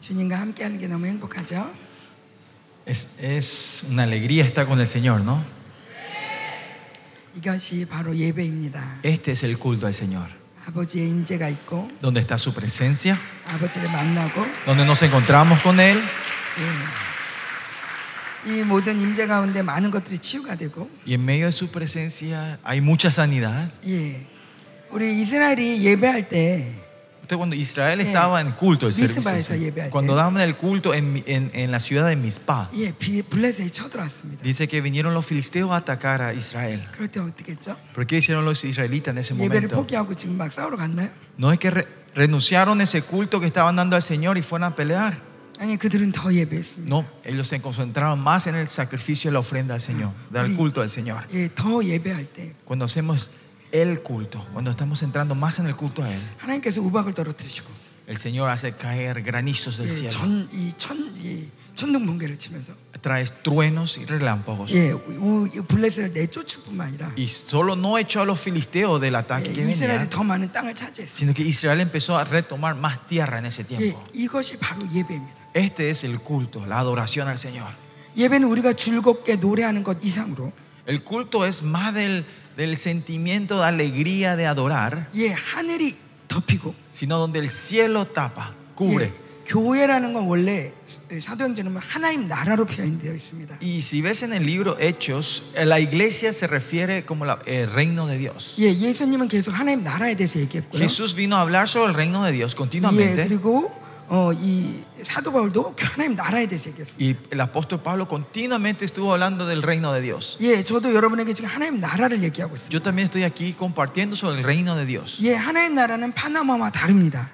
주님과 함께하는 게 너무 행복하죠. Es, es una alegría estar con el Señor, ¿no? 이것이 바로 예배입니다. Este es el culto al Señor, 아버지의 임재가 있고 donde está su presencia, 아버지를 만나고 donde nos encontramos con Él 이 모든 임재 가운데 많은 것들이 치유가 되고 y en medio de su presencia hay mucha sanidad. 예. 우리 이스라엘이 예배할 때 cuando Israel estaba en culto, el servicio, cuando daban el culto en, la ciudad de Mizpah, dice que vinieron los filisteos a atacar a Israel. ¿Por qué hicieron los israelitas en ese momento? No es que renunciaron a ese culto que estaban dando al Señor y fueron a pelear. No, ellos se concentraron más en el sacrificio y la ofrenda al Señor, dar culto al Señor. Cuando hacemos el culto, cuando estamos entrando más en el culto a Él, 하나님께서 우박을 떨어뜨리시고 el Señor hace caer granizos del 예, cielo, 전이천이 천둥 번개를 치면서 trae truenos y relámpagos. 예, 우, 이 블레셋을 내쫓을 뿐만 아니라 Y solo no echó a los filisteos del ataque que 예, 이스라엘이 venía, 더 많은 땅을 차지했어요. sino que Israel empezó a retomar más tierra en ese 예, tiempo. 이것이 바로 예배입니다. Este es el culto, la adoración al Señor. 예배는 우리가 즐겁게 노래하는 것 이상으로 El culto es más del, del sentimiento de alegría de adorar, 예, 하늘이 덮이고 sino donde el cielo tapa, cubre. 예, 교회라는 건 원래 사도행전에 보면 하나님 나라로 표현되어 있습니다. Y si ves en el libro Hechos, eh, la iglesia se refiere como la- el reino de Dios. 예, 예수님은 계속 하나님 나라에 대해서 얘기했고요. Jesús vino a hablar sobre el reino de Dios 예, continuamente. 그리고 Y el apóstol Pablo continuamente estuvo hablando del reino de Dios. Yo también estoy aquí compartiendo sobre el reino de Dios.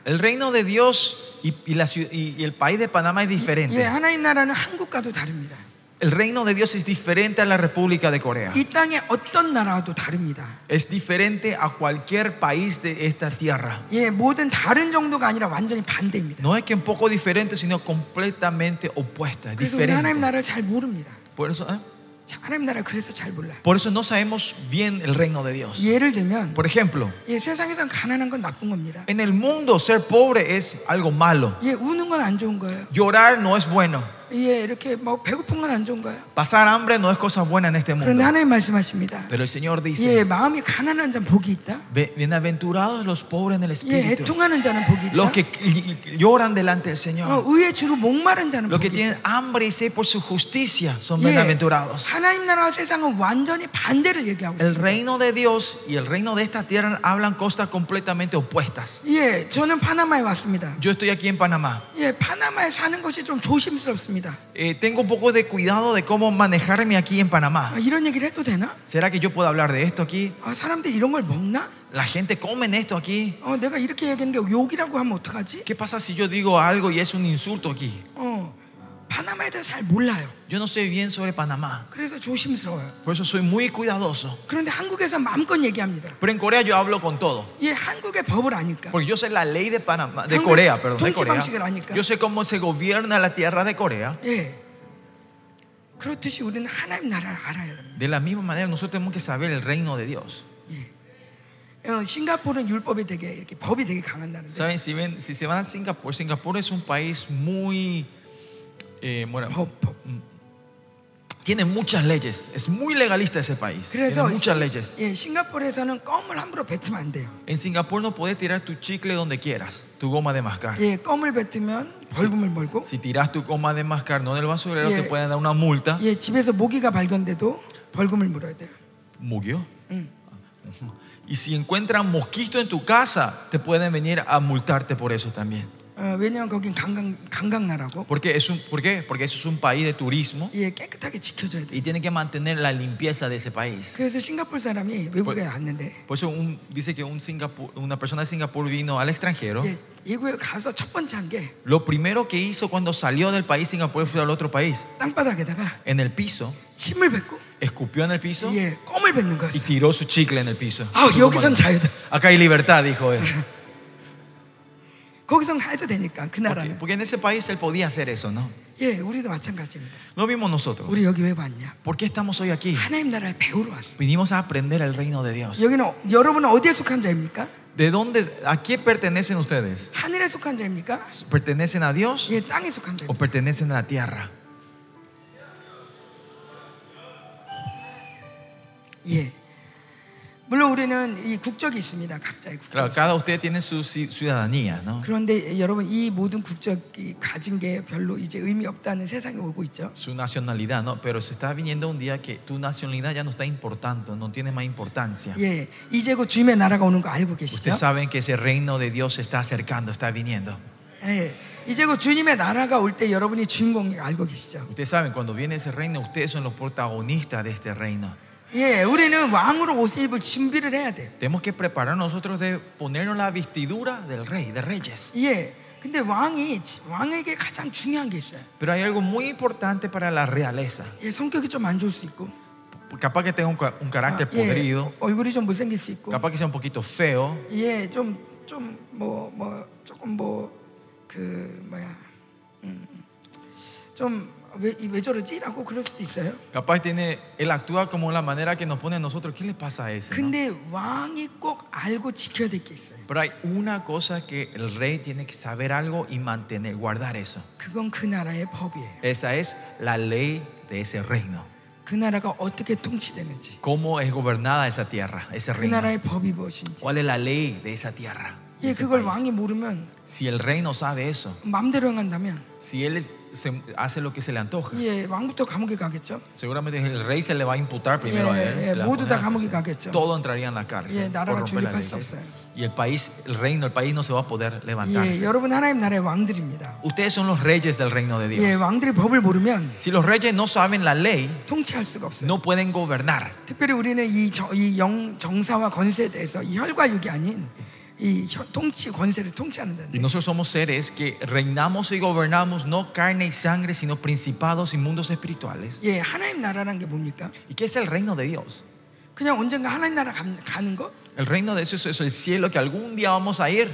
El reino de Dios y, y el país de Panamá es diferente. 하나님 나라는 한국과도 다릅니다. El reino de Dios es diferente a la República de Corea. 이 땅의 어떤 나라와도 다릅니다. Es diferente a cualquier país de esta tierra. 예, 모든 다른 정도가 아니라 완전히 반대입니다. No es que un poco diferente, sino completamente opuesta. Es 그래서 우리 하나님 diferente. 나라를 잘 모릅니다. Por eso, ¿eh? 자, 하나님 나라를 그래서 잘 몰라요. Por eso no sabemos bien el reino de Dios. 예를 들면 Por ejemplo, 예, 세상에선 가난한 건 나쁜 겁니다. en el mundo ser pobre es algo malo. 예, 우는 건 안 좋은 거예요. Llorar no es bueno. 예, 이렇게 뭐 배고픈 건 안 좋은 거예요. Pasar hambre no es cosa buena en este 그런데 mundo. 하나님 말씀하십니다. Pero el Señor dice, 예, 마음이 가난한 자는 복이 있다. "Be- bienaventurados los pobres en el 예, espíritu, 애통하는 자는 복이 los 있다. que li- lloran delante del 어, Señor, 의의 주로 목마른 자는 los que 복이 tienen 있다. hambre y sed por su justicia son 예, bienaventurados. 하나님 나라와 세상은 완전히 반대를 얘기하고 El 있습니다. reino de Dios y el reino de esta tierra hablan cosas completamente opuestas. 예, 저는 파나마에 왔습니다. Yo estoy aquí en Panamá. 예, 파나마에 사는 것이 좀 조심스럽습니다. Eh, tengo un poco de cuidado de cómo manejarme aquí en Panamá. 아, 이런 얘기를 해도 되나? ¿Será que yo puedo hablar de esto aquí? 아, 사람들이 이런 걸 먹나? ¿La gente come esto aquí? 어, 내가 이렇게 얘기하는 게 욕이라고 하면 어떡하지? ¿Qué pasa si yo digo algo y es un insulto aquí? 어, 파나마에 대해서 잘 몰라요. Yo no sé bien sobre Panamá. 그래서 조심스러워요. Por eso soy muy cuidadoso. 그런데 한국에서 마음껏 얘기합니다. Pero en Corea yo hablo con todo. 예, 한국의 법을 아니까. Porque yo sé la ley de Panamá, de 한국 Corea, perdón, de 통치 Corea. 방식을 아니까. Yo sé cómo se gobierna la tierra de Corea. 예. 그렇듯이 우리는 하나님 나라를 알아야 됩니다. De la misma manera nosotros tenemos que saber el reino de Dios. 어, 싱가포르는 율법이 되게 이렇게 법이 되게 강한다는데. Saben, si, ven, si se van a Singapur, Singapur es un país muy... eh, bueno, 법, 법. tiene muchas leyes. Es muy legalista ese país. Tiene 그래서 muchas 시- leyes. 예, 싱가포르에서는 껌을 함부로 뱉으면 안 돼요. En Singapur no puedes tirar tu chicle donde quieras, tu goma de mascar. 예, 껌을 뱉으면 벌금을 벌고 Si tiras tu goma de mascar no en el basurero, Yeah. te pueden dar una multa. 예, 집에서 모기가 발견돼도 벌금을 물어야 돼요. ¿Murió? 응. Y si encuentran mosquito en tu casa, te pueden venir a multarte por eso también. 어, 왜냐하면 거긴 관광 관광 나라고 Porque, es un, ¿Por qué? Porque eso es un país de turismo 예, 깨끗하게 지켜줘야 돼. y tienen que mantener la limpieza de ese país. 그래서 싱가포르 사람이 외국에 왔는데 Por eso un- dice que un Singapur- una persona de Singapur vino al extranjero. 예, 외국에 가서 첫 번째 한 게 Lo primero que hizo cuando salió del país Singapur fue al otro país. 땅바닥에다가 En el piso, 침을 뱉고 escupió en el piso 예, 껌을 뱉는 y 거였어. tiró su chicle en el piso. 아, Su goma 여기선 de- 자유다. Acá hay libertad, dijo él. 거기선 해도 되니까 그 Porque, 나라는. porque en ese país él podía hacer eso, ¿no? 예, 우리도 마찬가지입니다. Lo mismos nosotros. 우리 여기 왜 왔냐? ¿Por qué estamos hoy aquí? 하나님 나라를 배우러 왔어. Vinimos a aprender el reino de Dios. 여기는 여러분은 어디에 속한 자입니까? ¿De dónde, a qué pertenecen ustedes? 하늘에 속한 자입니까? ¿Pertenecen a Dios 예, 땅에 속한 o 자입니까? pertenecen a la tierra? 예. 물론 우리는 이 국적이 있습니다. 각자의 국적. Claro, cada usted tiene su ci- ciudadanía, ¿no? 그런데 여러분 이 모든 국적이 가진 게 별로 이제 의미 없다는 세상에 오고 있죠. Su nacionalidad, ¿no? Pero se está viniendo un día que tu nacionalidad ya no está importando, no tiene más importancia. 예, 이제 그 주님의 나라가 오는 거 알고 계시죠? Ustedes saben que ese reino de Dios se está acercando, está viniendo. 예, 이제 그 주님의 나라가 올 때 여러분이 주인공인 거 알고 계시죠? Ustedes saben, cuando viene ese reino, ustedes son los protagonistas de este reino. 예, 우리는 왕으로 옷 입을 준비를 해야 돼. Tenemos que preparar nosotros de ponernos la vestidura del rey, de reyes. 예, 근데 왕이 왕에게 가장 중요한 게 있어요. Pero hay algo muy importante para la realeza. 예, 성격이 좀 안 좋을 수 있고, Capaz que tenga un, un carácter 예, podrido, 얼굴이 좀 못생길 수 있고, capaz que sea un poquito feo, 예, 좀좀뭐뭐 조금 뭐 그 뭐야, 음, 좀 왜 왜 저러지라고 그럴 수도 있어요. capaz tiene, él actúa como la manera que nos pone a nosotros. ¿Qué le pasa a ese? no? 근데 왕이 꼭 알고 지켜야 될 게 있어요. Pero hay una cosa que el rey tiene que saber algo y mantener, guardar eso. 그건 그 나라의 법이에요. Esa es la ley de ese reino. 그 나라가 어떻게 통치되는지, ¿Cómo es gobernada esa tierra, ese 그 reino? 나라의 법이 무엇인지. ¿Cuál es la ley de esa tierra? de 예, ese 그걸 país? 왕이 모르면 Si el rey no sabe eso, 마음대로 행한다면, si él es- se hace lo que se le antoja, 예, 왕부터 감옥에 가겠죠. seguramente el rey se le va a imputar primero a él. 예, se 예, le va a 모두 다 poner a 감옥에 cárcel. 가겠죠. Todo entraría en la cárcel. 예, 나라가 por romper la 존립할 수 ley. 없어요. Y el país, el reino, el país no se va a poder 예, levantarse. 여러분 하나님 나라의 왕들입니다. Ustedes son los reyes del reino de 예, Dios. 왕들이 법을 모르면 Si los reyes no saben la ley, 통치할 수가 없어요. no pueden gobernar. 특별히 우리는 이, 정, 이 영, 정사와 권세에 대해서 이 혈과육이 아닌 이 혀- 통치 권세를 Y nosotros somos seres que reinamos y gobernamos no carne y sangre, sino principados y mundos espirituales. ¿Y qué es el reino de Dios? El reino de Dios es el cielo que algún día vamos a ir.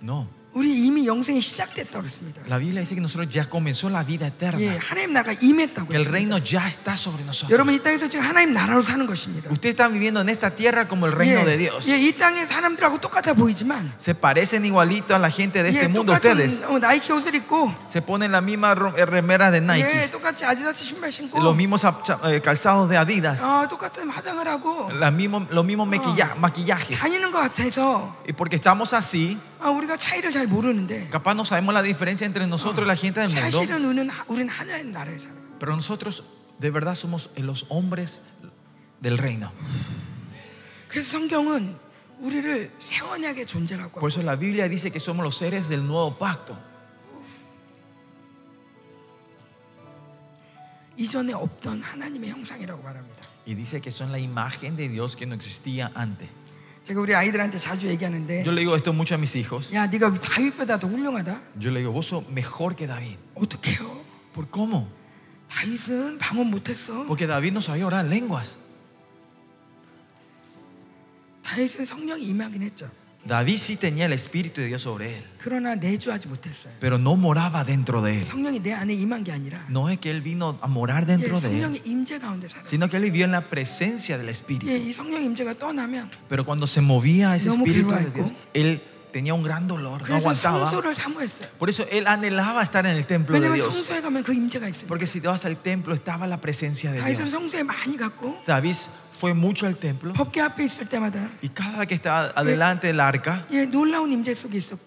No. 우리 이미 영생이 시작됐다고 그랬습니다. La Biblia dice que nosotros ya comenzó la vida 예, eterna. 하나님 나라가 임했다고 Que el 했습니다. reino ya está sobre nosotros. 여러분 이 땅에서 지금 하나님 나라로 사는 것입니다. Usted está viviendo en esta tierra como el reino de Dios. 예, 이 땅의 사람들하고 똑같아 보이지만 Se parecen igualito a la gente de 예, este mundo. Ustedes 똑같은 어, 나이키 옷을 입고 se ponen la misma ro- eh, remera de 예, Nike, 똑같이 아디다스 신발 신고 los mismos ap- cha- eh, calzados de Adidas, 어, 똑같은 화장을 하고 las mismos- los mismos maquilla- maquillajes. 다니는 것 같아서 Y porque estamos así, 아, 우리가 차이를 잘 모르는데 capaz no sabemos la diferencia entre nosotros y la gente del mundo. 사실은 우리는, 하- 우리는 하나님 나라에 살아요. Pero nosotros de verdad somos los hombres del reino. 그래서 성경은 우리를 새 언약의 존재라고 Por 하고 eso la Biblia dice que somos los seres del nuevo pacto. 이전에 없던 하나님의 형상이라고 말합니다. Y dice que son la imagen de Dios que no existía antes. 제가 우리 아이들한테 자주 얘기하는데 Yo le digo esto mucho a mis hijos. 야 네가 다윗보다 더 훌륭하다? Yo le digo, vos sos mejor que David. 어떡해요? ¿Por cómo? 다윗은 방언 못했어. Porque David no sabía orar en lenguas. 다윗은 성령이 임하긴 했죠. David sí tenía el Espíritu de Dios sobre él, 그러나 내주하지 못했어요. pero no moraba dentro de él. 성령이 내 안에 임한 게 아니라 No es que él vino a morar 예, dentro de él, 성령의 임재 가운데 살았어요. sino que él vivió en la presencia del 예, Espíritu. 이 성령 임재가 떠나면 Pero cuando se movía ese 너무 Espíritu de 괴로워했고. Dios, él tenía un gran dolor, no aguantaba. Por eso él anhelaba estar en el templo de Dios. Porque si te vas al templo estaba la presencia de Dios. David fue mucho al templo. Y cada que estaba adelante del arca,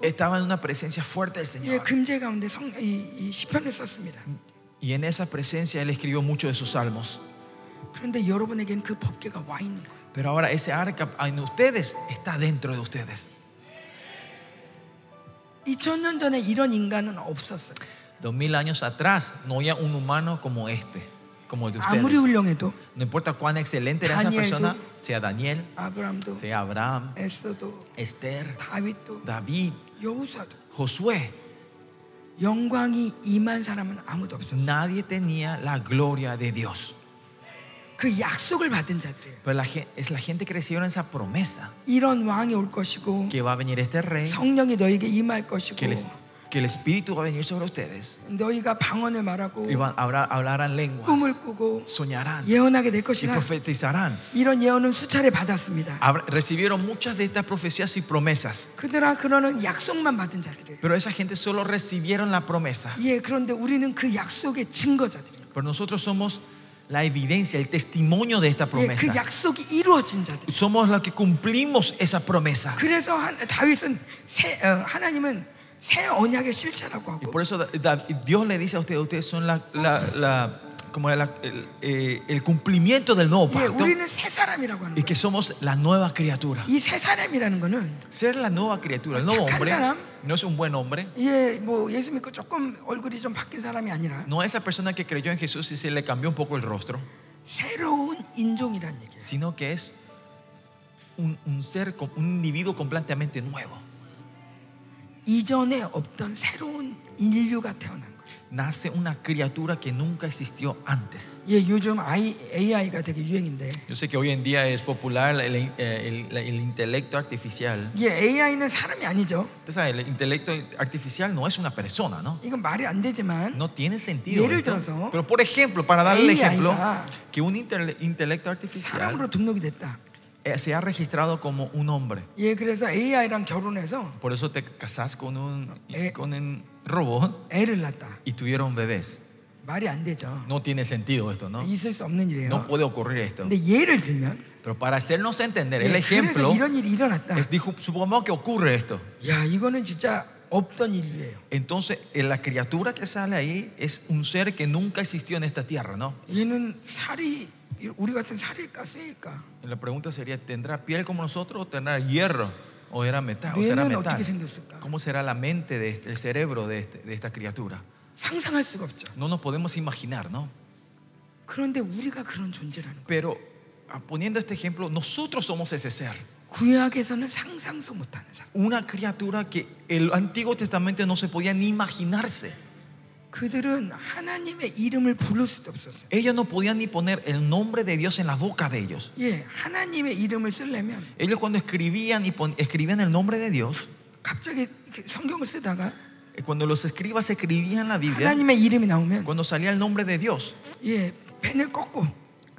estaba en una presencia fuerte del Señor. Y en esa presencia él escribió muchos de sus salmos. Pero ahora ese arca en ustedes está dentro de ustedes. 2000년 전에 이런 인간은 없었어요. Dos mil años atrás no había un humano como este, como el de 아무리 ustedes. 훌륭해도 No importa cuán excelente era esa Daniel도. persona, sea Daniel, 아브람도 sea Abraham, 에스더도 Esther, 다윗도 David, 여호사도 Josué. 영광이 임한 사람은 아무도 없었어요. Nadie tenía la gloria de Dios. 그 약속을 받은 자들이에요. Pero la es la gente que recibieron esa promesa 이런 왕이 올 것이고 que va a venir este rey, 성령이 너에게 임할 것이고 que, les- que el Espíritu va a venir sobre ustedes 너희가 방언을 말하고 y van, habrá- hablarán lenguas, 꿈을 꾸고 soñarán 예언하게 될 y 것이다. profetizarán. 이런 예언은 수차례 받았습니다. Recibieron muchas de estas profecías y promesas, 그들아 그러는 약속만 받은 자들이에요. pero esa gente solo recibieron la promesa. 예, 그런데 우리는 그 약속의 증거자들이에요. Pero nosotros somos la evidencia, el testimonio de esta 예, 그 promesa. 약속이 이루어진 자들. Somos los que cumplimos esa promesa. 그래서 한- 다윗은 새, 어, 하나님은 새 언약의 실체라고 Y 하고 por eso Da- Da- Dios le dice a ustedes, ustedes son la, la- la- como la- el, eh, el cumplimiento del nuevo 예, pacto 우리는 새 사람이라고 하는 y 거예요. que somos la nueva criatura. 이 새 사람이라는 거는 Ser la nueva criatura, el nuevo 착한 hombre, 사람. no es un buen hombre. 예, 뭐 예수 믿고 조금 얼굴이 좀 바뀐 사람이 아니라 No es esa persona que creyó en Jesús y se le cambió un poco el rostro, 새로운 인종이라는 얘기예요. sino que es un, un ser, com- un individuo completamente nuevo. 이전에 없던 새로운 인류가 태어난 거예요. Nace una criatura que nunca existió antes. 예, 요즘 AI, AI가 되게 유행인데 Yo sé que hoy en día es popular el, eh, el- el intelecto artificial. 이게 AI는 사람이 아니죠. Usted sabe, el intelecto artificial no es una persona, ¿no? 이건 말이 안 되지만 No tiene sentido. 예를 esto. 들어서 Pero por ejemplo, para darle el AI ejemplo, 가 que un intele- intelecto artificial 사람으로 등록이 됐다. eh, se ha registrado como un hombre. 예, 그래서 AI랑 결혼해서 Por eso te casas con un, Eh. con un robot 애를 낳았다. y tuvieron bebés. 말이 안 되죠. No tiene sentido esto, ¿no? 있을 수 없는 일이에요. No puede ocurrir esto. 근데 예를 들면 Pero para hacernos entender el 예, ejemplo, 그래서 이런 일이 일어났다. es, dijo, supongamos que ocurre esto. 야, 이거는 진짜 없던 인류예요. Entonces, eh, la criatura que sale ahí es un ser que nunca existió en esta tierra, ¿no? 얘는 살이 우리 같은 살일까 쇠일까? Y la pregunta sería, ¿tendrá piel como nosotros o tendrá hierro? o era metal, o será metal. ¿Cómo será la mente de este, el cerebro de, este, de esta criatura? No nos podemos imaginar, ¿no? Pero ah, poniendo este ejemplo, nosotros somos ese ser. Una criatura que el Antiguo Testamento no se podía ni imaginarse. 그들은 하나님의 이름을 부를 수도 없었어요. Ellos no podían ni poner el nombre de Dios en la boca de ellos. 예, 하나님의 이름을 쓰려면 Ellos cuando escribían y pon- escribían el nombre de Dios, 갑자기 이렇게 성경을 쓰다가 eh, cuando los escribas escribían la Biblia, 하나님의 이름이 나오면 cuando salía el nombre de Dios, 예, 펜을 꺾고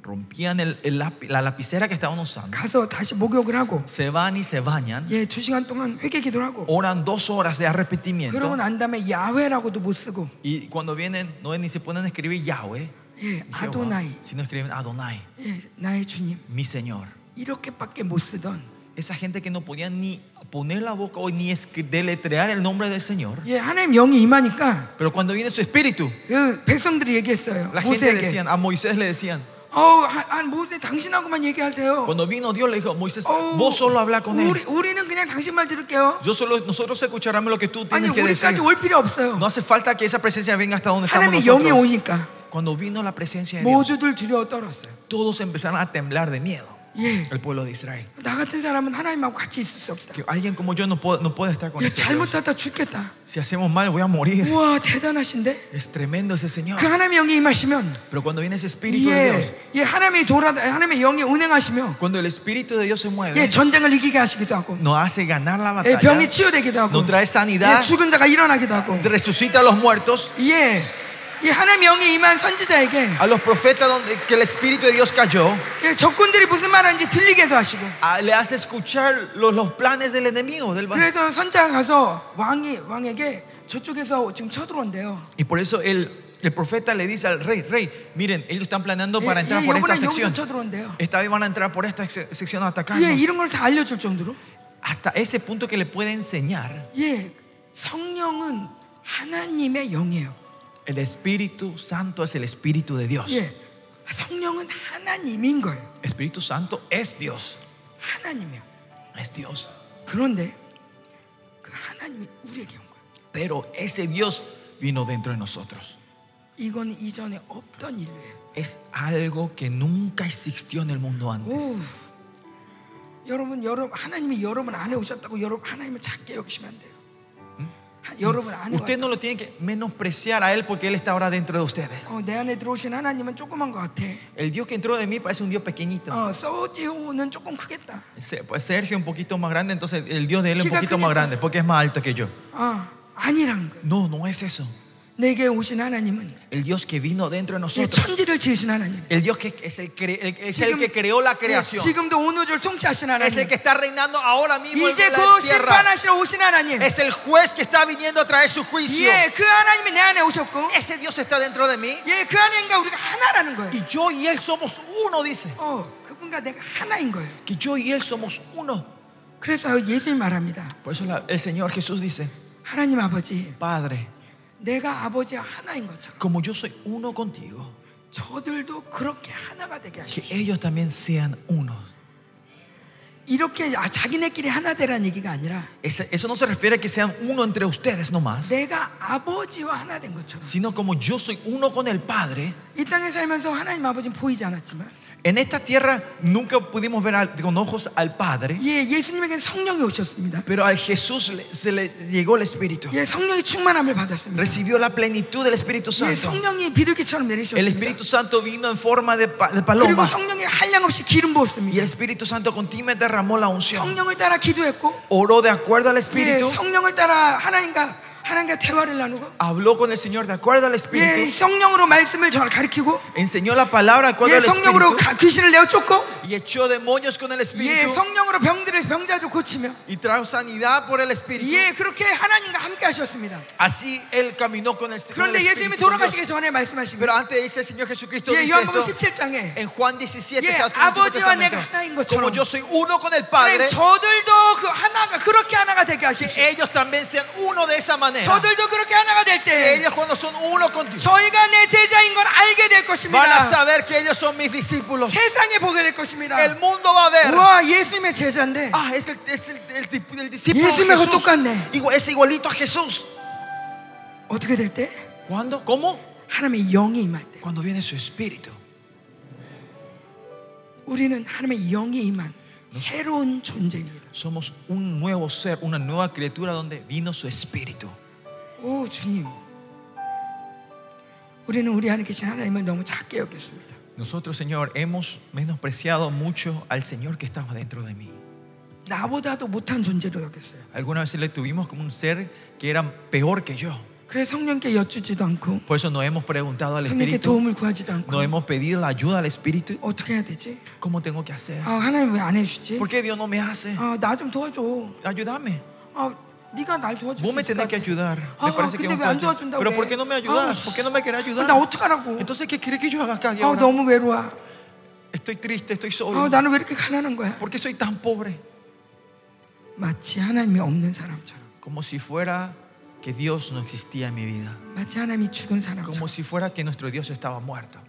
rompían el- el lápiz- la lapicera que estaban usando, 가서 다시 목욕을 하고 se van y se bañan, 예, 두 시간 동안 회개 기도를 하고 oran dos horas de arrepentimiento 그러고 난 다음에 야훼라고도 못 쓰고 y cuando vienen, no ni se pueden escribir Yahweh, 예, Jehová, 아도나이 sino escriben Adonai, 예, 나의 주님 mi Señor. 이렇게밖에 못 쓰던 Esa gente que no podía ni poner la boca o ni escri- deletrear el nombre del Señor. 예, 하나님 영이 임하니까 Pero cuando viene su espíritu, 그 백성들이 얘기했어요. la gente 모세에게 decían, a Moisés le decían, 어, 한, 한 모세 당신하고만 얘기하세요. cuando vino Dios le dijo, Moisés, 어, vos solo habla con él. 우리, 우리는 그냥 당신 말 들을게요. Yo solo, nosotros escucharemos lo que tú 아니 tienes que decir. 우리까지 올 필요 없어요. No hace falta que esa presencia venga hasta donde estamos 하나님의 영이 nosotros. 오니까 Cuando vino la presencia de Dios, 모두들 두려워 떨었어요. todos empezaron a temblar de miedo. 예, El pueblo de Israel. 나 같은 사람은 하나님하고 같이 있을 수 없다. Que alguien como yo no puede, no puede estar con 야, ese Dios. 잘못하다 죽겠다. Si hacemos mal, voy a morir. 우와 대단하신데. Es tremendo ese Señor. 그 하나님의 영이 임하시면 Pero cuando viene ese Espíritu de Dios, 예, 예 하나님이 돌아 하나님의 영이 운행하시며 cuando el Espíritu de Dios se 예 mueve, 전쟁을 이기게 하시기도 하고 nos hace ganar la 예, batalla, 병이 치유되기도 하고 nos trae 예, sanidad, 죽은 자가 일어나기도 하고 resucita a los muertos. 예, 이 하나님의 영이 임한 선지자에게 A los profetas donde que el Espíritu de Dios cayó, 예, 적군들이 무슨 말하는지 들리게도 하시고 a- le hace escuchar los, los planes del enemigo. Del ba- 그래서 선지자가 가서 왕이 왕에게 저쪽에서 지금 쳐들어온대요. y por eso el, el profeta le dice al rey, rey, miren, ellos están planeando para 예, entrar 예, por esta 이번엔 여기서 sección. 쳐들어온대요. Esta vez van a entrar por esta sec- sección a 예, atacarnos. 이런 걸 다 알려줄 정도로 Hasta ese punto que le puede enseñar. 예, 성령은 하나님의 영이에요. El Espíritu Santo es el Espíritu de Dios. 예, 성령은 하나님인 거예요. Espíritu Santo es Dios. 하나님이요. Es Dios. 그런데 그 하나님이 우리에게 온 거예요. Pero ese Dios vino dentro de nosotros. 이건 이전에 없던 일이에요. Es algo que nunca existió en el mundo antes. 오, 여러분, 여러분 하나님이 여러분 안에 오셨다고 여러분 하나님을 작게 여기시면 안 돼요. Usted no lo tiene que menospreciar a Él porque Él está ahora dentro de ustedes. El Dios que entró de mí parece un Dios pequeñito. Pues Sergio un poquito más grande, entonces el Dios de Él es un poquito más grande porque es más alto que yo. No, no es eso 내게 오신 하나님은 El Dios que vino dentro de 이 nosotros. 천지를 지으신 하나님. El Dios que es el, cre- el- es el que creó la 예, creación. 지금도 온 우주를 통치하신 Es el 하나님. que está reinando ahora mismo en 이제 la 그 tierra. 심판하시러 오신 하나님. Es el juez que está viniendo a traer su juicio. 예, 그 하나님이 내 안에 오셨고, Ese Dios está dentro de mí. 예, 그 하나님과 우리가 하나라는 거예요. Y yo y Él somos uno, dice. 어, 그분과 내가 하나인 거예요. Que yo y Él somos uno. 그래서 예수님 말합니다. Por eso la- el Señor Jesús dice, 하나님 아버지, Padre, 내가 아버지와 하나인 것처럼 como yo soy uno contigo, 저들도 그렇게 하나가 되게 que 하십시오. ellos también sean unos. 이렇게 아, 자기네끼리 하나 되라는 얘기가 아니라 Ese- Eso no se refiere a que sean uno entre ustedes nomás, 내가 아버지와 하나 된 것처럼 sino como yo soy uno con el Padre. 이 땅에 살면서 하나님 아버지는 보이지 않았지만 En esta tierra nunca pudimos ver al- con ojos al Padre, 예, 예수님에게 성령이 오셨습니다. pero a Jesús le- se le llegó el Espíritu. 예, 성령이 충만함을 받았습니다. Recibió la plenitud del Espíritu 예, Santo. 성령이 비둘기처럼 El 내리셨습니다. Espíritu Santo vino en forma de, pa- de 그리고 paloma 성령이 한량없이 기름 y 부었습니다. el Espíritu Santo continuamente derramó la unción. 성령을 따라 기도했고 Oró de acuerdo al 예, Espíritu, 성령을 따라 하나님과 하나님과 대화를 나누고 habló con el Señor de acuerdo al 예, Espíritu, 성령으로 말씀을 저 가르치고 enseñó la palabra de acuerdo 예, al 성령으로 Espíritu 가- 귀신을 내어 쫓고 y echó demonios con el 예, Espíritu 성령으로 병들을 병자를 고치며 y trajo sanidad por el Espíritu. 예, 그렇게 하나님과 함께 하셨습니다. Así él caminó con el, con el 그런데 예수님이 Espíritu. con Dios. 돌아가시기 전에 말씀하신 Pero 거예요. antes dice el Señor Jesucristo 예, dice 요한복음 esto 17장에 en Juan 17 예, ese Antiguo 아버지와 Testamento. 내가 하나인 것처럼. como yo soy uno con el Padre 저들도 그 하나가 그렇게 하나가 되게 하십시오. ellos también sean uno de esa manera 저들도 그렇게 하나가 될 때 ellos cuando son uno con Dios 저희가 내 제자인 걸 알게 될 van a 것입니다. saber que ellos son mis discípulos 세상에 보게 될 것입니다. el mundo va a ver 와 예수님의 제자인데 ah es el, es el, el, di- el discípulo 예수님하고 Jesús 똑같네. Igual- es igualito a Jesús 어떻게 될 때? ¿cuándo? ¿cómo? 하나님의 영이 임할 때. cuando viene su Espíritu 우리는 하나님의 영이 임한 새로운 존재입니다. somos un nuevo ser una nueva criatura donde vino su Espíritu 오 주님. 우리는 우리 안에 계신 하나님을 너무 작게 여겼습니다. nosotros Señor hemos menospreciado mucho al Señor que estaba dentro de mí 나보다도 못한 존재로 여겼어요. algunas veces le tuvimos como un ser que era peor que yo 그래서 성령께 여쭈지도 않고 por eso no hemos preguntado al 성령께 Espíritu 도움을 구하지도 않고 no hemos pedido la ayuda al Espíritu 어떻게 해야 되지? ¿cómo tengo que hacer? 아, 하나님 왜 안 해주지? ¿por qué Dios no me hace? 아, 나 좀 도와줘. ayúdame 아, 네가 날 도와줄 Vos 수 me 있을 tenés 것 que 같아. ayudar. 아, Me parece que 근데 vos 왜안 me ayudas. 도와준다고 Pero? ¿por qué no me ayudas? ¿Por qué no me querés 아, ayudar? 나 어떡하라고? Entonces, ¿qué querés que yo haga acá y 아, ahora? 너무 외로워. Estoy triste, estoy 아, solo. 나는 왜 이렇게 가난한 거야? ¿Por qué soy tan pobre? 마치 하나님이 없는 사람처럼. Como si fuera que Dios no existía en mi vida. 마치 하나님이 죽은 Como 사람처럼. si fuera que nuestro Dios estaba muerto.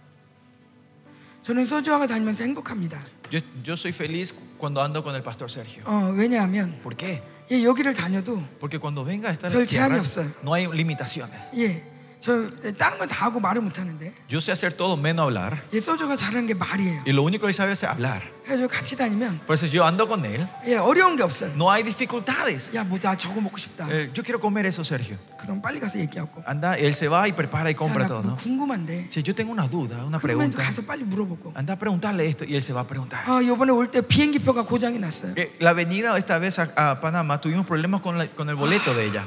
저는 소주와가 다니면서 행복합니다. Yo, yo soy feliz cuando ando con el pastor Sergio. 어, 왜냐하면 ¿Por qué? 예, 여기를 다녀도 Porque cuando venga a estar 별 en 제한이 tierra, 없어요. no hay limitaciones. 예, Yo sé hacer todo menos hablar. Y lo único que sabe es hablar. Por eso yo ando con él. No hay dificultades. yo quiero comer eso, Sergio. Anda, él se va y prepara y compra todo. ¿no? Si yo tengo una duda, una pregunta. Anda a preguntarle esto y él se va a preguntar. la venida esta vez a, Panamá tuvimos problemas con, con el boleto de ella.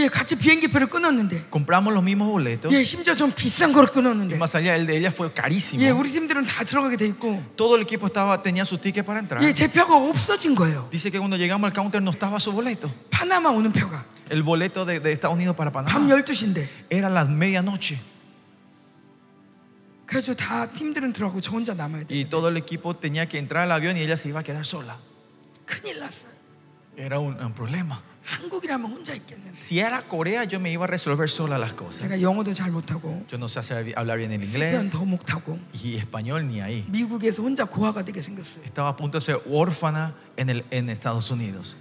예, 같이 비행기표를 끊었는데. Compramos los mismos boletos 예, 심지어 좀 비싼 거를 y 끊었는데. más allá el de ella fue carísimo. 예, 우리 팀들은 다 들어가게 돼 있고. Todo el equipo estaba tenía su ticket para entrar. 예, 제 표가 없어진 거예요. Dice que cuando llegamos al counter no estaba su boleto. 파나마 오는 표가 El boleto de, de Estados Unidos para 밤 Panamá 12시인데. era las medianoche 그래서 다 팀들은 들어가고 저 혼자 남아야 돼. y todo el equipo tenía que entrar al avión y ella se iba a quedar sola. 큰일 났어요. Era un, un problema. Si era Corea, yo me iba a resolver sola las cosas. Yo no sé hablar bien el inglés. Y español ni ahí. Estaba a punto de ser órfana en, Estados Unidos.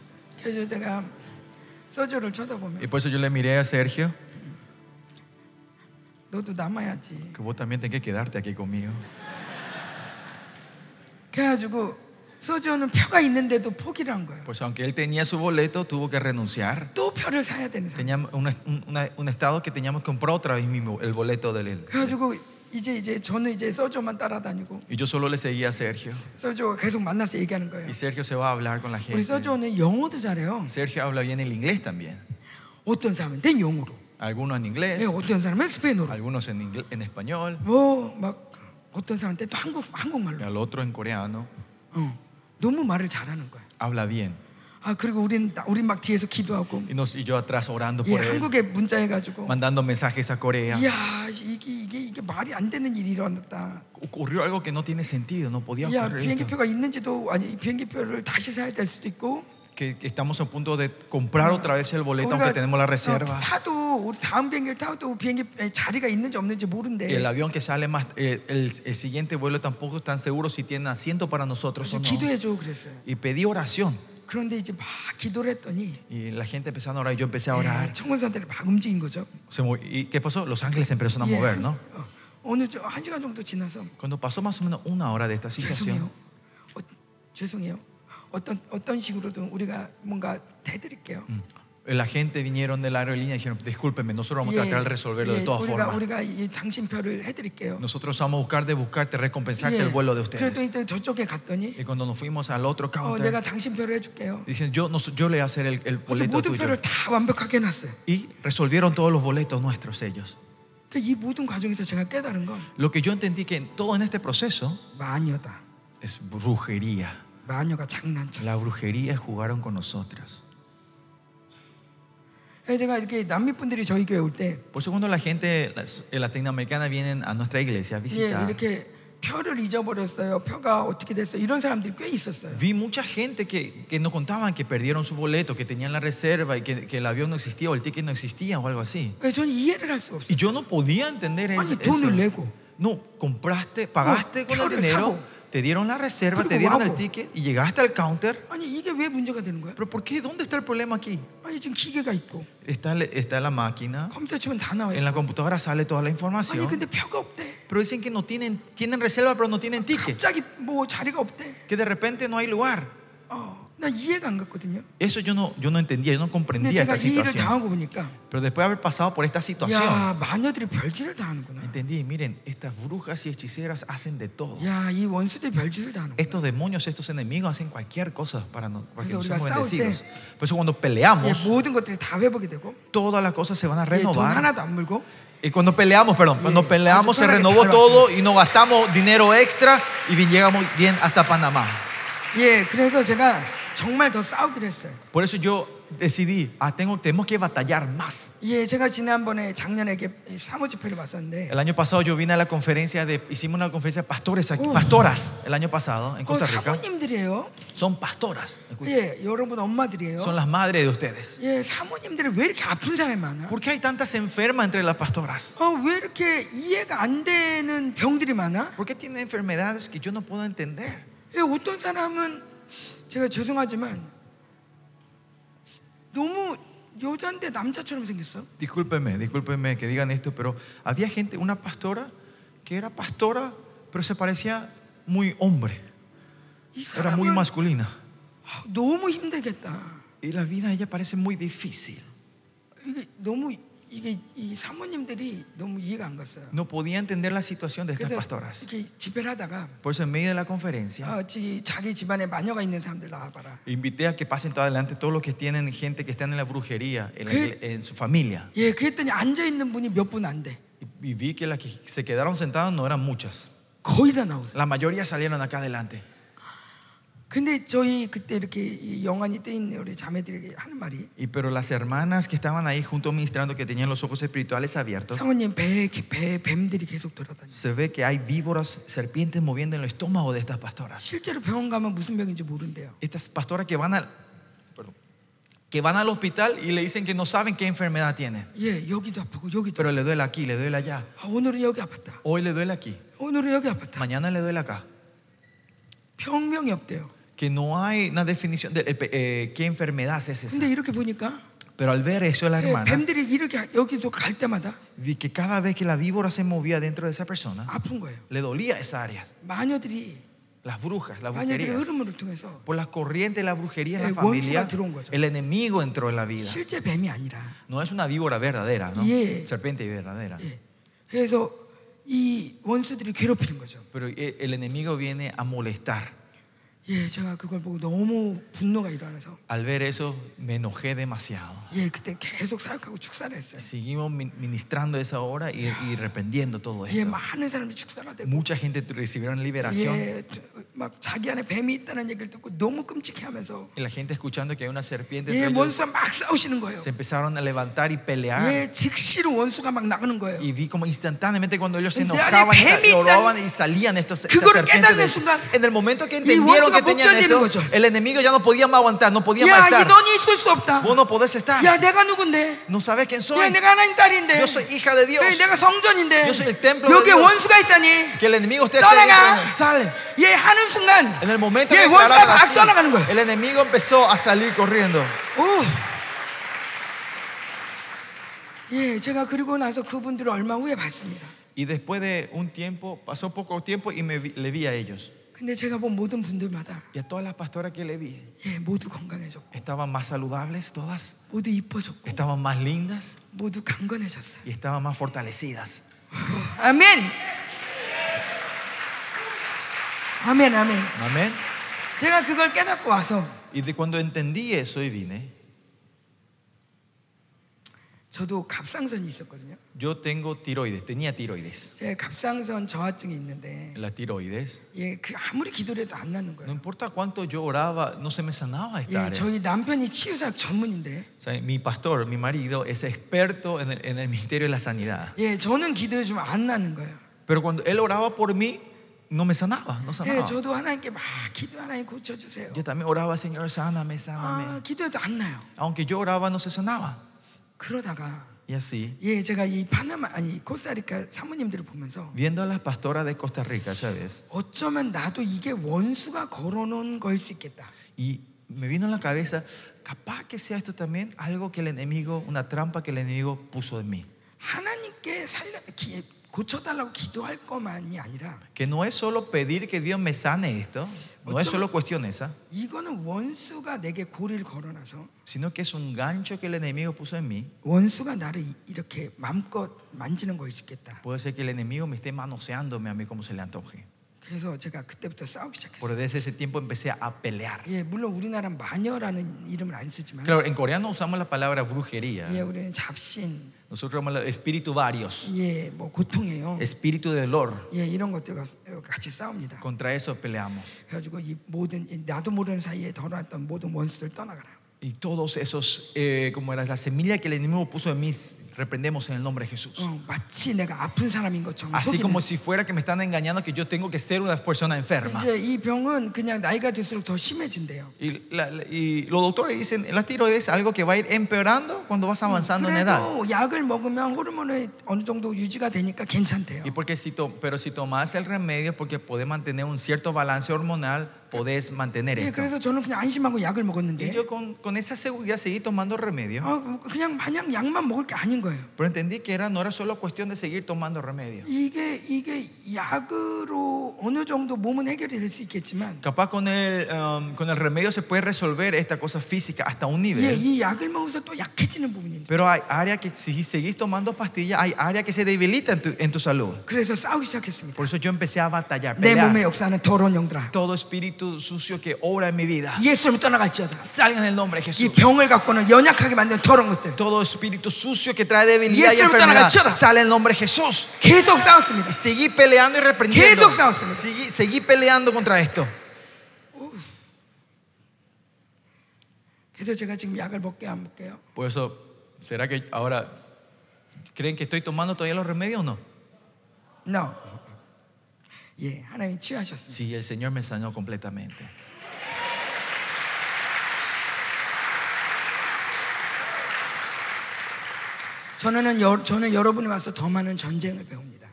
Y por eso yo le miré a Sergio. Que vos también tenés que quedarte aquí conmigo. 그래가지고 소주는 표가 있는데도 포기를 한 거예요. Pues aunque él tenía su boleto, tuvo que renunciar. 또 표를 사야 되는 사람. Teníamos un, un- una- un estado que teníamos que comprar otra vez mismo el boleto de él. 그래가지고 이제 이제 저는 이제 소주만 따라다니고 Y yo solo le seguía a Sergio. 소주가 계속 만나서 얘기하는 거예요. Y Sergio se va a hablar con la 우리 gente. 소주는 영어도 잘해요. Sergio habla bien el inglés también. 어떤 사람한테 영어로, Algunos en 예, inglés, 어떤 사람은 스페인어로, algunos en, ingle- en español, 뭐 막 어떤 사람한테 또 한국 y 한국말로. al otro en coreano. 어, 너무 말을 잘하는 거야. Habla bien. 아 그리고 우린 우리 막 뒤에서 기도하고, Y, nos- y yo atrás orando 예, por él, 한국에 문자 해 가지고, mandando mensajes a Corea. 이야 이게 이게 이게 말이 안 되는 일이 일어났다. Ocurrió algo que no tiene sentido, no podía 야 ocurrir. esto. 비행기표가 있는지도 아니 비행기표를 다시 사야 될 수도 있고. Que, que estamos a punto de comprar otra vez el boleto, aunque 우리가 tenemos la 어, reserva. 타도 우리 다음 비행기를 타도 비행기 에, 자리가 있는지 없는지 Y 모른대. el avión que sale más, eh, el, el siguiente vuelo tampoco están seguros si tiene asiento para nosotros o 그래서 no. 기도해줘 그랬어요. Y pedí oración. 그런데 이제 막 기도를 했더니 Y la gente empezó a orar y yo empecé a 예, orar. 청원사들이 막 움직인 거죠. Se mo- ¿Y qué pasó? Los ángeles empezaron a 예, mover, 한, ¿no? 어, 어느 저- 한 시간 정도 지나서 Cuando pasó más o menos una hora de esta 죄송해요. situación, 어, 죄송해요. 어떤 어떤 식으로든 우리가 뭔가 대드릴게요. mm, la gente vinieron de la aerolínea y dijeron, discúlpeme, nosotros vamos a 예, tratar de resolverlo de 예, todas 우리가 formas. 우리가 이 당신 표를 해드릴게요. Nosotros vamos a buscar de buscarte, recompensarte 예, el vuelo de ustedes. 그랬더니 또 저쪽에 갔더니 Y cuando nos fuimos al otro 어, counter, 내가 당신 표를 해줄게요. dijeron, yo, no, yo le voy a hacer el, el 그래서 boleto 모든 tuyo. 표를 다 완벽하게 해놨어요. Y resolvieron todos los boletos nuestros ellos. 그이 모든 과정에서 제가 깨달은 건 Lo que yo entendí que en todo en este proceso 마녀다. es brujería. La brujería jugaron con nosotros. Por eso cuando la gente eh, latinoamericana vienen a nuestra iglesia a visitar. Vi mucha gente que, que nos contaban que perdieron su boleto, que tenían la reserva y que, que el avión no existía o el ticket no existía o algo así. Y yo no podía entender eso. No, compraste, pagaste con el dinero te dieron la reserva, te 그리고 dieron el 와고. ticket y llegaste al counter. 아니 이게 왜 문제가 되는 거야? Pero ¿por qué? ¿Dónde está el problema aquí? 아니 지금 기계가 있고 Está, el- está la máquina, 컴퓨터 치면 다 나와 en 있고 la computadora sale toda la 아니 información. 근데 표가 없대. Pero dicen que no tienen, tienen reserva, pero no tienen ticket. 갑자기 뭐 자리가 없대. Que de repente no hay lugar. 어, 나 이해가 안 갔거든요. Eso yo no, yo no entendía, yo no 근데 comprendía 제가 esta 이 일을 situación. 당하고 보니까 Pero después de haber pasado por esta situación, 야 마녀들이 별짓을 다 하는구나. entendí, miren, estas brujas y hechiceras hacen de todo. 야 이 원수들이 별짓을 다 하는구나. Estos demonios, estos enemigos hacen cualquier cosa para, no- para que 그래서 nosotros 우리가 싸울 bendecidos. 때- Por eso cuando 예, peleamos, 모든 것들이 다 회복이 되고 todas las cosas se van a 예, 돈 renovar. 하나도 안 물고 Y cuando peleamos, perdón, cuando Yeah. peleamos se 아주 편하게 renovó 잘 todo y no gastamos dinero extra y bien- llegamos bien hasta Panamá. 예 그래서 제가 정말 더 싸우기로 했어요. Por eso yo decidí, ah, tengo, tenemos que batallar más. 예 제가 지난번에 작년에 이렇게 사무집회를 왔었는데 El año pasado yo vine a la conferencia de, hicimos una conferencia de pastores aquí, Oh. pastoras el año pasado en 그 Costa Rica. 사모님들이에요. Son pastoras, 예 여러분 엄마들이에요. son las madres de ustedes. 예 사모님들이 왜 이렇게 아픈 사람이 많아? ¿Por qué hay tantas enfermas entre las pastoras? 어왜 이렇게 이해가 안 되는 병들이 많아? ¿Por qué tienen enfermedades que yo no puedo entender? 예, 어떤 사람은 제가 죄송하지만 너무 여자인데 남자처럼 생겼어. Discúlpeme, discúlpeme que digan esto, pero había gente, una pastora que era pastora, pero se parecía muy hombre, 이 era muy 사람은 masculina. 아, 너무 힘들겠다. Y la vida de ella parece muy difícil. 이게 너무 이게 이 사모님들이 너무 이해가 안 갔어요. No podía entender la situación de estas 그래서 pastoras. 이렇게 집회를 하다가 Por eso en medio de la conferencia 아, 지- 자기 집안에 마녀가 있는 사람들 나와봐라. invité a que pasen todo adelante todos los que tienen gente que están en la brujería, en, la ¿Qué? igle- en su familia. 예, 그랬더니 앉아 있는 분이 몇 분 안 돼. Y, y vi que las que se quedaron sentadas no eran muchas. 거의 다 나오죠. La mayoría salieron acá adelante. 근데 저희 그때 이렇게 이 영안이 떠 있는 우리 자매들에게 하는 말이 Y pero las hermanas que estaban ahí junto ministrando, que tenían los ojos espirituales abiertos, 사모님 배에 배 뱀들이 계속 돌아다녀. se ve que hay víboras, serpientes moviendo en el estómago de estas pastoras. 실제로 병원 가면 무슨 병인지 모른대요. Estas pastoras que van al, perdón, que van al hospital y le dicen que no saben qué enfermedad tienen. 예, 여기도 아프고 여기도. Pero le duele aquí, le duele allá. 아, 오늘은 여기 아팠다. Hoy le duele aquí, 오늘은 여기 아팠다. mañana le duele acá. 병명이 없대요. Que no hay una definición de eh, eh, qué enfermedad es esa. 근데 이렇게 보니까 Pero al ver eso, la 예, hermana 뱀들이 이렇게 여기도 갈 때마다 vi que cada vez que la víbora se movía dentro de esa persona, 아픈 거예요. le dolía esa área. 마녀들이 Las brujas, las 마녀들의 brujerías. 흐름을 통해서 Por las corrientes de la brujería en Eh, la familia, 원수가 들어온 거죠. el enemigo entró en la vida. 실제 뱀이 아니라. No es una víbora verdadera, ¿no? Yeah. Serpiente verdadera. 예. 그래서 이 원수들이 괴롭히는 거죠. Pero eh, el enemigo viene a molestar. 예, 제가 그걸 보고 너무 분노가 일어나서 Al ver eso me enojé demasiado. 예, 그때 계속 사역하고 축사를 했어요. Seguimos min- ministrando esa hora y, y reprendiendo todo 예, esto. 많은 사람들이 축사가 되고 Mucha gente recibieron liberación. 예, 막 자기 안에 뱀이 있다는 얘기를 듣고 너무 끔찍해하면서 Y la gente escuchando que hay una serpiente 예, entre ellos, 원수가 막 싸우시는 거예요. se empezaron a levantar y pelear. 예, 즉시로 원수가 막 나가는 거예요. Y vi como instantáneamente cuando ellos se 근데 enojaban y, 안에 sa- 뱀이 y oraban 있다는- y salían estos estas 그거를 serpientes. 깨닫는 de- 순간 en el momento que 이 entendieron que 원수가 못 tenían 견디는 esto, 거죠. el enemigo ya no podía más aguantar, no podía 야, más 이 estar. 너니 있을 수 없다. Vos no podés estar. 야, 내가 누군데? No sabes quién 야, soy. 내가 하나님 딸인데. Yo soy hija de Dios. 예, 내가 성전인데. Yo soy el templo de 여기 Dios. 원수가 있다니. Que el enemigo esté 떠나가. dentro. Sale. 예, 하는 순간 En el momento 예, que 원수가 declararon 막 así, 떠나가는 거예요. el enemigo empezó a salir corriendo. 오. 예, 제가 그리고 나서 그분들을 얼마 후에 봤습니다. Y después de un tiempo, pasó poco tiempo y me vi- le vi a ellos. 근데 제가 본 모든 분들마다 Y a todas las pastoras que le vi, 예, 모두 건강해졌고, estaban más saludables todas, 모두 이뻐졌고, estaban más lindas 모두 강건해졌어요. y estaban más fortalecidas. 아멘. 아멘, 아멘. Amén. 제가 그걸 깨닫고 와서 Y de cuando entendí eso y vine, 저도 갑상선이 있었거든요. yo tengo tiroides, tenía tiroides. 제가 갑상선 저하증이 있는데 La tiroides, 예, 그 아무리 기도를 해도 안 낫는 no 거예요. importa cuánto yo oraba, no se me sanaba esta 예, área. 저희 남편이 치유사역 전문인데 O sea, mi pastor, mi marido, es experto en el, en el ministerio de la sanidad. 예, 저는 기도해 주면 안 나는 거예요. Pero cuando él oraba por mí, no me sanaba, no 예, sanaba. 저도 하나님께 막 기도 하나님 고쳐 주세요. Yo también oraba, Señor, sáname, sáname. 아, 기도해도 안 나요. Aunque yo oraba, no se sanaba. 그러다가 Y así, 예, 제가 이 파나마 아니 코스타리카 사모님들을 보면서 viendo a las pastoras de Costa Rica, ¿sabes? 어쩌면 나도 이게 원수가 걸어놓은 거일 수 있겠다. Y me vino a la cabeza, capaz que sea esto también algo que el enemigo, una trampa que el enemigo puso en mí. 하나님께 살려 기, Que no es solo pedir que Dios me sane esto, no es solo cuestión esa, sino que es un gancho que el enemigo puso en mí. Puede ser que el enemigo me esté manoseándome a mí como se le antoje. 그래서 제가 그때부터 싸우기 시작했어요. Por desde ese tiempo empecé a pelear. 예, 물론 우리나라 마녀라는 이름을 안 쓰지만 Claro, en coreano usamos la palabra brujería. 예, 우리는 잡신, Nosotros llamamos espíritu varios, 예, 뭐 고통이에요. espíritu de dolor. 예, 이런 것들과 같이 싸웁니다. Contra eso peleamos. 그래가지고 이 모든 이 나도 모르는 사이에 덜어놨던 모든 원수들 떠나가라. Y todos esos, eh, como era la semilla que el enemigo puso en mí, reprendemos en el nombre de Jesús. 어, 마치 내가 아픈 사람인 것처럼 Así 속이는. como si fuera que me están engañando que yo tengo que ser una persona enferma. 이제 이 병은 그냥 나이가 들수록 더 심해진대요. Y, la- la- y los doctores dicen, la tiroides es algo que va a ir empeorando cuando vas avanzando en edad. 그래도 약을 먹으면 호르몬이 어느 정도 유지가 되니까 괜찮대요. Y porque si to- pero si tomas el remedio, porque podés mantener un cierto balance hormonal, podés mantener 예, esto. 그래서 저는 그냥 안심하고 약을 Y 먹었는데 yo con, con esa seguridad seguí tomando remedio. 아, 그냥 마냥 약만 먹을 게 아닌 거예요. Pero entendí que era, no era solo cuestión de seguir tomando remedio. 이게 이게 약으로 어느 정도 몸은 해결이 될 수 있겠지만 Capaz con el, um, con el remedio se puede resolver esta cosa física hasta un 예, nivel. 이 약을 먹으면서 또 약해지는 부분이 있는데 Pero hay áreas que si seguís tomando pastillas, hay áreas que se debilitan en tu, en tu salud. 그래서 싸우기 시작했습니다. Por eso yo empecé a batallar, 내 몸에 pelear. 역사하는 더러운 영들아 Todo espíritu sucio que obra en mi vida. 예수님을 떠나갈지어다. Salgan en el nombre de 이 Jesús. 병을 갖고는 연약하게 만든 더러운 것들 Todo espíritu sucio que trae debilidad y 예수를 enfermedad. 떠나가치어다. Sale en el nombre de Jesús. 계속 싸웠습니다. Y seguí peleando y reprendiendo. 계속 싸웠습니다. Seguí, seguí peleando contra esto. 그래서 제가 지금 약을 먹게 안 먹게요? Por eso, ¿será que ahora creen que estoy tomando todavía los remedios o no? No. 예, 하나님이 치유하셨습니다. Sí, el Señor me sanó completamente. 저는 여, 저는 여러분이 와서 더 많은 전쟁을 배웁니다.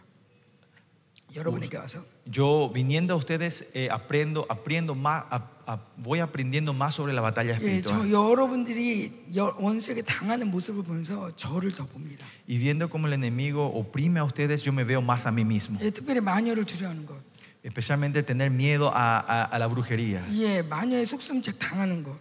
여러분에게 와서 Yo viniendo a ustedes eh, aprendo, aprendo más, a- a- voy aprendiendo más sobre la batalla 예, 저 espiritual 여러분들이 여- 원수에게 당하는 모습을 보면서 저를 더 봅니다. y viendo cómo el enemigo oprime a ustedes, yo me veo más a mí mismo. 예, 특별히 마녀를 두려워하는 것, Especialmente tener miedo a, a- a la brujería, 예, 마녀의 속수무책 당하는 것,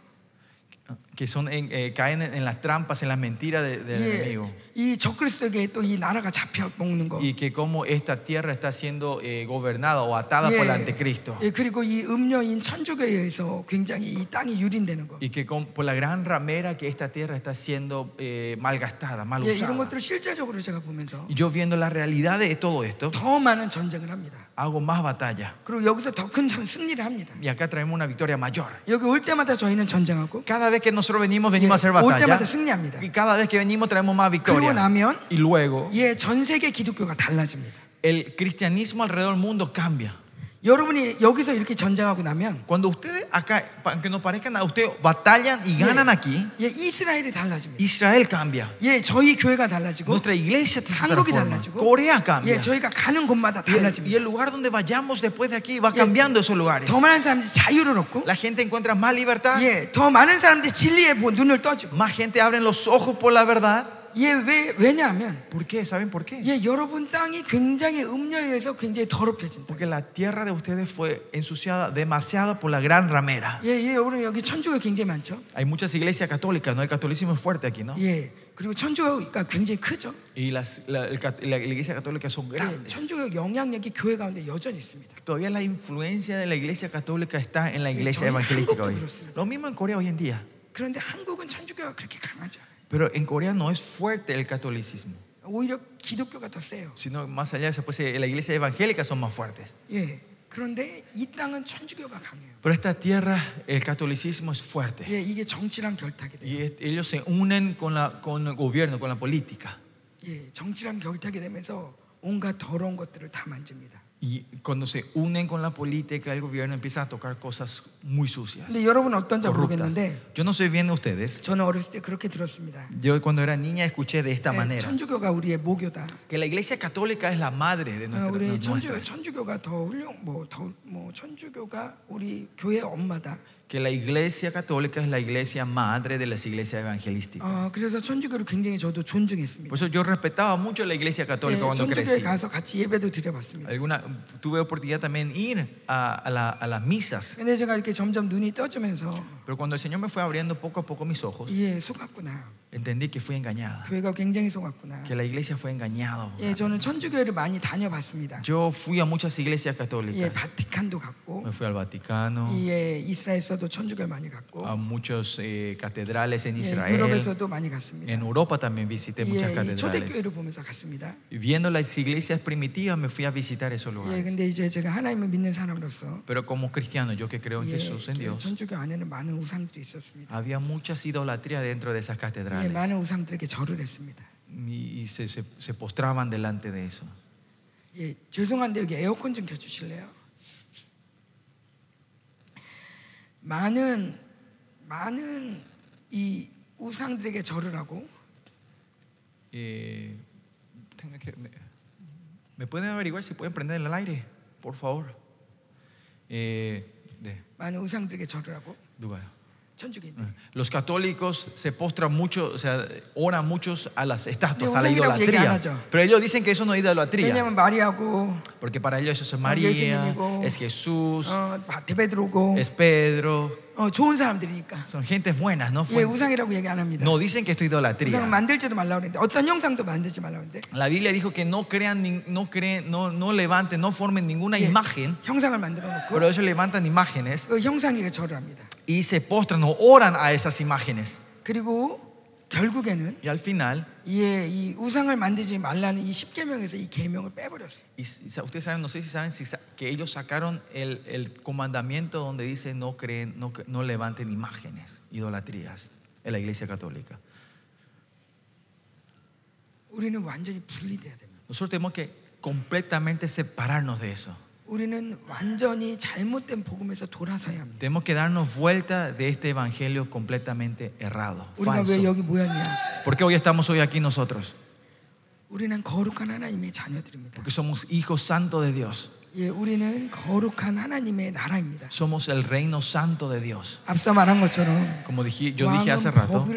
que son en- eh, caen en, en las trampas, en las mentiras de- del 예, enemigo. 이 적그리스도에게 또 이 나라가 잡혀 먹는 거. Y que como esta tierra está siendo eh, gobernada o atada por el anticristo. 예, 그리고 이 음녀인 천주교에 의해서 굉장히 이 땅이 유린되는 거. Y que con- por la gran ramera que esta tierra está siendo eh, malgastada, mal 예, 이런 usada. 것들을 실제적으로 제가 보면서 Y yo viendo la realidad de todo esto, 더 많은 전쟁을 합니다. hago más batalla. 그리고 여기서 더 큰 승리를 합니다. Y acá traemos una victoria mayor. 여기 올 때마다 저희는 전쟁하고 Cada vez que nosotros venimos, venimos a hacer 예, 올 batalla. 때마다 승리합니다. Y cada vez que venimos traemos más 그러고 victoria. 나면 Y luego 예, 전 세계 기독교가 달라집니다. el cristianismo alrededor del mundo cambia. 여러분이 여기서 이렇게 전쟁하고 나면 Cuando ustedes acá, aunque no parezcan nada, ustedes batallan y ganan aquí, 예, 이스라엘이 달라집니다. Israel cambia. 예, 저희 교회가 달라지고 Nuestra iglesia se 한국이. 달라지고 Corea cambia. 예, 저희가 가는 곳마다 el, y 달라집니다. el lugar donde vayamos después de aquí va cambiando esos lugares. 더 많은 사람들이 자유를 얻고 La gente encuentra más libertad. 예, 더 많은 사람들이 진리에 보- 눈을 떠지고 Más gente abren los ojos por la verdad. 예, 왜 왜냐하면 ¿Por qué? ¿Saben por qué? 예, 여러분 땅이 굉장히 음녀에 의해서 굉장히 더럽혀진다. Porque la tierra de ustedes fue ensuciada demasiado por la gran ramera. 예, 예, 여러분 여기 천주교 굉장히 많죠. Hay muchas iglesias católicas, ¿no? El catolicismo es fuerte aquí, ¿no? 예, 그리고 천주교가 굉장히 크죠. Y las, la, cat- la iglesia católica son 예, grandes. 천주교 영향력이 교회 가운데 여전히 있습니다. Todavía la influencia de la iglesia católica está en la iglesia 저희 evangelística 한국도 hoy. 그렇습니다. Lo mismo en Corea hoy en día. 그런데 한국은 천주교가 그렇게 강하지 않아요. Pero en Corea no es fuerte el catolicismo, 오히려 기독교가 더 세요. sino más allá de eso, pues eh, la iglesia evangélica son más fuertes. 예, 그런데 이 땅은 천주교가 강해요. Pero esta tierra, el catolicismo es fuerte. 예, 이게 정치랑 결탁이 돼요. Y es- ellos se unen con, la, con el gobierno, con la política. 예, 정치랑 결탁이 되면서 온갖 더러운 것들을 다 만집니다. Y cuando se unen con la política, el gobierno empieza a tocar cosas muy sucias, 근데 여러분 어떤지 corruptas. 모르겠는데 Yo no sé bien de ustedes. 저는 어렸을 때 그렇게 들었습니다. Yo cuando era niña escuché de esta 예, manera 천주교가 우리의 모교다. que la iglesia católica es la madre de 어, nuestra, 우리 천주, nuestras. 천주교가 더 훌륭 뭐더뭐 천주교가 우리 교회 엄마다. que la iglesia católica es la iglesia madre de las iglesias evangelísticas. 어, 그래서 천주교를 굉장히 저도 존중했습니다. Por eso yo respetaba mucho la iglesia 예, católica cuando 천주교에 crecí. 가서 같이 예배도 드려봤습니다. Alguna, tuve oportunidad también ir a, a la- a las misas, 근데 제가 이렇게 점점 눈이 떠지면서 pero cuando el Señor me fue abriendo poco a poco mis ojos, 예, 속았구나. entendí que fui engañada, 교회가 굉장히 속았구나. que la iglesia fue engañada. 예, 저는 천주교회를 많이 다녀봤습니다. Yo fui a muchas iglesias 예, católicas. 바티칸도 갔고, Me fui al Vaticano, 예, 이스라엘 에서도 천주교를 많이 갔고, a muchos eh, catedrales en 예, Israel. 유럽에서도 많이 갔습니다. En Europa también visité muchas 예, 이 catedrales. 초대교회를 보면서 갔습니다. Y Viendo las iglesias primitivas, me fui a visitar esos 예, lugares. 근데 이제 제가 하나님을 믿는 사람으로서 Pero como cristiano, yo que creo en 예, Jesús, en 그 Dios, 천주교 안에는 많은 우상들이 있었습니다. había muchas idolatrías dentro de esas 예, catedrales. 많은 우상들에게 절을 했습니다. Y, y se, se- se postraban delante de eso. 예, 죄송한데 여기 에어컨 좀 켜주실래요? 많은 많은 이 우상들에게 절을 하고 Eh, tengo que- me, ¿me pueden averiguar si pueden prender el aire? Por favor. Eh, de, 많은 우상들에게 절을 하고 누가요? Eh, los católicos se postran mucho, o sea, oran muchos a las estatuas, a la idolatría. Pero ellos dicen que eso no es idolatría. Porque para ellos eso es María, es Jesús, es Pedro. 어, 좋은 사람들이니까. Son gentes buenas, no, 예, Fuentes. 우상이라고 얘기 안 합니다. no dicen que esto es 우상을 idolatría. 만들지도 말라고 그랬는데 어떤 형상도 만들지 말라고 그랬는데 La Biblia dijo que no crean, nin- no creen, no, no levanten, no formen ninguna 예, imagen. 형상을 만들어 놓고 Pero ellos levantan imágenes 그 형상에게 절을 합니다. y se postran o oran a esas imágenes. 그리고 결국에는 Y al final, 예, 이 우상을 만들지 말라는 이 십계명에서 이 계명을 빼버렸어요. y si- sa- ustedes saben, no sé si saben si sa- que ellos sacaron el, el comandamiento donde dice no creen, no, cre- no levanten imágenes, idolatrías en la iglesia católica. 우리는 완전히 분리돼야 됩니다. Nosotros tenemos que completamente separarnos de eso. Tenemos que darnos vuelta de este evangelio completamente errado. ¿Por qué hoy estamos hoy aquí nosotros? Porque somos hijos santos de Dios. Somos el reino santo de Dios. Como yo dije hace rato,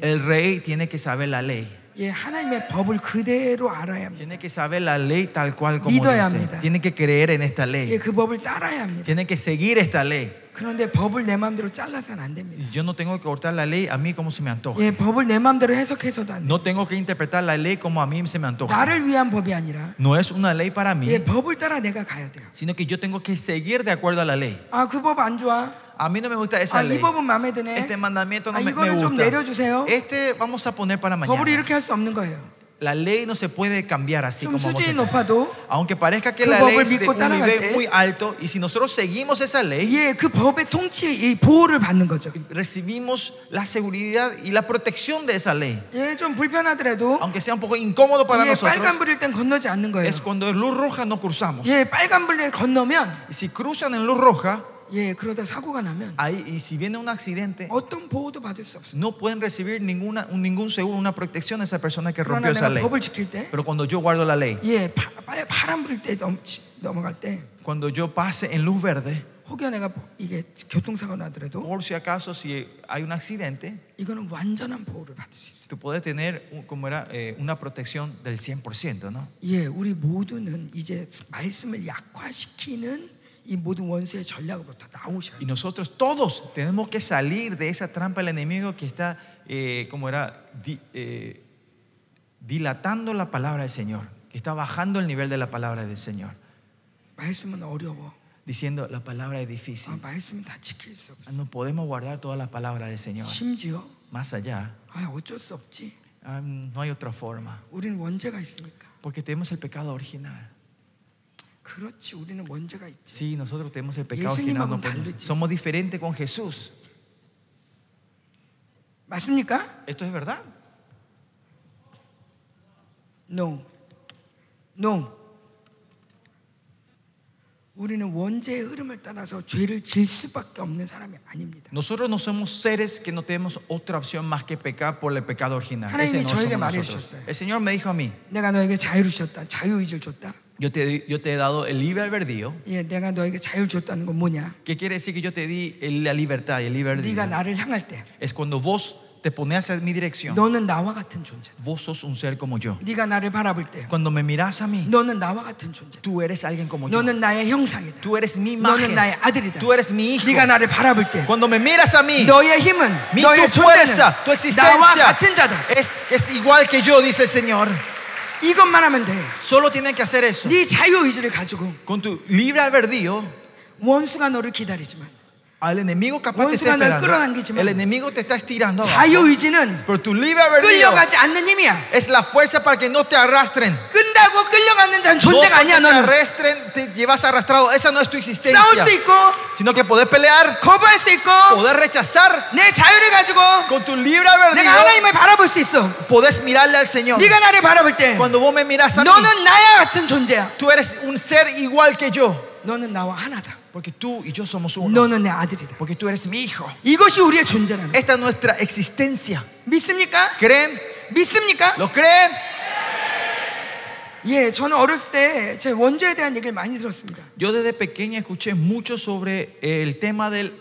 el rey tiene que saber la ley. 예, 하나님의 법을 그대로 알아야 합니다. Tiene que saber la ley tal cual como 믿어야 dice. 합니다. Tiene que creer en esta 예, ley. 그 법을 따라야 합니다. Tiene que seguir esta ley. 그런데 법을 내 마음대로 잘라서는 안 됩니다. Y yo no tengo que cortar la ley a mí como se me antoja. 예, 법을 내 마음대로 해석해서도 안 돼. No tengo que interpretar la ley como a mí se me antoja. 나를 위한 법이 아니라 No es una ley para mí, 예, 법을 따라 내가 가야 돼요. sino que yo tengo que seguir de acuerdo a la ley. 아, 그 법 안 좋아. A mí no me gusta esa 아, 이 ley. 법은 마음에 드네. Este mandamiento no 아, me, me 이거는 좀 gusta. 내려주세요. Este vamos a poner para 법을 mañana. 이렇게 할 수 없는 거예요. La ley no se puede cambiar así 좀 como vamos a 수준이 hacer. 높아도 Aunque parezca que 그 la ley 법을 es de 믿고 un 따라갈 nivel 때 muy alto y si nosotros seguimos esa ley, 예, 그 법의 통치, 이 보호를 받는 거죠. recibimos la seguridad y la protección de esa ley. 예, 좀 불편하더라도 Aunque sea un poco incómodo para 예, nosotros, 빨간불일 땐 건너지 않는 거예요. es cuando es luz roja no cruzamos. 예, 빨간불에 건너면 Y si cruzan en luz roja, 예, 그러다 사고가 나면 ahí, y si viene un accidente, 어떤 보호도 받을 수 없어요. no pueden recibir ninguna, un- ningún seguro, una protección de esa persona que 그러나 rompió esa 내가 ley. 법을 지킬 때 Pero cuando yo guardo la ley, 예, 파, 파, 파란불 때 넘, 치- 넘어갈 때 cuando yo pase en luz verde, 혹여 내가 이게 교통사고 나더라도 por si acaso si hay un accidente, 이거는 완전한 보호를 받을 수 있어요. tú puedes tener un- como era, eh, una protección del 100%, ¿no? 예, 우리 모두는 이제 말씀을 약화시키는 y nosotros todos tenemos que salir de esa trampa del enemigo que está, eh, como era, eh, dilatando la palabra del Señor, que está bajando el nivel de la palabra del Señor. Diciendo, la palabra es difícil. Ah, no podemos guardar toda la palabra del Señor. Más allá. Ah, no hay otra forma. Porque tenemos el pecado original. Sí, nosotros tenemos el pecado original. Somos diferentes con Jesús. ¿Esto es verdad? No. No. Nosotros no somos seres que no tenemos otra opción más que pecar por el pecado original. No el Señor me dijo a mí. Yo te, yo te, he dado el libre albedrío. ¿Qué quiere decir que yo te di la libertad y el libre albedrío? Es cuando vos te pones hacia mi dirección. 너는 나와 같은 존재. Vos sos un ser como yo. 네가 나를 바라볼 때 Cuando me miras a mí, 너는 나와 같은 존재. tú eres alguien como yo. 너는 나의 형상이다. Tú eres mi 너는 imagen. 나의 아들이다. Tú eres mi hijo. 네가 나를 바라볼 때 Cuando me miras a mí, 너의 힘은 mi 너의 tu 존재는 fuerza, tu 나와 existencia 같은 자다. es, es igual que yo, dice el Señor. 이것만 하면 돼. Solo tienen que hacer eso. 네 자유 의지를 가지고 Con tu libre albedrío, 원수가 너를 기다리지만 al enemigo capaz te está 원수가 널 esperando. 끌어당기지만 El enemigo te está estirando abajo. 자유의지는 Pero tu libre albedrío 끌려가지 않는 힘이야. es la fuerza para que no te arrastren. 끈다고 끌려가는 자는 No 존재가 porque 아니야 te 너는. arrastren, te llevas arrastrado. Esa no es tu existencia. 싸울 수 있고 Sino que poder pelear, 거부할 수 있고 poder rechazar 내 자유를 가지고 con tu libre 내가 albedrío. 하나님을 바라볼 수 있어. Podés mirarle al Señor. 네가 나를 바라볼 때 Cuando vos me miras a mí, 너는 나야 같은 존재야. tú eres un ser igual que yo. 너는 나와 하나다. Porque tú y yo somos uno. 너는 내 아들이다. Porque tú eres mi hijo. 이것이 우리의 존재라는 거야. Esta es nuestra existencia. 믿습니까? ¿Creen? 믿습니까? ¿Lo creen? 예, 저는 어렸을 때 제 원죄에 대한 얘기를 많이 들었습니다. Yo desde pequeña escuché mucho sobre el tema del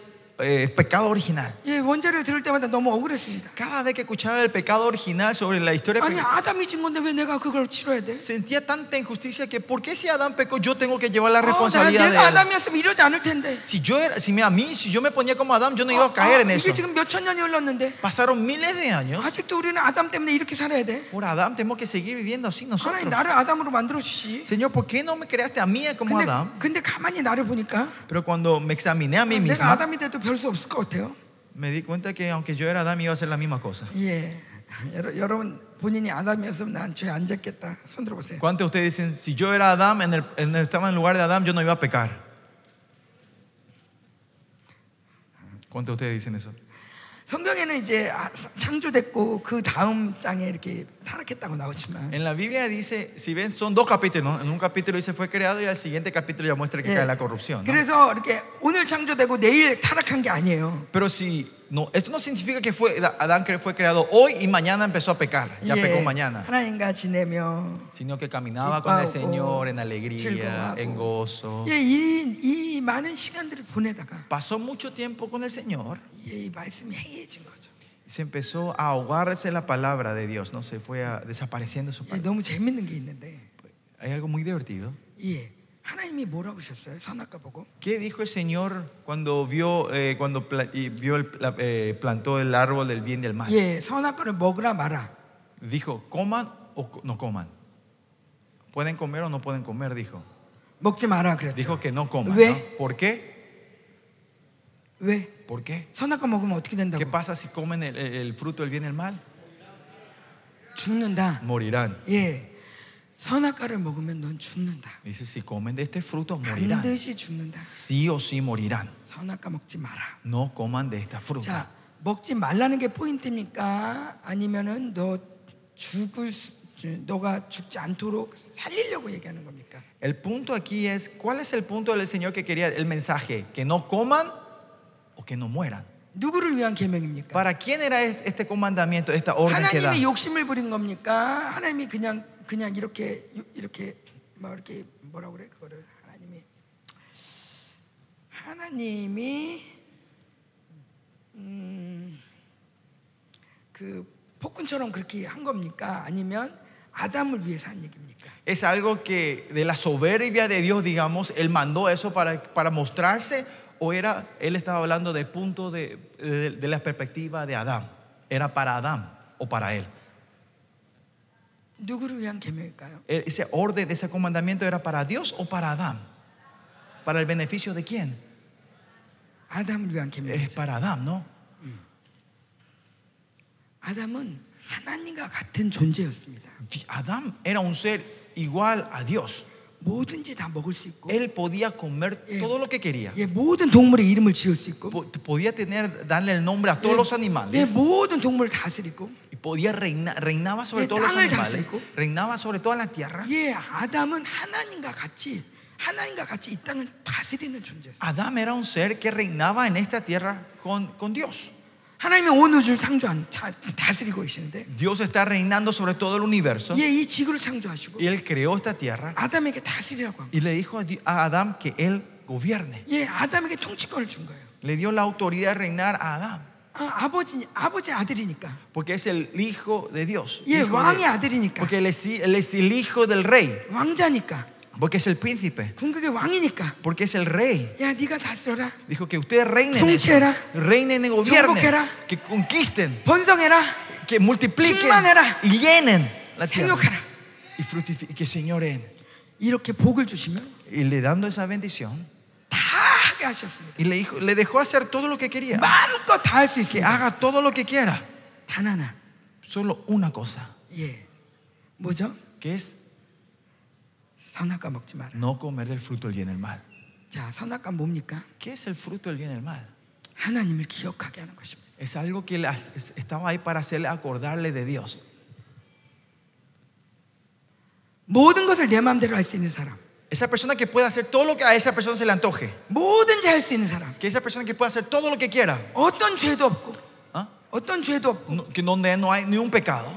eh, pecado original. 예, 원죄를 들을 때마다 너무 억울했습니다. Cada vez que escuchaba el pecado original sobre la historia 아니 pe- 아담이 진 건데 왜 내가 그걸 치러야 돼? sentía tanta injusticia que ¿por qué si Adán pecó yo tengo que llevar la 아, 나- responsabilidad 내가 de él? 아담이었으면 이러지 않을 텐데. Si yo era, si me, a mí, si yo me ponía como Adán, yo no iba a 아, caer en eso. 이게 지금 몇 천 년이 흘렀는데 Pasaron miles de años. 아직도 우리는 아담 때문에 이렇게 살아야 돼. Por Adán tenemos que seguir viviendo así 하나님 nosotros. 나를 아담으로 만들어 주시. Señor, ¿por qué no me creaste a mí como 근데, Adán? 근데 가만히 나를 보니까 Pero cuando me examiné a mí 내가 misma, 아담이 돼도 별 수 없을 것 같아요. me di cuenta que aunque yo era Adán iba a hacer la misma cosa. 예, 여러- 여러분 본인이 아담이었으면 난 죄 안 졌겠다. 손 들어보세요. ¿Cuántos de ustedes dicen, si yo era Adán, en el, en el- estaba en el lugar de Adán, yo no iba a pecar? ¿Cuántos de ustedes dicen eso? 성경에는 이제 아, 창조됐고 그 다음 장에 이렇게 타락했다고 나오지만 En la Biblia dice, si ven, son dos capítulos. En un capítulo dice fue creado y al siguiente capítulo ya muestra que 예. cae la corrupción. ¿no? 그래서 이렇게 오늘 창조되고 내일 타락한 게 아니에요. Pero si no, esto no significa que fue Adán que fue creado hoy y mañana empezó a pecar. Ya 예, pecó mañana. 하나님과 지내며 Sino que caminaba con el 기뻐하고 Señor en alegría, 즐거워하고. en gozo. 예, 이, 이 많은 시간들을 보내다가 Pasó mucho tiempo con el Señor. 예, 이 말씀이 해이해진 거죠. Se empezó a ahogarse la palabra de Dios, no se fue a- desapareciendo su 예, palabra. 너무 재밌는 게 있는데 Hay algo muy divertido. ¿Qué dijo el Señor cuando vio, eh, cuando vio el, eh, plantó el árbol del bien y del mal? Dijo, coman o no coman. ¿Pueden comer o no pueden comer? Dijo. Dijo que no coman. ¿Por qué? ¿Por qué? ¿Qué pasa si comen el, fruto del bien y el mal? Morirán. 선악과를 먹으면 넌 죽는다. Dice, si comen de este fruto, morirán. 반드시 죽는다. Sí o sí morirán. 선악과 먹지 마라. No coman de esta fruta. 자, 먹지 말라는 게 포인트입니까? 아니면은 너 죽을 수, 주- 너가 죽지 않도록 살리려고 얘기하는 겁니까? El punto aquí es, ¿cuál es el punto del Señor que quería el mensaje? ¿Que no coman o que no mueran? 누구를 위한 계명입니까? ¿Para quién era este comandamiento, esta orden que da? 하나님이 욕심을 부린 겁니까? 하나님이 그냥 그냥 이렇게 이렇게 뭐 이렇게 뭐라 그래 그거를 하나님이 하나님이 음그 폭군처럼 그렇게 한 겁니까? 아니면 아담을 위해서 한 얘기입니까? Es algo que de la soberbia de Dios, digamos, Él mandó eso para, para mostrarse o era, Él estaba hablando de punto de, de, de la perspectiva de Adán. ¿Era para Adán o para Él? 누구를 위한 계명일까요? E- Ese orden, ese comandamiento era para Dios o para Adán? ¿Para el beneficio de quién? 아담을 위한 Es 계명이죠. para Adán, ¿no? 아담은 하나님과 같은 존재였습니다. Adán era un ser igual a Dios. 뭐든지 다 먹을 수 있고, Él podía comer Eh. todo lo que quería. 예, 모든 동물의 이름을 지을 수 있고, Po- Podía tener, darle el nombre a todos 예, los 예, animales. 모든 동물을 다스리고, Y podía reinar, reinaba sobre 예, todos los 땅을 animales. 다스리고. Reinaba sobre toda la tierra. 예, 아담은 하나님과 같이 하나님과 같이 이 땅을 다스리는 존재였어요. Adán era un ser que reinaba en esta tierra con, con Dios. 하나님은 온 우주를 창조한 자- 다스리고 계시는데, Dios está reinando sobre todo el universo. 예, 이 지구를 창조하시고 Y Él creó esta tierra. 아담에게 다스리라고 합니다. Y le dijo a Di- a Adán que Él gobierne. 예, 아담에게 통치권을 준 거예요. Le dio la autoridad de reinar a Adán. 아, 아버지 아버지 아들이니까, Porque es el hijo de Dios. 예, hijo de- 왕의 아들이니까, porque él es, él es el hijo del rey. 왕자니까, Porque es el príncipe. 궁극의 왕이니까, Porque es el rey. 야, 네가 다스려라, Dijo que ustedes reinen. eso. 통치해라. Reinen y gobiernen. 정복해라. Que conquisten. 번성해라, Que multipliquen. 충만해라. Y llenen la tierra. 생육하라. Y fructifiquen. Que señoren. 이렇게 복을 주시면 Y le dando esa bendición. 다 하게 하셨습니다. Y le, dijo, le dejó hacer todo lo que quería. 마음껏 다 할 수 Que 있습니다. haga todo lo que quiera. 단 하나, Solo una cosa. 예, 뭐죠? Que es 선악과 먹지 마라. no comer del fruto del bien y el mal. 자, 선악과 뭡니까? ¿Qué es el fruto del bien y el mal? 하나님을 기억하게 하는 것입니다. Es algo que le hace- es- estaba ahí para hacerle acordarle de Dios. 모든 것을 내 마음대로 할 수 있는 사람, Esa persona que puede hacer todo lo que a esa persona se le antoje. 뭐든지 할 수 있는 사람, Que esa persona que puede hacer todo lo que quiera. 어떤 죄도 없고, ¿Ah? 어떤 죄도 없고, No- que donde no hay ni un pecado.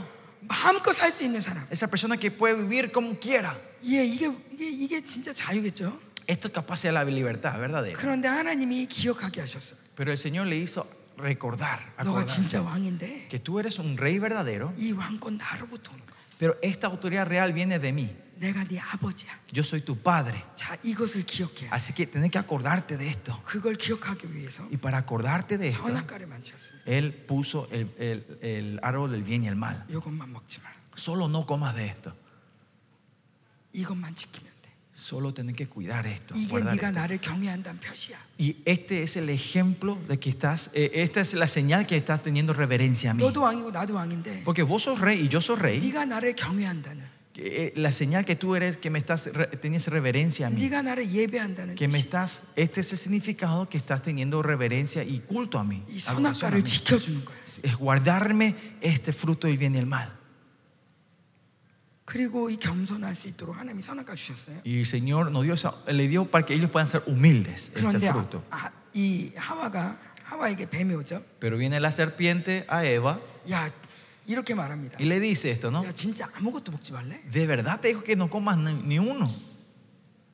마음껏 살 수 있는 사람. Esa persona que puede vivir como quiera. 예, 이게 이게 이게 진짜 자유겠죠. Esto capaz sea la libertad verdadera. 그런데 하나님이 기억하게 하셨어요. Pero el Señor le hizo recordar, acordarse, 왕인데 que tú eres un rey verdadero, pero esta autoridad real viene de mí. 네. Yo soy tu padre. 자. Así que tienes que acordarte de esto. 위해서 Y para acordarte de esto, 선악과를 만지셨습니다. Él puso el, el- el árbol del bien y el mal. 이것만 먹지 마라. Solo no comas de esto. 이것만 지키면 돼. Solo tienes que cuidar esto. 이게 guardar 네가 esto. 나를 경외한다는 표시야. Y este es el ejemplo de que estás, eh, esta es la señal que estás teniendo reverencia a mí. 너도 왕이고 나도 왕인데 Porque vos sos rey y yo soy rey. 네가 나를 경외한다는, eh, Eh, eh, la señal que tú eres, que me estás, tienes reverencia a mí. Que me estás, este es el significado que estás teniendo reverencia y culto a mí. A mí. Es guardarme este fruto del bien y el mal. Y el Señor nos dio esa, le dio para que ellos puedan ser humildes este fruto. Pero viene la serpiente a Eva. 이렇게 말합니다. y le dice esto, ¿no? 야 진짜 아무것도 먹지 말래? De verdad te dijo que no comas ni ni uno.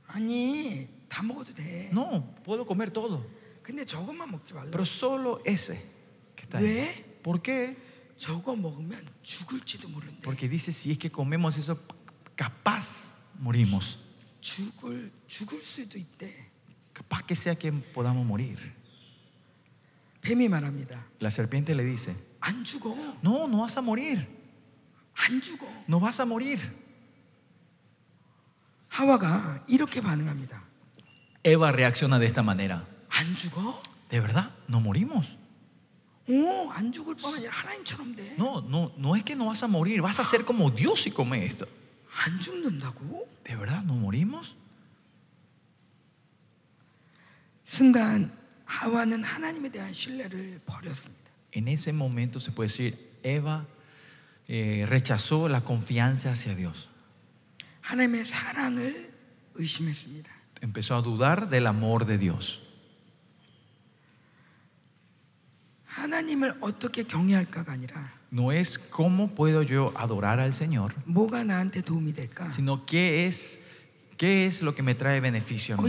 아니 다 먹어도 돼. No, puedo comer todo. 근데 저것만 먹지 말래. Pero solo ese que está ahí. 왜? ¿Por qué? 저거 먹으면 죽을지도 모른대. Porque dice, si es que comemos eso, capaz morimos. 죽을 죽을 수도 있대. Capaz que sea que podamos morir. 뱀이 말합니다. La serpiente le dice, 안 죽어. no, no vas a morir, 안 죽어. no vas a morir. 하와가 이렇게 반응합니다. Eva reacciona de esta manera. 안 죽어? ¿De verdad? ¿No morimos? 오, 안 죽을 뿐 아니라 하나님처럼 돼. No, no, no es que no vas a morir, vas a ser como Dios si comes esto. 안 죽는다고? ¿De verdad no morimos? 순간 하와는 하나님에 대한 신뢰를 버렸습니다. En ese momento se puede decir, Eva eh, rechazó la confianza hacia Dios. Empezó a dudar del amor de Dios. No es cómo puedo yo adorar al Señor, sino qué es, qué es lo que me trae beneficio a mí.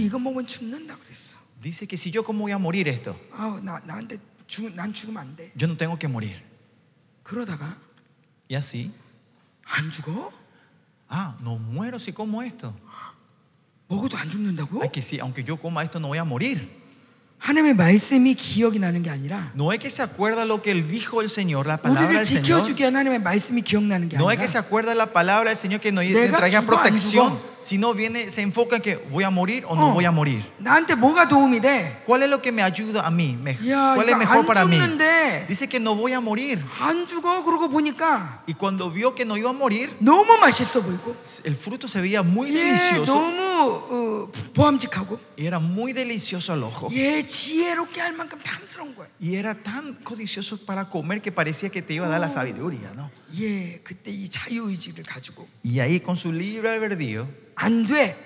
Dice que si yo, ¿cómo voy a morir esto? 난 죽으면 안 돼. yo no tengo que morir. 그러다가 Y así, 안 죽어? ah, no muero si como esto. 먹어도 안 죽는다고? Ay, que sí, aunque yo coma esto no voy a morir. 하나님의 말씀이 기억이 나는 게 아니라 No es que se acuerda lo que dijo el Señor, la palabra 우리를 del Señor. 지켜주기 위한 하나님의 말씀이 기억나는 게 No es 아니라 que se acuerda la palabra del Señor que nos 내가 traiga 죽어, 안 protección, 죽어? sino viene, se enfoca en que voy a morir o no 어, voy a morir. 나한테 뭐가 도움이 돼? ¿Cuál es lo que me ayuda a mí? Me- 야, ¿Cuál es 이거 mejor 안 para mí? 죽는데 Dice que no voy a morir. 안 죽어? 그러고 보니까 Y cuando vio que no iba a morir, 너무 맛있어 보이고 el fruto se veía muy 예, delicioso 너무 어, 보암직하고 y era muy delicioso al ojo. 예, 지혜롭게 할 만큼 탐스러운 거예요. Y era tan codicioso para comer que parecía que te iba a dar la sabiduría, ¿no? 예, 그때 이 자유의지를 가지고 Y ahí con su libre albedrío, 안 돼.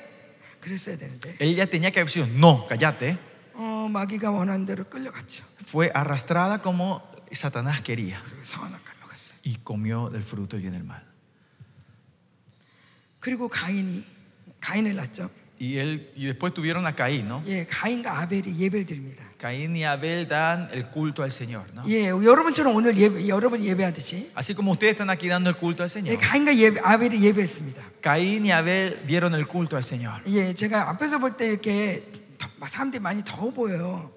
그랬어야 되는데 él ya tenía que haber sido, no, cállate. 어, 마귀가 원하는 대로 끌려갔죠. Fue arrastrada como Satanás quería 그리고 선악과로 갔어요. y comió del fruto del bien y del mal. 그리고 가인이 가인을 낳죠. Y, él, y después tuvieron a Caín, ¿no? 예, 가인과 아벨이 예배를 드립니다. Caín y Abel dan el culto al Señor, ¿no? 예, 여러분처럼 오늘 예배, 여러분 예배하듯이 Así como ustedes están aquí dando el culto al 예, Señor. 가인과 예배, 아벨이 예배했습니다. Caín y Abel dieron el culto al Señor. 예, 제가 앞에서 볼 때 이렇게 더- 막 사람들이 많이 더워 보여요.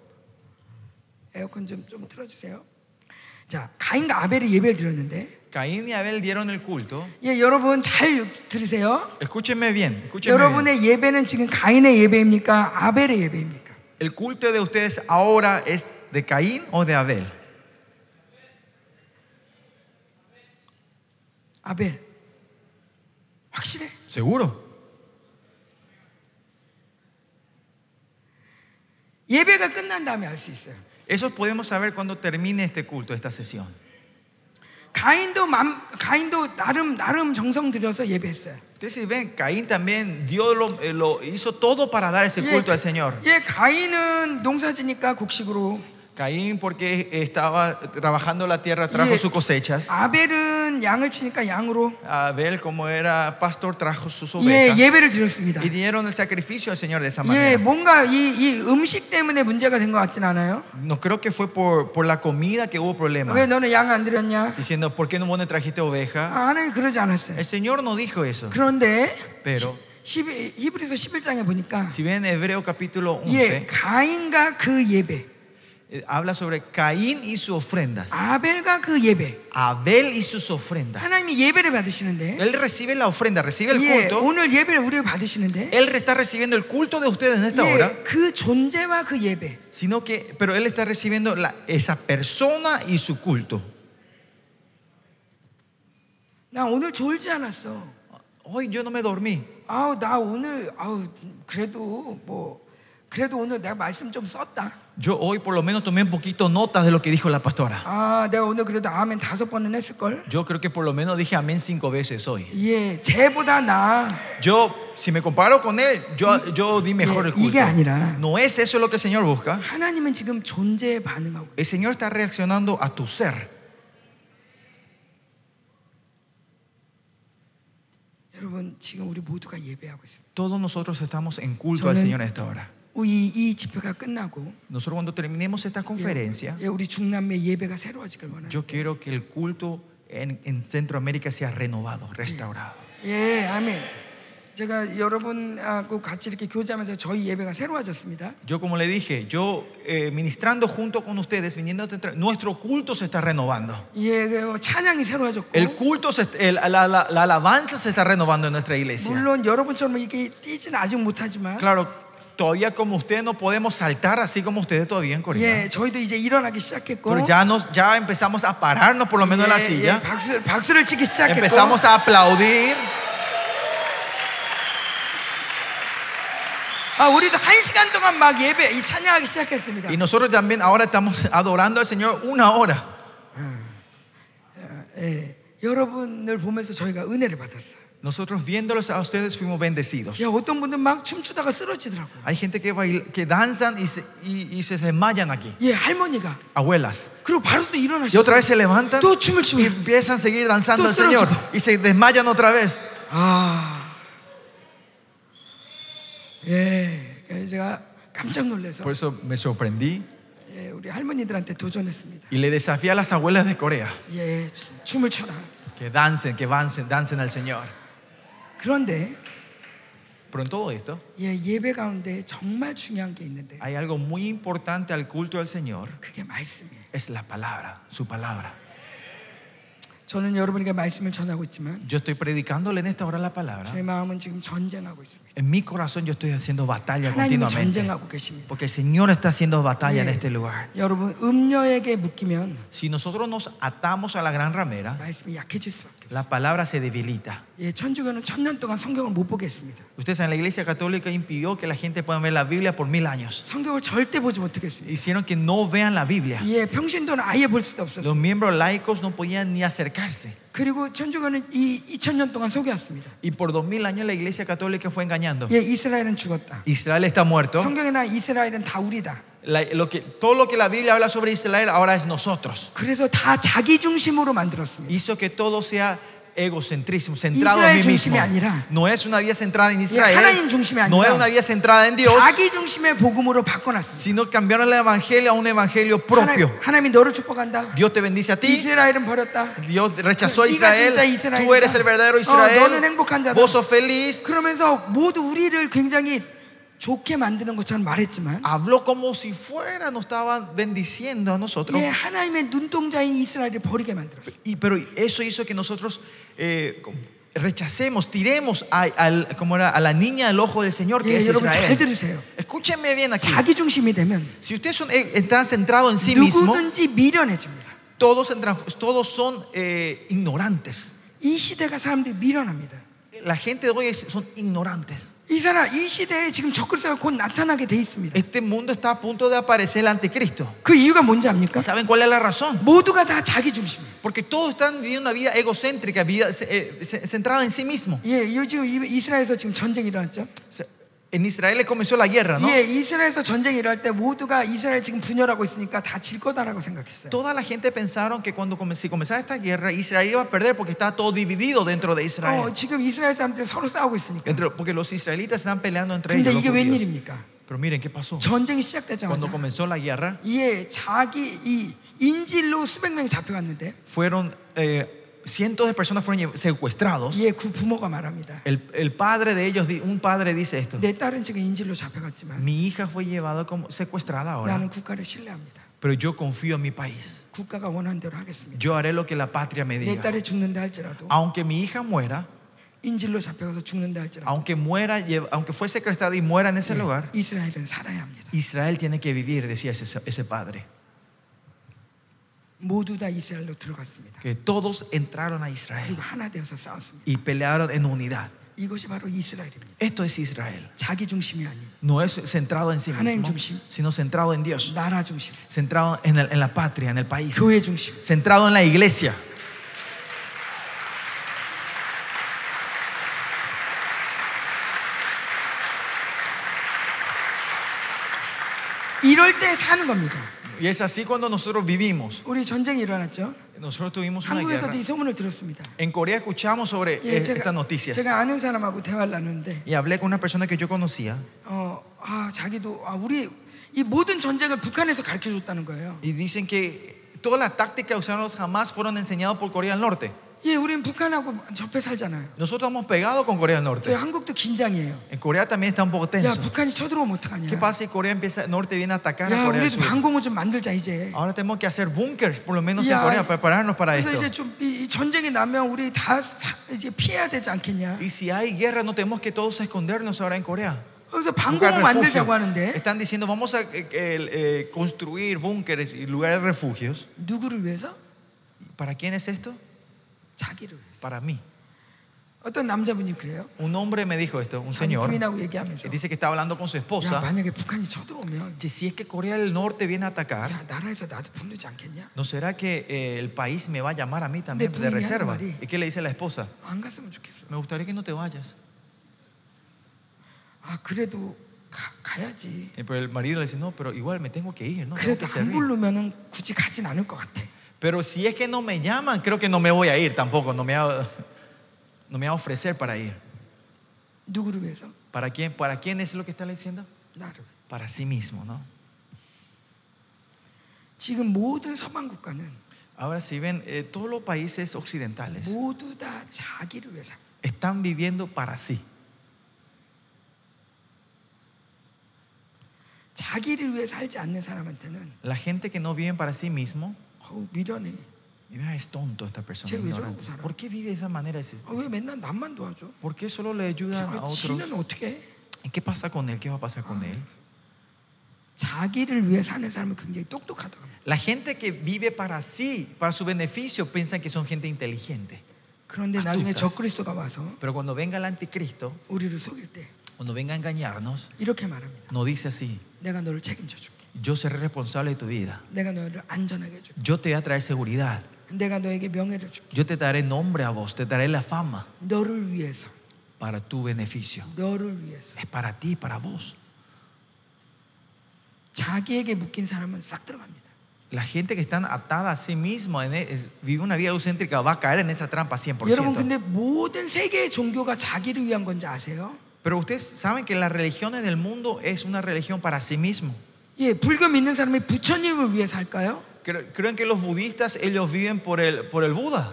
에어컨 좀 좀 틀어 주세요. 자, 가인과 아벨이 예배를 드렸는데, Caín y Abel dieron el culto. 예, 여러분 잘 들으세요. Escúchenme bien, escúchenme bien. 여러분의 예배는 지금 가인의 예배입니까? 아벨의 예배입니까? ¿El culto de ustedes ahora es de Caín o de Abel? 아벨. 확실해? Seguro. 예배가 끝난 다음에 알 수 있어요. Eso podemos saber cuando termine este culto, esta sesión. 가인도 맘, 가인도 나름 나름 정성 들여서 예배했어요. Ustedes si ven, Caín también Dios lo, eh, lo hizo todo para dar ese culto al Señor. 예, 가인은 농사지니까 곡식으로, Caín porque estaba trabajando la tierra trajo 예, sus cosechas. 아벨은 양을 치니까 양으로 Abel como era pastor trajo sus 예, ovejas. 예배를 드렸습니다. Y dieron el sacrificio al Señor de esa 예, manera. 뭔가 이, 이 음식 때문에 문제가 된 것 같진 않아요. No creo que fue por, por la comida que hubo problema. 왜 너는 양 안 드렸냐? Diciendo, ¿por qué no vos no trajiste oveja? 아, 하나님이 그러지 않았어요. El Señor no dijo eso. 그런데 Pero 12, 히브리서 11장에 보니까 si ven Hebreo capítulo 예, 11, 가인과 그 예배, eh, habla sobre Caín y sus ofrendas. 아벨과 그 예배. Abel y sus ofrendas. 하나님이 예배를 받으시는데 Él recibe la ofrenda, recibe el 예, culto. 오늘 예배를 우리가 받으시는데 Él está recibiendo el culto de ustedes en esta hora. 예, 그 존재와 그 예배 Sino que, pero Él está recibiendo la- esa persona y su culto. 나 오늘 졸지 않았어. Hoy yo no me dormí. 아우 나 오늘 아우 그래도 뭐 그래도 오늘 내가 말씀 좀 썼다. Yo hoy por lo menos tomé un poquito notas de lo que dijo la pastora. 아 내가 오늘 그래도 아멘 다섯 번은 했을 걸. Yo creo que por lo menos dije amén cinco veces hoy. 예, 쟤보다 나. Yo, si me comparo con él, yo, yo di mejor el 예, 이게 culto. 아니라 No es eso lo que el Señor busca. 하나님은 지금 존재에 반응하고. El Señor está reaccionando a tu ser. 여러분 지금 우리 모두가 예배하고 있습니다. Todos nosotros estamos en culto al 저는- Señor a esta hora. 이, 이 집회가 끝나고 Nosotros cuando terminemos esta conferencia, 예, 우리 중남미 예배가 새로워지길 원합니다. yo quiero que el culto en, en Centroamérica sea renovado, restaurado. 예, 아멘. 제가 여러분하고 같이 이렇게 교제하면서 저희 예배가 새로워졌습니다. Yo como le dije, yo eh, ministrando junto con ustedes, viniendo, a- nuestro culto se está renovando. 예, 그 찬양이 새로워졌고 El culto, se- el- la, la- la alabanza se está renovando en nuestra iglesia. 물론 여러분처럼 이게 뛰지는 아직 못하지만 Claro, todavía como ustedes no podemos saltar así como ustedes todavía en Corea. 예, 저희도 이제 일어나기 시작했고 Pero ya, nos, ya empezamos a pararnos por lo menos en la 예, 예, silla. 박수, 박수를 치기 시작했고 Empezamos a aplaudir. 아, 우리도 한 시간 동안 막 예배 이 찬양하기 시작했습니다. Y nosotros también ahora estamos adorando al Señor una hora. 예, 여러분을 보면서 저희가 은혜를 받았어요. Nosotros viéndolos a ustedes fuimos bendecidos. 야, 어떤 분들 막 춤추다가 쓰러지더라고요. Hay gente que, baila- que danzan y se, y- y se desmayan aquí. 예, 할머니가 Abuelas. 그리고 바로 또 Y 일어나시고 otra vez se levantan 또 춤을 y 추고 empiezan a seguir danzando 또 al Señor. 쓰러지고. Y se desmayan otra vez. 아, 예, 그래서 제가 깜짝 놀라서 Por eso me sorprendí 예, 우리 할머니들한테 도전했습니다. y le desafié a las abuelas de Corea 예, 춤- 춤을 춰라. que dancen, que dancen, dancen al Señor. 그런데 Pero en todo esto 예, 예배 가운데 정말 중요한 게 있는데 hay algo muy importante al culto al Señor. 그게 말씀이에요. Es la palabra, su palabra. 저는 여러분에게 말씀을 전하고 있지만 Yo estoy predicándole en esta hora la palabra. 제 마음은 지금 전쟁하고 있습니다. En mi corazón yo estoy haciendo batalla 하나님은 continuamente. 전쟁하고 계십니다. Porque el Señor está haciendo batalla en 예, este lugar. 여러분 음녀에게 묶이면 Si nosotros nos atamos a la gran ramera, 말씀이 약해질 수밖에 없어요. la palabra se debilita. 예, 천주교는 천년 동안 성경을 못 보겠습니다. Ustedes en la iglesia católica impidió que la gente pueda ver la Biblia por mil años. 성경을 절대 보지 못하겠습니다. Hicieron que no vean la Biblia. 예, 평신도는 아예 볼 수도 없었어요. Los miembros laicos no podían ni acercarse. 그리고 천주교는 이 2000년 동안 속였습니다. Y por dos mil años la iglesia católica fue engañando. 예, 이스라엘은 죽었다. Israel está muerto. 성경에나 이스라엘은 다 우리다. La- lo que, todo lo que la Biblia habla sobre Israel ahora es nosotros. 그래서 다 자기 중심으로 만들었습니다. Hizo que todo sea egocentrismo, centrado Israel en mí mismo. 중심이 아니라 No es una vida centrada en Israel. 하나님 중심이 No es 아니라 una vida centrada en Dios, 자기 중심의 복음으로 바꿔놨습니다. sino cambiaron el evangelio a un evangelio propio. 하나님, 하나님이 너를 축복한다. Dios te bendice a ti. 이스라엘은 버렸다. Dios rechazó a 네가 Israel. 진짜 이스라엘이다. Tú eres el verdadero 어, 너는 Israel. 행복한 자다. Vos sos feliz. 그러면서 모두 우리를 굉장히 좋게 만드는 것처럼 말했지만 Habló como si fuera, nos estaban bendiciendo a nosotros. 예, 하나님의 눈동자인 이스라엘을 버리게 만들었어요. Y, pero eso hizo que nosotros eh, rechacemos, tiremos a, al- como era, a la niña del ojo del Señor, que 예, es 여러분 잘 Israel. 들으세요. Escúchenme bien aquí. 자기 중심이 되면 Si ustedes son, eh, están centrados en sí mismos, 누구든지 미련해집니다. todos, entran- todos son eh, ignorantes. 이 시대가 사람들이 미련합니다. La gente de hoy es- son ignorantes. 이 사람 이 시대에 지금 적그리스도가 곧 나타나게 돼 있습니다. Este mundo está a punto de aparecer el anticristo. 그 이유가 뭔지 압니까? ¿Y ¿Saben cuál es la razón? 모두가 다 자기 중심이에요. Porque todos están viviendo una vida egocéntrica, vida eh, eh, centrada en sí mismo. 예, 이- 이스라엘에서 지금 전쟁이 일어났죠. O sea, En Israel comenzó la guerra, ¿no? 예, 이스라엘에서 전쟁이 일어날 때 모두가 이스라엘 지금 분열하고 있으니까 다 질 거다라고 생각했어요. Toda la gente pensaron que cuando come- si comenzaba esta guerra, Israel iba a perder porque estaba todo dividido dentro de Israel. 어, 지금 이스라엘 사람들이 서로 싸우고 있으니까. Entre- porque los israelitas están peleando entre 근데 ellos. 이게 los judíos. 웬일입니까? Pero miren qué pasó. 전쟁이 Cuando 시작되자마자 comenzó la guerra, 예, 자기 이 인질로 수백 명이 잡혀갔는데 fueron eh, cientos de personas fueron lle- secuestrados. 예, 그 부모가 말합니다. El, el padre de ellos, di- un padre dice esto: 내 딸은 지금 인질로 잡혀갔지만 Mi hija fue llevada como secuestrada ahora, 나는 국가를 신뢰합니다. pero yo confío en mi país. 국가가 원하는 대로 하겠습니다. Yo haré lo que la patria me 내 diga. 딸이 죽는다 할지라도 Aunque mi hija muera, 인질로 잡혀가서 죽는다 할지라도 aunque muera, lle- aunque fue secuestrada y muera en ese lugar, 이스라엘은 살아야 합니다. Israel tiene que vivir, decía ese, ese padre. 모두 다 이스라엘로 들어갔습니다. Que todos entraron a Israel 그리고 하나 되어서 싸웠습니다. y pelearon en unidad. 이것이 바로 이스라엘입니다. Esto es Israel. 자기 중심이 아닌 No es centrado en sí 하나님 mismo, 중심. sino centrado en Dios, 나라 중심, centrado en, el- en la patria, en el país, 교회 중심. centrado en la iglesia. 이럴 때 사는 겁니다. Y es así cuando nosotros vivimos. 우리 전쟁이 일어났죠. Nosotros tuvimos una guerra. 한국에서도 이 소문을 들었습니다. En Corea escuchamos sobre 예, eh, estas 제가, noticias. 제가 아는 사람하고 대화를 나누는데 Y hablé con una persona que yo conocía 어, 아, 자기도 아, 우리 이 모든 전쟁을 북한에서 가르쳐 줬다는 거예요. y dicen que todas las tácticas que usaron los jamás fueron enseñadas por Corea del Norte. 예, 우리는 북한하고 접해 살잖아요. Nosotros estamos pegados con Corea del 저희 Norte. 한국도 긴장이에요. En Corea también está un poco 야, tenso. 북한이 쳐들어오면 어떡하냐? ¿Qué pasa si Corea empieza, Norte viene a atacar a 야, Corea del 우리도 Sur? 방공을 좀 만들자 이제. Ahora tenemos que hacer búnkers, por lo menos en Ya. Corea, para prepararnos para 그래서 esto. 이제 좀 이 전쟁이 나면 우리 다 사- 이제 피해야 되지 않겠냐? Y si hay guerra, no tenemos que todos escondernos ahora en Corea. 그래서 Buscar 방공을 refugio. 만들자고 하는데 Están diciendo, vamos a eh, eh, construir búnkeres y lugares de refugios. 누구를 위해서? ¿Para quién es esto? 자기를 위해서. Para mí. 어떤 남자분이 그래요. Un hombre me dijo esto, un 자기 señor, 부인하고 얘기하면서 que dice que está hablando con su 야, esposa. 만약에 북한이 쳐들어오면 "Che, Si es que Corea del Norte viene a atacar, 야, 나라에서 나도 부르지 않겠냐? ¿no será que eh, el país me va a llamar a mí también 내 de 부인이 reserva? 하는 말이- ¿Y qué le dice la esposa? 안 갔으면 좋겠어. Me gustaría que no te vayas. 아, 그래도 가, 가야지. Eh, Pero el marido le dice, no, pero igual me tengo que ir, ¿no? Tengo 그래도 que 안 servir. 부르면은 굳이 가진 않을 것 같아. pero si es que no me llaman, creo que no me voy a ir tampoco, no me va, no me va a ofrecer para ir. ¿Para quién? ¿Para quién es lo que está diciendo? Para sí mismo, ¿no? Ahora si ven, eh, todos los países occidentales están viviendo para sí. La gente que no vive para sí mismo 어우, 미련해. mira, es tonto esta persona. Che, 왜 ignorante. 저러고 살아? ¿Por qué vive de esa manera? ese- 아, 왜 맨날 남만 도와줘? ¿Por qué solo le ayudan a 아, otros? 지는 어떻게 해? ¿Y qué pasa con él? ¿Qué va a pasar con él? 자기를 위해 사는 사람은 굉장히 똑똑하더라고요. La gente que vive para sí, para su beneficio, piensan que son gente inteligente. 그런데 나중에 아뚜까스. 적그리스도가 와서 Pero cuando venga el anticristo, 우리를 속일 때 cuando venga a engañarnos, 이렇게 말합니다. no dice así, 내가 너를 책임져 줄게. yo seré responsable de tu vida. Yo te voy a traer seguridad. Yo te daré nombre a vos, te daré la fama. Para tu beneficio. Es para ti, para vos. La gente que está atada a sí misma, e, vive una vida egocéntrica, va a caer en esa trampa 100%. Pero ustedes saben que las religiones del mundo es una religión para sí mismo. 예, 불교 믿는 사람이 부처님을 위해 살까요? Cre- Creen que los budistas ellos viven por el, por el Buda.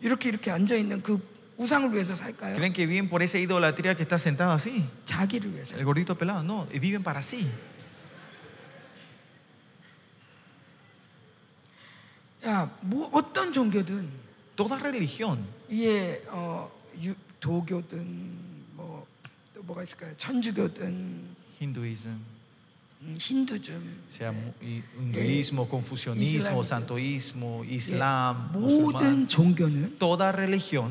이렇게 이렇게 앉아 있는 그 우상을 위해서 살까요? Creen que viven por esa idolatría que está sentado así. 자기를 위해서. El gordito pelado, no, viven para sí. 야, 뭐 어떤 종교든 Toda religión, 이게 어, 유, 도교든 뭐또 뭐가 있을까요? 천주교든 음, 힌두즘 y- hinduismo, confucianismo, Islam. santoísmo, 예, islam, 모든 musulmán, 종교는 toda religión,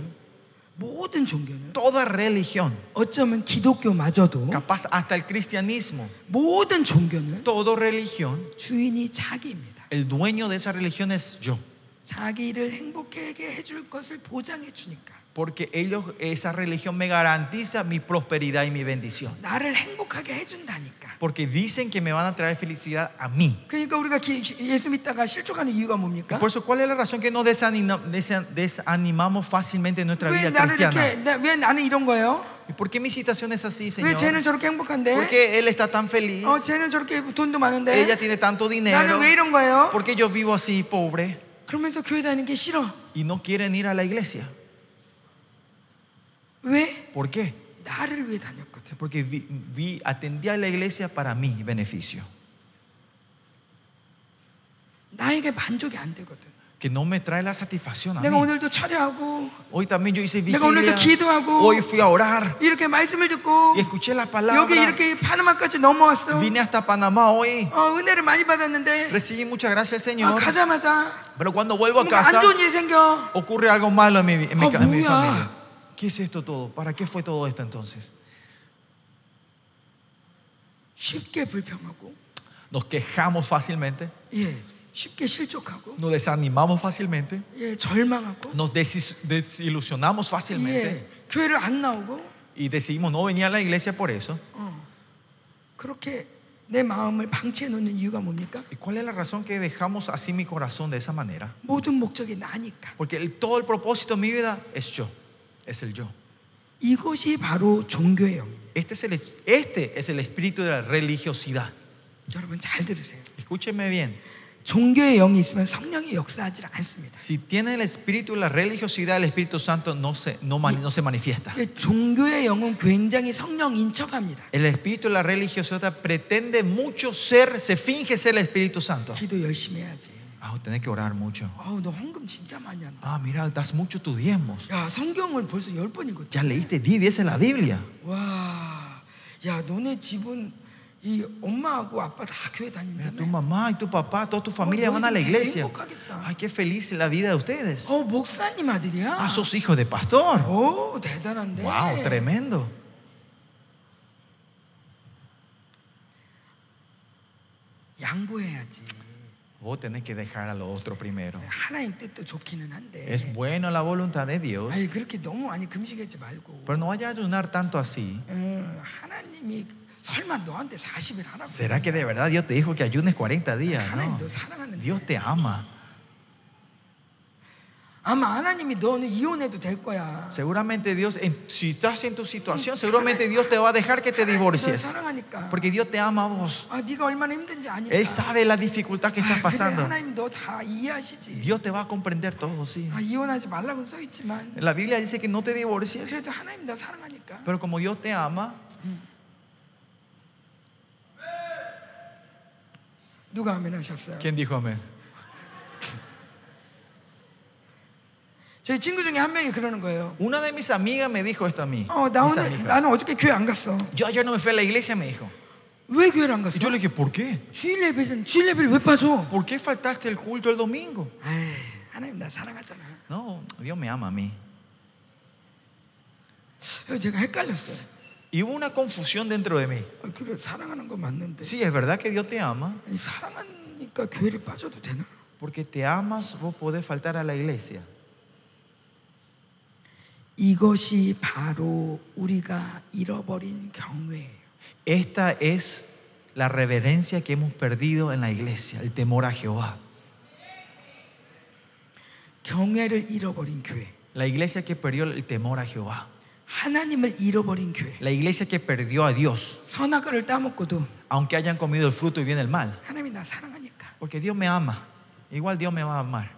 모든 종교는 toda religión, 어쩌면 기독교마저도 capaz hasta el cristianismo, 모든 종교는 toda religión, 주인이 자기입니다. el dueño de esa religión es yo. 자기를 행복하게 해줄 것을 보장해 주니까 Porque ellos, esa religión me garantiza mi prosperidad y mi bendición. 나를 행복하게 해준다니까. Porque dicen que me van a traer felicidad a mí. 그러니까 우리가 기- 예수 믿다가 실족하는 이유가 Y 뭡니까? por eso, ¿cuál es la razón que nos desanima- desa- desanimamos fácilmente en nuestra 왜 vida 나를 이렇게 cristiana? 나- 왜 나는 이런 거예요? ¿Y por qué mi situación es así, 왜 Señor? 쟤는 저렇게 ¿Por 행복한데? qué él está tan feliz? 어, 쟤는 저렇게 돈도 많은데? Ella tiene tanto dinero. 나는 왜 이런 거예요? ¿Por qué yo vivo así, pobre? 그러면서 교회 다니는 게 싫어. Y no quieren ir a la iglesia. 왜? ¿Por qué? 나를 위해 다녔거든. Porque vi, vi- atendí a la iglesia para mi beneficio. 나에게 만족이 안 되거든. Que no me trae la satisfacción a 내가 mí. 오늘도 철회하고 Hoy también yo hice 내가 오늘도 vigilia. 기도하고 Hoy fui a orar 이렇게 말씀을 듣고 y escuché la 여기 palabra. 이렇게 파나마까지 넘어왔어. Vine hasta Panamá hoy. 어, 은혜를 많이 받았는데 Recibí muchas gracias, 아, Señor. 가자마자 Pero cuando vuelvo a 뭔가 안 casa, 좋은 일이 생겨. ocurre algo malo en mi, en mi Ah, ca- en mi 뭐야? familia. ¿Qué es esto todo? ¿Para qué fue todo esto entonces? Nos quejamos fácilmente. Nos desanimamos fácilmente. Nos desilusionamos fácilmente. Y decidimos no venir a la iglesia por eso. ¿Y cuál es la razón que dejamos así mi corazón de esa manera? Porque todo el propósito de mi vida es yo es el yo. 이것이 바로 종교의 영입니다. Este es el, es- este es el espíritu de la religiosidad. 여러분 잘 들으세요. Escúcheme bien. 종교의 영이 있으면 성령이 역사하지 않습니다. Si tiene el espíritu, la religiosidad, el Espíritu Santo no se, no, mani- no se manifiesta. 예, 종교의 영은 굉장히 성령인 척합니다. El espíritu, la religiosidad pretende mucho ser, se finge ser el Espíritu Santo. 기도 열심히 해야지. Ah, tenés que orar mucho. 아우 너 헌금 진짜 많이 한다. Ah, mira, das mucho tus diezmos. 야 성경을 벌써 열 번 읽었지. Ya leíste 10 veces la Biblia. 와, 야 너네 집은 이 엄마하고 아빠 다 교회 Mira, 다닌다며. tu mamá y tu papá, toda tu familia Oh, van a la no, iglesia. 행복하겠다. Ay, qué feliz la vida de ustedes. 어 목사님 아들이야. Ah, sos hijos de pastor. 오 대단한데. Wow, tremendo. 양보해야지. Vos tenés que dejar a lo otro primero. 하나님 뜻도 좋기는 한데. Es bueno la voluntad de Dios, 아니 그렇게 너무 많이 금식하지 말고. pero no vaya a ayunar tanto así. 어, 하나님이 설마 너한테 40일 하라고. ¿Será que de verdad Dios te dijo que ayunes 40 días? 하나님 No. 너 사랑하는데. Dios te ama. 아마 하나님이 너는 이혼해도 될 거야. Seguramente Dios, en- si estás en tu situación, seguramente Dios te va a dejar que te 하나님이 널 divorcies. 사랑하니까. Porque Dios te ama a vos. 아 네가 얼마나 힘든지 아니까. Él sabe la dificultad que estás 아, 근데 pasando. 하나님 너 다 이해하시지. Dios te va a comprender todo, sí. 아, 이혼하지 말라고 써 있지만 La Biblia dice que no te divorcies. 그래도 하나님 너 사랑하니까. Pero como Dios te ama, 누가 아멘 하셨어요? ¿quién dijo amén? 저희 친구 중에 한 명이 그러는 거예요. Una de mis amigas me dijo esto a mí. 어, 나 mis 오늘 amigas. 나는 어저께 교회 안 갔어. Yo ayer no me fui a la iglesia, me dijo. 왜 교회를 안 갔어? Y yo le dije, ¿por qué? 주일 예배는 주일 예배를 왜 빠져? ¿Por qué faltaste el culto el domingo? 에이, 하나님 나 사랑하잖아. No, Dios me ama a mí. 그래서 제가 헷갈렸어요. Y hubo una confusión dentro de mí. 아, 그래 사랑하는 건 맞는데 Sí, es verdad que Dios te ama. 아니, 사랑하니까 교회를 빠져도 되나? Porque te amas, vos podés faltar a la iglesia. 이것이 바로 우리가 잃어버린 경외예요. Esta es la reverencia que hemos perdido en la iglesia, el temor a Jehová. 경외를 잃어버린 교회. La iglesia que perdió el temor a Jehová. 하나님을 잃어버린 교회. La iglesia que perdió a Dios, 선악과를 따먹고도 aunque hayan comido el fruto y viene el mal. 하나님이 나 사랑하니까. Porque Dios me ama. Igual Dios me va a amar.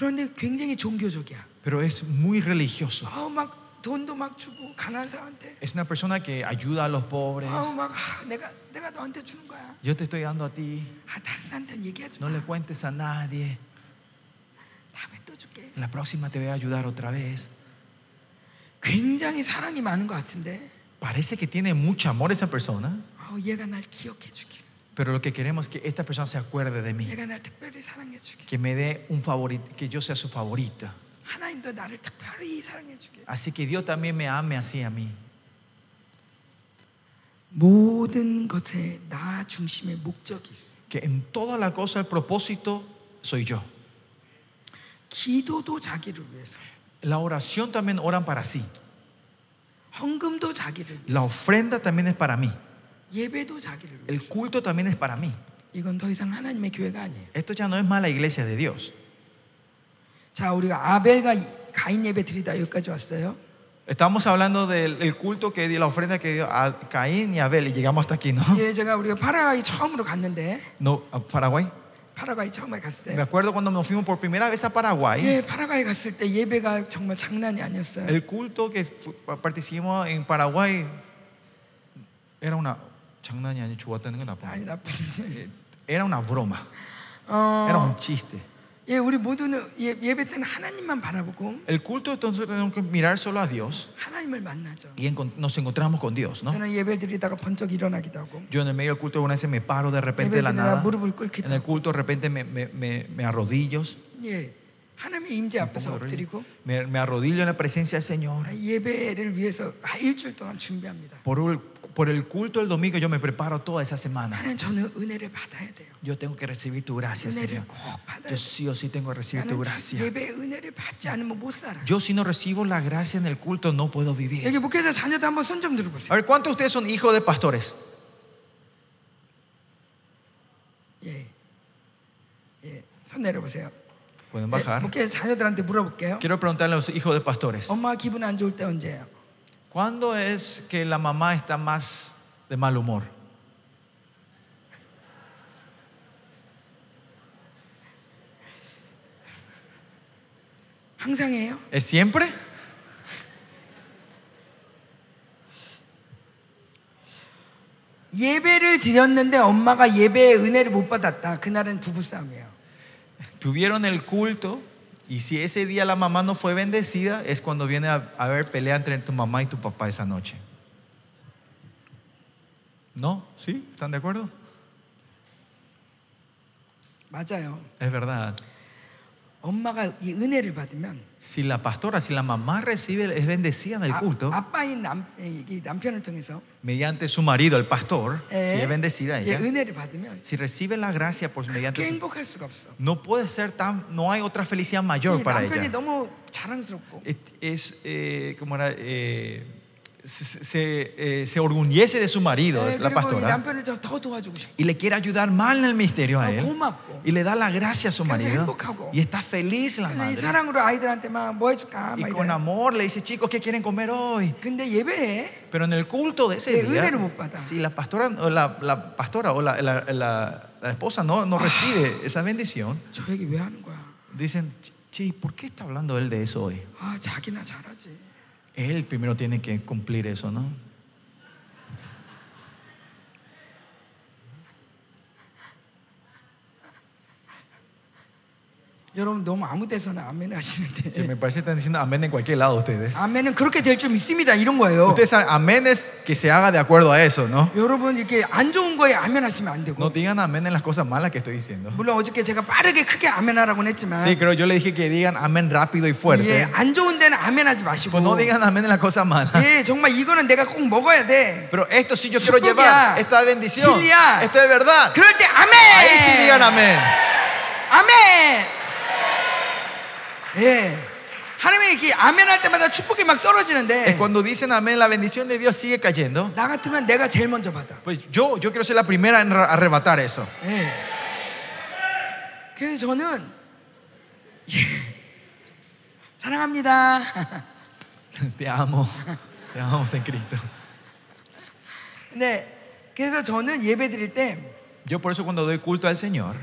그런데 굉장히 종교적이야. Pero es muy religioso. 아우 막 돈도 막 주고 가난한 사람한테. Es una persona que ayuda a los pobres. 아우 막 아, 내가 내가 너한테 주는 거야. Yo te estoy dando a ti. 아 다른 사람한테 얘기하지 No 마. le cuentes a nadie. 다음에 또 줄게. La próxima te voy a ayudar otra vez. 굉장히 사랑이 많은 것 같은데. Parece que tiene mucho amor esa persona. 아우 얘가 날 기억해 주길. Pero lo que queremos es que esta persona se acuerde de mí. Que me dé un favorito, que yo sea su favorito. Así que Dios también me ame así a mí. Que en toda la cosa el propósito soy yo. La oración también oran para sí. La ofrenda también es para mí. El culto también es para mí. Esto ya no es más la iglesia de Dios. Estamos hablando del el culto que dio, la ofrenda que dio a Caín y Abel y llegamos hasta aquí, ¿no? No, a Paraguay. Me acuerdo cuando nos fuimos por primera vez a Paraguay. El culto que participamos en Paraguay era una 장난이 아니 좋았다는 건 나쁜 아니 나쁜. Era una broma, 어, era un chiste. 예, 우리 모두는 예, 예배 때는 하나님만 바라보고 El culto entonces tenemos que mirar solo a Dios 하나님을 만나죠. y encon- nos encontramos con Dios, ¿no? 저는 예배 드리다가 번쩍 일어나기도 하고 Yo en el medio del culto una vez me paro de repente de 예배 la 드리다가 nada. 무릎을 꿇기도 En el 하고 culto de repente me, me, me, me arrodillo, 예, 하나님의 임재 앞에서 pongo de rodillas, 엎드리고 me, me arrodillo en la presencia del Señor. 예배를 위해서 한 일주일 동안 준비합니다. Por el, por el culto del domingo yo me preparo toda esa semana. Yo tengo que recibir tu gracia, Señor. Yo sí o sí tengo que recibir tu gracia. Yo si no recibo la gracia en el culto no puedo vivir. A ver, ¿cuántos de ustedes son hijos de pastores? Pueden bajar. Quiero preguntarle a los hijos de pastores. ¿Cuándo es que la mamá está más de mal humor? 항상 해요. ¿Es siempre? 예배를 드렸는데 엄마가 예배의 은혜를 못 받았다. 그날은 부부싸움이에요. Tuvieron el culto y si ese día la mamá no fue bendecida, es cuando viene a, a haber pelea entre tu mamá y tu papá esa noche. ¿No? ¿Sí? ¿Están de acuerdo? 맞아요. Es verdad. si la pastora, si la mamá recibe, es bendecida en el culto, mediante su marido, el pastor, si es bendecida ella, si recibe la gracia por mediante su, no puede ser tan, no hay otra felicidad mayor para ella. Es, eh, como era. Eh, se, se, eh, se orgullece de su marido, 예, es la 그리고 이 pastora, 남편을 저 더 도와주고 싶고 y le quiere ayudar mal en el misterio a 아, él, 고맙고 y le da la gracia a su 그래서 marido, 행복하고. y está feliz la 그래서 이 madre. 사랑으로 아이들한테 막 뭐 해줄까 Y 막 con 이래. amor le dice, chicos, ¿qué quieren comer hoy? 근데 예배에 Pero en el culto de ese 예, día, 은혜를 못 받아. si la pastora o la, la pastora o la, la- la- la esposa no, no recibe esa bendición, 저 얘기 왜 하는 거야? dicen, che, ¿por qué está hablando él de eso hoy? 아 자기나 잘하지. Él primero tiene que cumplir eso, ¿no? 여러분 너무 아무 데서나 아멘 Sí, 하시는데 me parece que están diciendo amén en cualquier lado ustedes. 아멘은 그렇게 될 줄 믿습니다 이런 거예요. Ustedes saben, amén es que se haga de acuerdo a eso, ¿no? 여러분 이렇게 안 좋은 거에 아멘 하시면 안 되고 No digan amén en las cosas malas que estoy diciendo. 물론 어저께 제가 빠르게 크게 아멘하라고는 했지만 Sí, creo yo le dije que digan amén rápido y 예, fuerte. 안 좋은 데는 아멘하지 마시고 Pues no digan amén en las cosas malas. 예, 정말 이거는 내가 꼭 먹어야 돼. Pero esto sí yo quiero 축복이야. llevar, esta bendición, 진리야. esto es verdad. 그럴 때 아멘. Ahí sí digan amén. 아멘. 예. 하나님이 이렇게 아멘 할 때마다 축복이 막 떨어지는데 cuando dicen amén, la bendición de Dios sigue cayendo. 나 같으면 내가 제일 먼저 받아. Pues yo, yo quiero ser la primera en arrebatar eso. 예. 그래서 저는 예. 사랑합니다. Te amo, te amamos en Cristo. 네. 그래서 저는 예배 드릴 때그 Yo por eso cuando doy culto al Señor,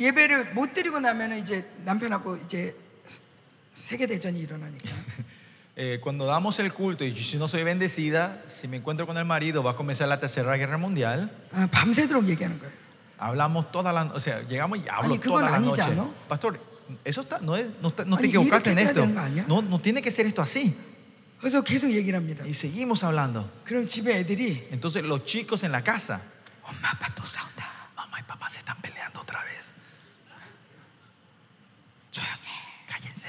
예배를 못 드리고 나면은 이제 남편하고 이제 세계 대전이 일어나니까 eh, cuando damos el culto y si no soy bendecida, si me encuentro con el marido, va a comenzar la tercera guerra mundial. 아, 밤새도록 얘기하는 거예요. Hablamos toda la, o sea, llegamos y hablo Ay, 그건 toda la 아니지 noche. 않아? Pastor, eso está, no, es, no, está- no te Ay, equivocaste en 이렇게 해야 esto. 되는 거 아니야? No, no tiene que ser esto así. 그래서 계속 얘기를 합니다. Y seguimos hablando. 그럼 집에 애들이 Entonces los chicos en la casa, 엄마 아빠 또 싸운다. mamá y papá se están peleando otra vez. 조용해. Cállense.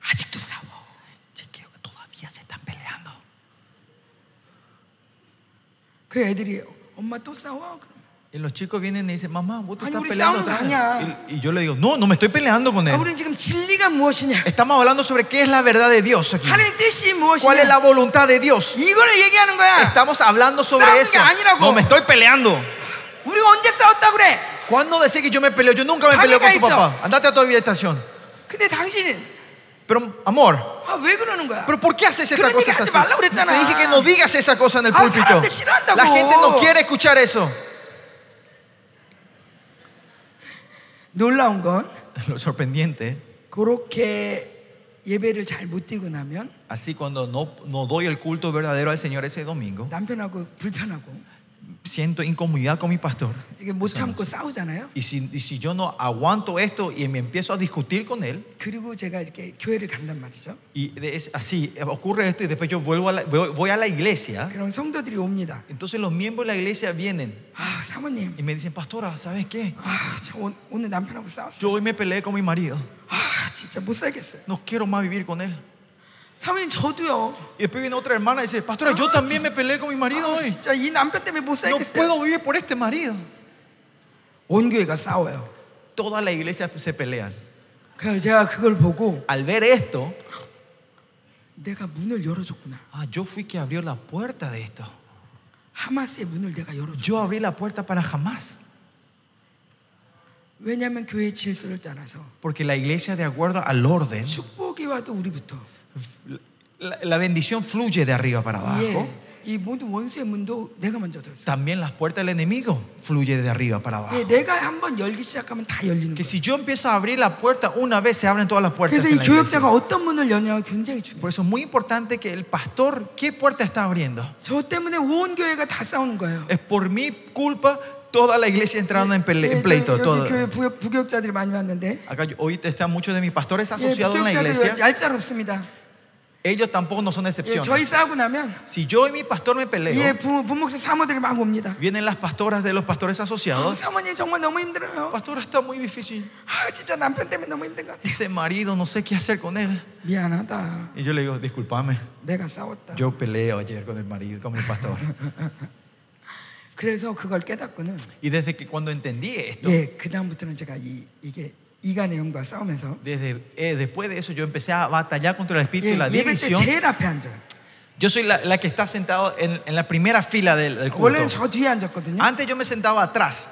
아직도 싸워. Chiquillos, todavía se están peleando. 그 애들이 엄마 또 싸워. 그럼. Y los chicos vienen y dicen, mamá, vos te Ay, estás 우리 peleando 싸우는 거 otra 아니야. vez. Y, y yo le digo, no, no me estoy peleando con 아, él. 우리는 지금 진리가 무엇이냐? Estamos hablando sobre qué es la verdad de Dios aquí. 하나님 뜻이 ¿Cuál es la 무엇이냐? voluntad de Dios? 이거를 얘기하는 거야. Estamos hablando sobre 싸우는 eso. 게 아니라고. No me estoy peleando. 우리가 언제 싸웠다 그래? ¿Cuándo decís que yo me peleo? Yo nunca me peleo con tu Amiga, papá. Andate a tu habitación. 근데 당신은 Pero, amor, 아, 왜 그러는 거야? ¿pero por qué haces estas 그런 얘기 cosas 하지 así? 말라고 그랬잖아. Te dije que no digas esa cosa en el 아, púlpito. 사람들 싫어한다고. La gente no quiere escuchar eso. 놀라운 건 Lo sorprendente, 그렇게 예배를 잘 못 드리고 나면 así cuando no, no doy el culto verdadero al Señor ese domingo, 남편하고 불편하고 siento incomodidad con mi pastor. 이게 못 참고 싸우잖아요. Y si, y si yo no aguanto esto y me empiezo a discutir con él, 그리고 제가 이렇게 교회를 간단 말이죠. y de- es así, ocurre esto y después yo vuelvo a la, voy, voy a la iglesia, 그럼 성도들이 옵니다. entonces los miembros de la iglesia vienen 아 사모님, y me dicen, pastora, ¿sabes qué? 아, 저 오- 오늘 남편하고 싸웠어요. Yo hoy me peleé con mi marido, 아 진짜 못 살겠어요. no quiero más vivir con él. 사모님 저도요. Y después viene otra hermana y dice, pastora, yo también me peleé con mi marido 아, hoy. 진짜 이 남편 때문에 못 No 살겠어요. puedo vivir por este marido. 온 교회가 싸워요. Toda la iglesia se pelean. 그래서 제가 그걸 보고 Al ver esto, 내가 문을 열어줬구나. ah, yo fui que abrió la puerta de esto. 하마스의 문을 내가 열어줬. Yo abrí la puerta para jamás. 왜냐하면 교회 질서를 따라서 Porque la iglesia, de acuerdo al orden, 축복이 와도 우리부터 la, la bendición fluye de arriba para abajo. 예, 이 모든 원수의 문도 내가 먼저 들었어. También las puertas del enemigo fluye de arriba para abajo. 예, 내가 한번 열기 시작하면 다 열리는 Que 거예요. si yo empiezo a abrir la puerta una vez, se abren todas las puertas. 그래서 en 이 la iglesia. 교역자가 어떤 문을 여냐가 굉장히 중요해요. Por eso es muy importante que el pastor, ¿qué puerta está abriendo? 저 때문에 온 교회가 다 싸우는 거예요. Es por mi culpa toda la iglesia entrando en, pele- 예, en 저 pleito. 여기 todo. 교회 부역, 부교역자들이 많이 왔는데 Acá yo- hoy están muchos de mis pastores 예, asociados en la 부교역자들 iglesia. 얄짤없습니다. Ellos tampoco no son 예, excepciones. 저희 싸우고 나면 Si yo y mi pastor me peleo, 예, 부, 부목사 사모들이 막 옵니다. vienen las pastoras de los pastores 아, asociados. 사모님 정말 너무 힘들어요. Pastora, está muy difícil. 아, 진짜 남편 때문에 너무 힘든 것 같아요. Ese marido, no sé qué hacer con él. 미안하다. Y yo le digo, discúlpame, 내가 싸웠다. yo peleo ayer con el marido, con mi pastor. 그래서 그걸 깨닫고는 Y desde que cuando entendí esto, 예, 그 다음부터는 제가 이, 이게 desde, eh, después de eso yo empecé a batallar contra el espíritu de la división. Yo soy la, la, que está sentado en, en la primera fila del, del culto. Antes yo me sentaba atrás.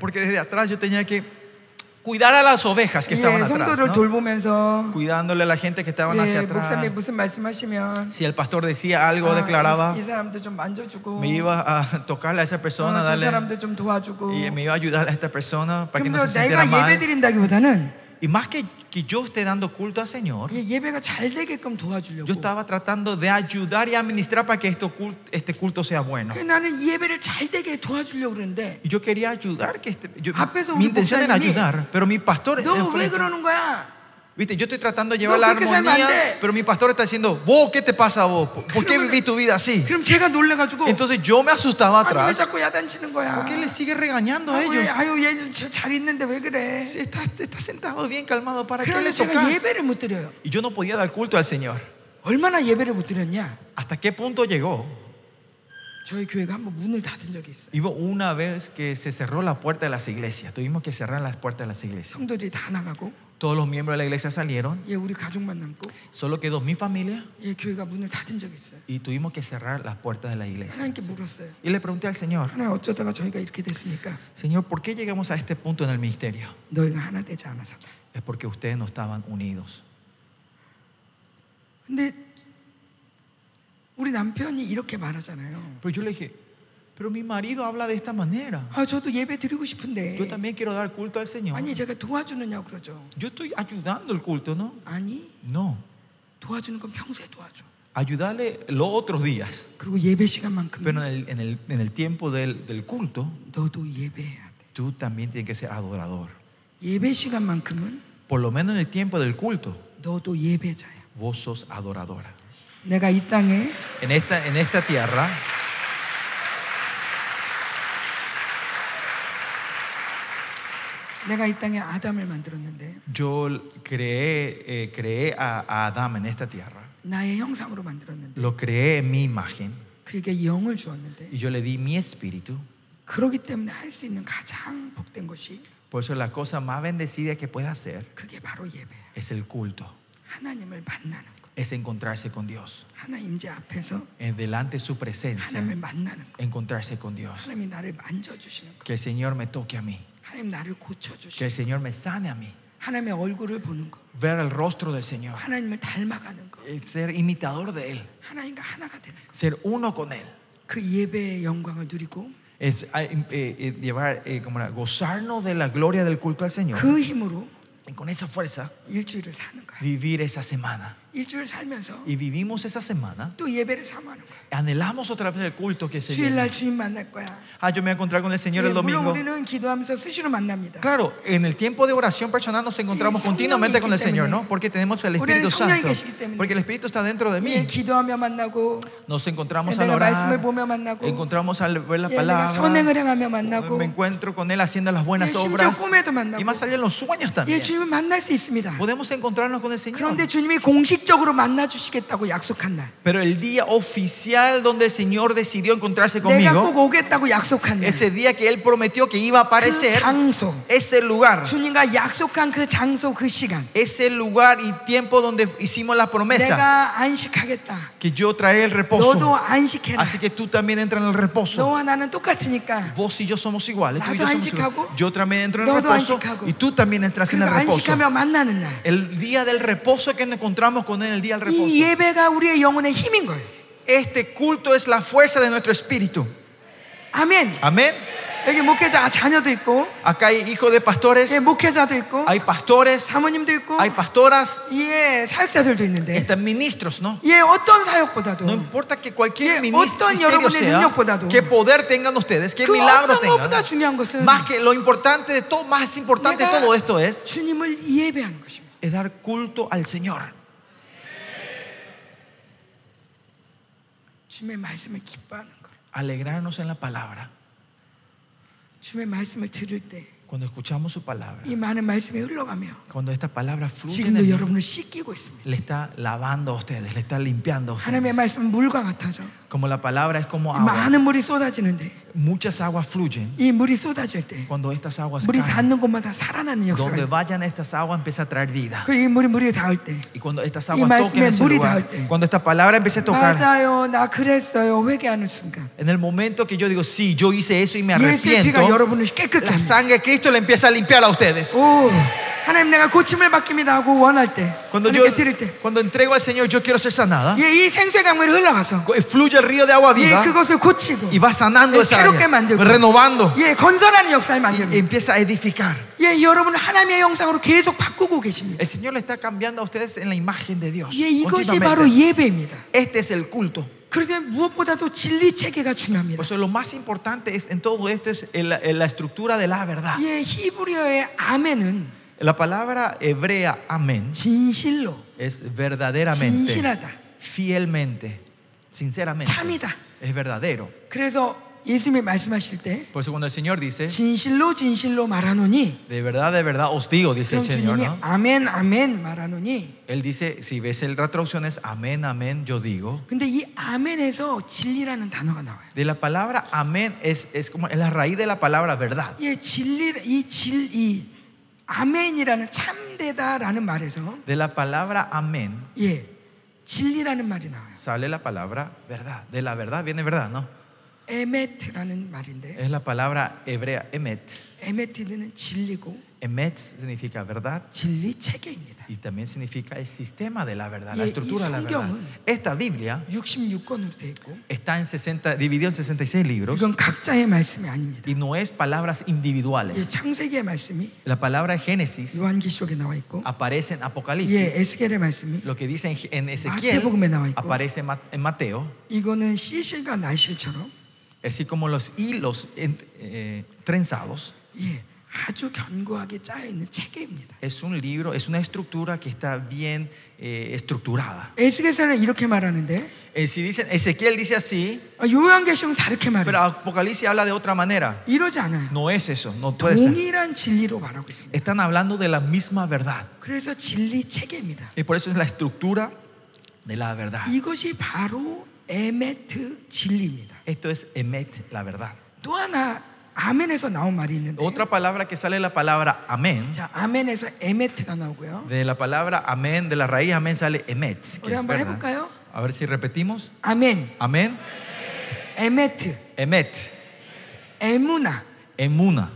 Porque desde atrás yo tenía que cuidar a las ovejas que estaban 예, atrás, 성도를 ¿no? 돌보면서 cuidándole a la gente que estaban hacia 예, atrás. 목사님이 무슨 말씀하시면 Si el pastor decía algo, 아, declaraba, 이, 이 사람도 좀 만져주고 me iba a tocarle a esa persona, 어, 저 darle, 사람도 좀 도와주고 y me iba a ayudar a esta persona para que no 그러면서 se sintiera 내가 예배 mal. 드린다기보다는 Y más que, que yo esté dando culto al Señor, 예, 예배가 잘 되게끔 도와주려고 yo estaba tratando de ayudar y administrar para que esto cul- este culto sea bueno. 그 나는 이 예배를 잘 되게 도와주려고 그러는데 Y yo quería ayudar, que este- yo- 앞에서 mi 우리 intención era 목사님이 ayudar, pero mi pastor, 너 왜 enfrente- 그러는 거야? Viste, yo estoy tratando de llevar la armonía, pero mi pastor está diciendo, vos, ¿qué te pasa a vos? ¿Por qué viví tu vida así? Entonces yo me asustaba atrás. ¿Por qué le sigue regañando a ellos? Está, sentado bien calmado, ¿para qué le tocas? Y yo no podía dar culto al Señor. ¿Hasta qué punto llegó? Y una vez que se cerró la puerta de las iglesias, tuvimos que cerrar las puertas de las iglesias. 성도들이 다 나가고 Todos los miembros de la iglesia salieron. 예, 우리 가족만 남고 Solo quedó mi familia 예, 교회가 문을 닫은 적이 있어요. y tuvimos que cerrar las puertas de la iglesia. 하나님께 물었어요. Y le pregunté al Señor, 하나님 어쩌다가 저희가 이렇게 됐습니까? Señor, ¿por qué llegamos a este punto en el ministerio? 너희가 하나 되지 않아서다. Es porque ustedes no estaban unidos. 근데 우리 남편이 이렇게 말하잖아요. Pero yo le dije, pero mi marido habla de esta manera. 아, 저도 예배 드리고 싶은데. Yo también quiero dar culto al Señor. 아니, 제가 도와주느냐고 그러죠. Yo estoy ayudando el culto, ¿no? 아니, No. 도와주는 건 평소에 도와줘. Ayudarle los otros días. 그리고 예배 시간만큼 Pero en el, en el- en el tiempo del, del culto, 너도 예배해야 돼. tú también tienes que ser adorador. 예배 시간만큼은 Por lo menos en el tiempo del culto, 너도 예배자야. vos sos adoradora. 내가 이 땅에 En esta, en esta tierra, 내가 이 땅에 아담을 만들었는데 yo creé, eh, creé a, a Adán en esta tierra. 나의 형상으로 만들었는데 Lo creé en mi imagen 그에게 영을 주었는데 y yo le di mi espíritu. 그러기 때문에 할 수 있는 가장 복된 것이 Por eso la cosa más bendecida que puede hacer 그게 바로 예배야. es el culto, 하나님을 만나는 거. es encontrarse con Dios. 하나님 임재 앞에서 En delante de su presencia, 하나님을 만나는 거. encontrarse con Dios. 하나님이 나를 만져주시는 거. Que el Señor me toque a mí, 하나님 나를 que 고쳐주시는 el Señor me sane a mí, 거. 하나님의 얼굴을 보는 거. ver el rostro del Señor, 하나님을 닮아가는 거. eh, ser imitador de Él, 하나님과 하나가 되는 거. ser uno con Él. 그 예배의 영광을 누리고 Es eh, eh, llevar, eh, como era, gozarnos de la gloria del culto al Señor. 그 힘으로 Y con esa fuerza, 일주일을 사는 거야. vivir esa semana. y vivimos esa semana, anhelamos otra vez el culto que se viene. Ah, yo me voy a con el Señor el domingo. Claro, en el tiempo de oración personal nos encontramos continuamente con el Señor, ¿no? Porque tenemos el Espíritu Santo. Porque el Espíritu está dentro de mí. Nos encontramos al orar, encontramos al ver la palabra, me encuentro con Él haciendo las buenas obras. Y más allá en los sueños también. Podemos encontrarnos con el Señor. 그런데 주님이 공식 공식적으로 만나 주시겠다고 약속한 날. Pero el día oficial donde el Señor decidió encontrarse 내가 꼭 conmigo, 오겠다고 약속한 날. ese día que Él prometió que iba a 그 aparecer, 장소. ese lugar, 주님과 약속한 그 장소 그 시간. ese lugar y tiempo donde hicimos la promesa, 내가 안식하겠다. que yo traeré el 너도 reposo. 안식해라. Así que tú también entras en el reposo. 너와 나는 똑같으니까. Vos y yo somos iguales. Tú y 나도 yo somos 안식하고, iguales. Yo también entro en el 너도 reposo 안식하고. y tú también entras en el 그러니까 reposo. 안식하며 만나는 날. El día del reposo que nos encontramos con él, el día del 이 reposo. 예배가 우리의 영혼의 힘인 거예요. Este culto es la fuerza de nuestro espíritu. 아멘. Amén. 여기 목회자 자녀도 있고, Acá hay hijos de pastores, 예, 목회자도 있고, hay pastores, 사모님도 있고, hay pastoras, 예, 사역자들도 있는데, están ministros, ¿no? 예, 어떤 사역보다도 No importa que cualquier 예, minis- 어떤 ministerio 여러분의 sea, 능력보다도 qué poder tengan ustedes, qué 그 milagro 어떤 것보다 tengan. 중요한 것은 Más que lo importante de todo, más importante de 내가 todo esto es, 주님을 예배하는 것입니다. es dar culto al Señor. alegrarnos en la palabra. Cuando escuchamos su palabra, cuando esta palabra fluye, en el, le está lavando a ustedes, le está limpiando a ustedes. 말씀은 물과 같아서 Como la palabra es como agua. 많은 물이 쏟아지는데 Muchas aguas fluyen. 이 물이 쏟아질 때 Cuando estas aguas 물이 caen, 닿는 곳마다 살아나는 역사가 donde 있어요. vayan estas aguas empieza a traer vida. 그리고 이 물이 물이 닿을 때 Y cuando estas 이 aguas toquen 말씀에 ese 물이 lugar, 닿을 때 cuando esta palabra empiece a tocar, 맞아요 나 그랬어요 회개하는 순간 en el momento que yo digo, sí, yo hice eso y me 예수의 피가 arrepiento, 여러분을 깨끗게 la 합니다 sangre de Cristo le empieza a limpiar a ustedes. 오 하나님 내가 고침을 받깁니다 하고 원할 때 Cuando yo 하나님께 드릴 때 cuando entrego al Señor, yo quiero ser sanada, 예, 이 생수의 강물이 흘러가서 fluye el río de agua 예, viva 그것을 고치고 y va sanando 예, esa 새롭게 área, 만들고 renovando 예, 건설하는 역사를 y 만들고 empieza a edificar. 예, 여러분 하나님의 형상으로 계속 바꾸고 계십니다 El Señor le está cambiando a ustedes en la imagen de Dios. 예, 이것이 바로 continuamente. 예배입니다 Este es el culto. 그런데 무엇보다도 진리 체계가 중요합니다 Por eso lo más importante es en todo esto es en la, en la estructura de la verdad. 예, 히브리어의 아멘은 La palabra hebrea amén 진실로 es verdaderamente, 진실하다 fielmente, sinceramente. 참이다 Es verdadero. 그래서 예수님이 말씀하실 때 Por eso cuando el Señor dice, 진실로 진실로 말하노니 de verdad, de verdad os digo, dice 그럼 el Señor, 주님이 ¿no? 아멘 아멘 말하노니 Él dice, si ves el- la traducción es amén, amén, yo digo. 근데 이 아멘에서 진리라는 단어가 나와요. De la palabra amén es, es como es la raíz de la palabra verdad. 예, 진리 이진이 아멘이라는 참되다라는 말에서 De la palabra amén 예, 진리라는 말이 나와요. sale la palabra verdad. De la verdad viene verdad, ¿no? 에메트라는 말인데 Es la palabra hebrea emet. 에메트는 진리고 Emet significa verdad 진리 체계입니다. y también significa el sistema de la verdad, la 예, estructura de la 이 verdad. 성경은 Esta Biblia 66권으로 되어 있고 está en 60, dividido en 66 libros 이건 각자의 말씀이 아닙니다. y no es palabras 예, individuales. 창세기의 말씀이 La palabra Génesis 요한기록에 나와 있고 aparece en 예, Apocalipsis. 에스겔의 말씀이 Lo que dice en- en Ezequiel 마태복음에 나와 있고. aparece en Ma- en Mateo. 이거는 시실과 날실처럼 Así como los hilos en- eh, trenzados. 예, 아주 견고하게 짜여 있는 체계입니다. Es un libro, es una estructura que está bien eh, estructurada. 에스겔서는 이렇게 말하는데 Eh, si dicen, Ezequiel dice así, 아, 요한계시록은 다르게 말해요. pero Apocalipsis habla de otra manera. 이러지 않아요. No es eso, no puede ser. 동일한 진리로 말하고 있습니다. Están hablando de la misma verdad. 그래서 진리 체계입니다. Y por eso es la estructura de la verdad. 이것이 바로 에메트 진리입니다. Esto es emet, la verdad. 또 하나 아멘에서 나온 말이 있는데 Otra palabra que sale de la palabra amén. 자 아멘에서 에메트가 나오고요. De la palabra amén, de la raíz amén sale emet. 우리 Que es 한번 verdad. 해볼까요? A ver si repetimos. 아멘, Amén, 에메트, emet, 에무나. emuna.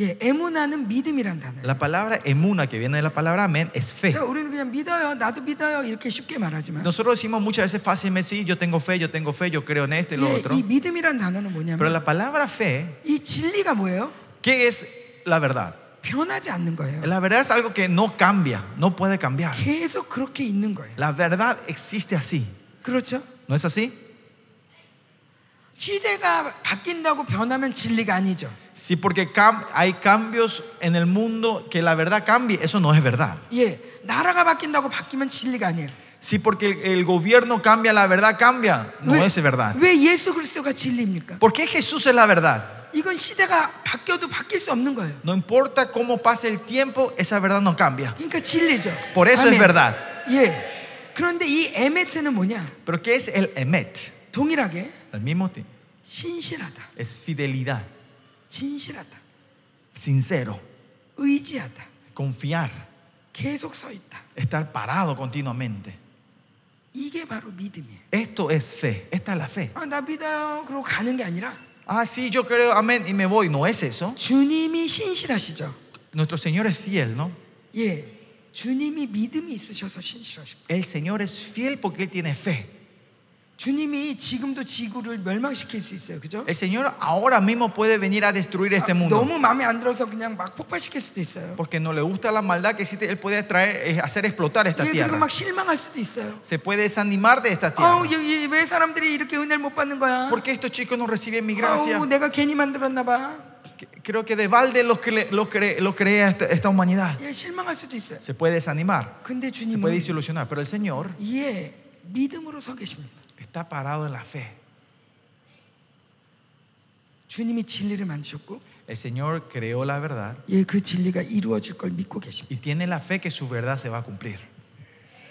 예, 에무나는 믿음이란 단어예요. La palabra emuna que viene de la palabra amén es fe. 자, 우리는 그냥 믿어요. 나도 믿어요. 이렇게 쉽게 말하지만 Nosotros decimos muchas veces fácilmente, sí, yo tengo fe, yo tengo fe, yo creo en esto y lo 예, otro. 이 믿음이란 단어는 Pero 뭐냐면 la palabra fe, 이 진리가 뭐예요? ¿qué es la verdad? 변하지 않는 거예요. La verdad es algo que no cambia, no puede cambiar. 계속 그렇게 있는 거예요. La verdad existe así. 그렇죠? ¿No es así? 시대가 바뀐다고 변하면 진리가 아니죠. Sí, porque cam- hay cambios en el mundo que la verdad cambie, eso no es verdad. 예, 나라가 바뀐다고 바뀌면 진리가 아니에요. Sí, porque el, el gobierno cambia, la verdad cambia, no 왜, es verdad. 왜 예수 그리스도가 진리입니까? ¿Por qué Jesús es la verdad? 이건 시대가 바뀌어도 바뀔 수 없는 거예요. No importa cómo pase el tiempo, esa verdad no cambia. 그러니까 진리죠. Por eso es 아멘. verdad. 예. 그런데 이 에메트는 뭐냐? Pero ¿qué es el emet? 동일하게 Al mismo tiempo, 신실하다, es fidelidad, 진실하다, sincero, 의지하다, confiar, 계속 서 있다. estar parado continuamente. 이게 바로 믿음이에요. Esto es fe, esta es la fe. 아, 나 믿어요. 그러고 가는 게 아니라 Ah, sí, yo creo, amén, y me voy. No es eso. 주님이 신실하시죠. Nuestro Señor es fiel, ¿no? 예. 주님이 믿음이 있으셔서 신실하시고 El Señor es fiel porque Él tiene fe. 주님이 지금도 지구를 멸망시킬 수 있어요. 그죠? El Señor ahora mismo puede venir a destruir este 아, mundo. 너무 마음에 안 들어서 그냥 막 폭발시킬 수도 있어요. Porque no le gusta la maldad que existe, Él puede traer, eh, hacer explotar esta 예, 그리고 tierra. 막 실망할 수도 있어요. Se puede desanimar de esta 어, tierra. 여기 왜 사람들이 이렇게 은혜를 못 받는 거야? ¿Por qué estos chicos no reciben mi gracia? 어, 내가 괜히 만들었나 봐. Que- Creo que de balde lo, cre- lo, cre- lo crea esta, esta humanidad. 예, 실망할 수도 있어요. Se puede desanimar, 근데 se puede 주님은 desilusionar. Pero el Señor 예, 믿음으로 서 계십니다. está parado en la fe. 주님이 진리를 만드셨고 El Señor creó la verdad 예, 그 진리가 이루어질 걸 믿고 계십니다. y tiene la fe que su verdad se va a cumplir.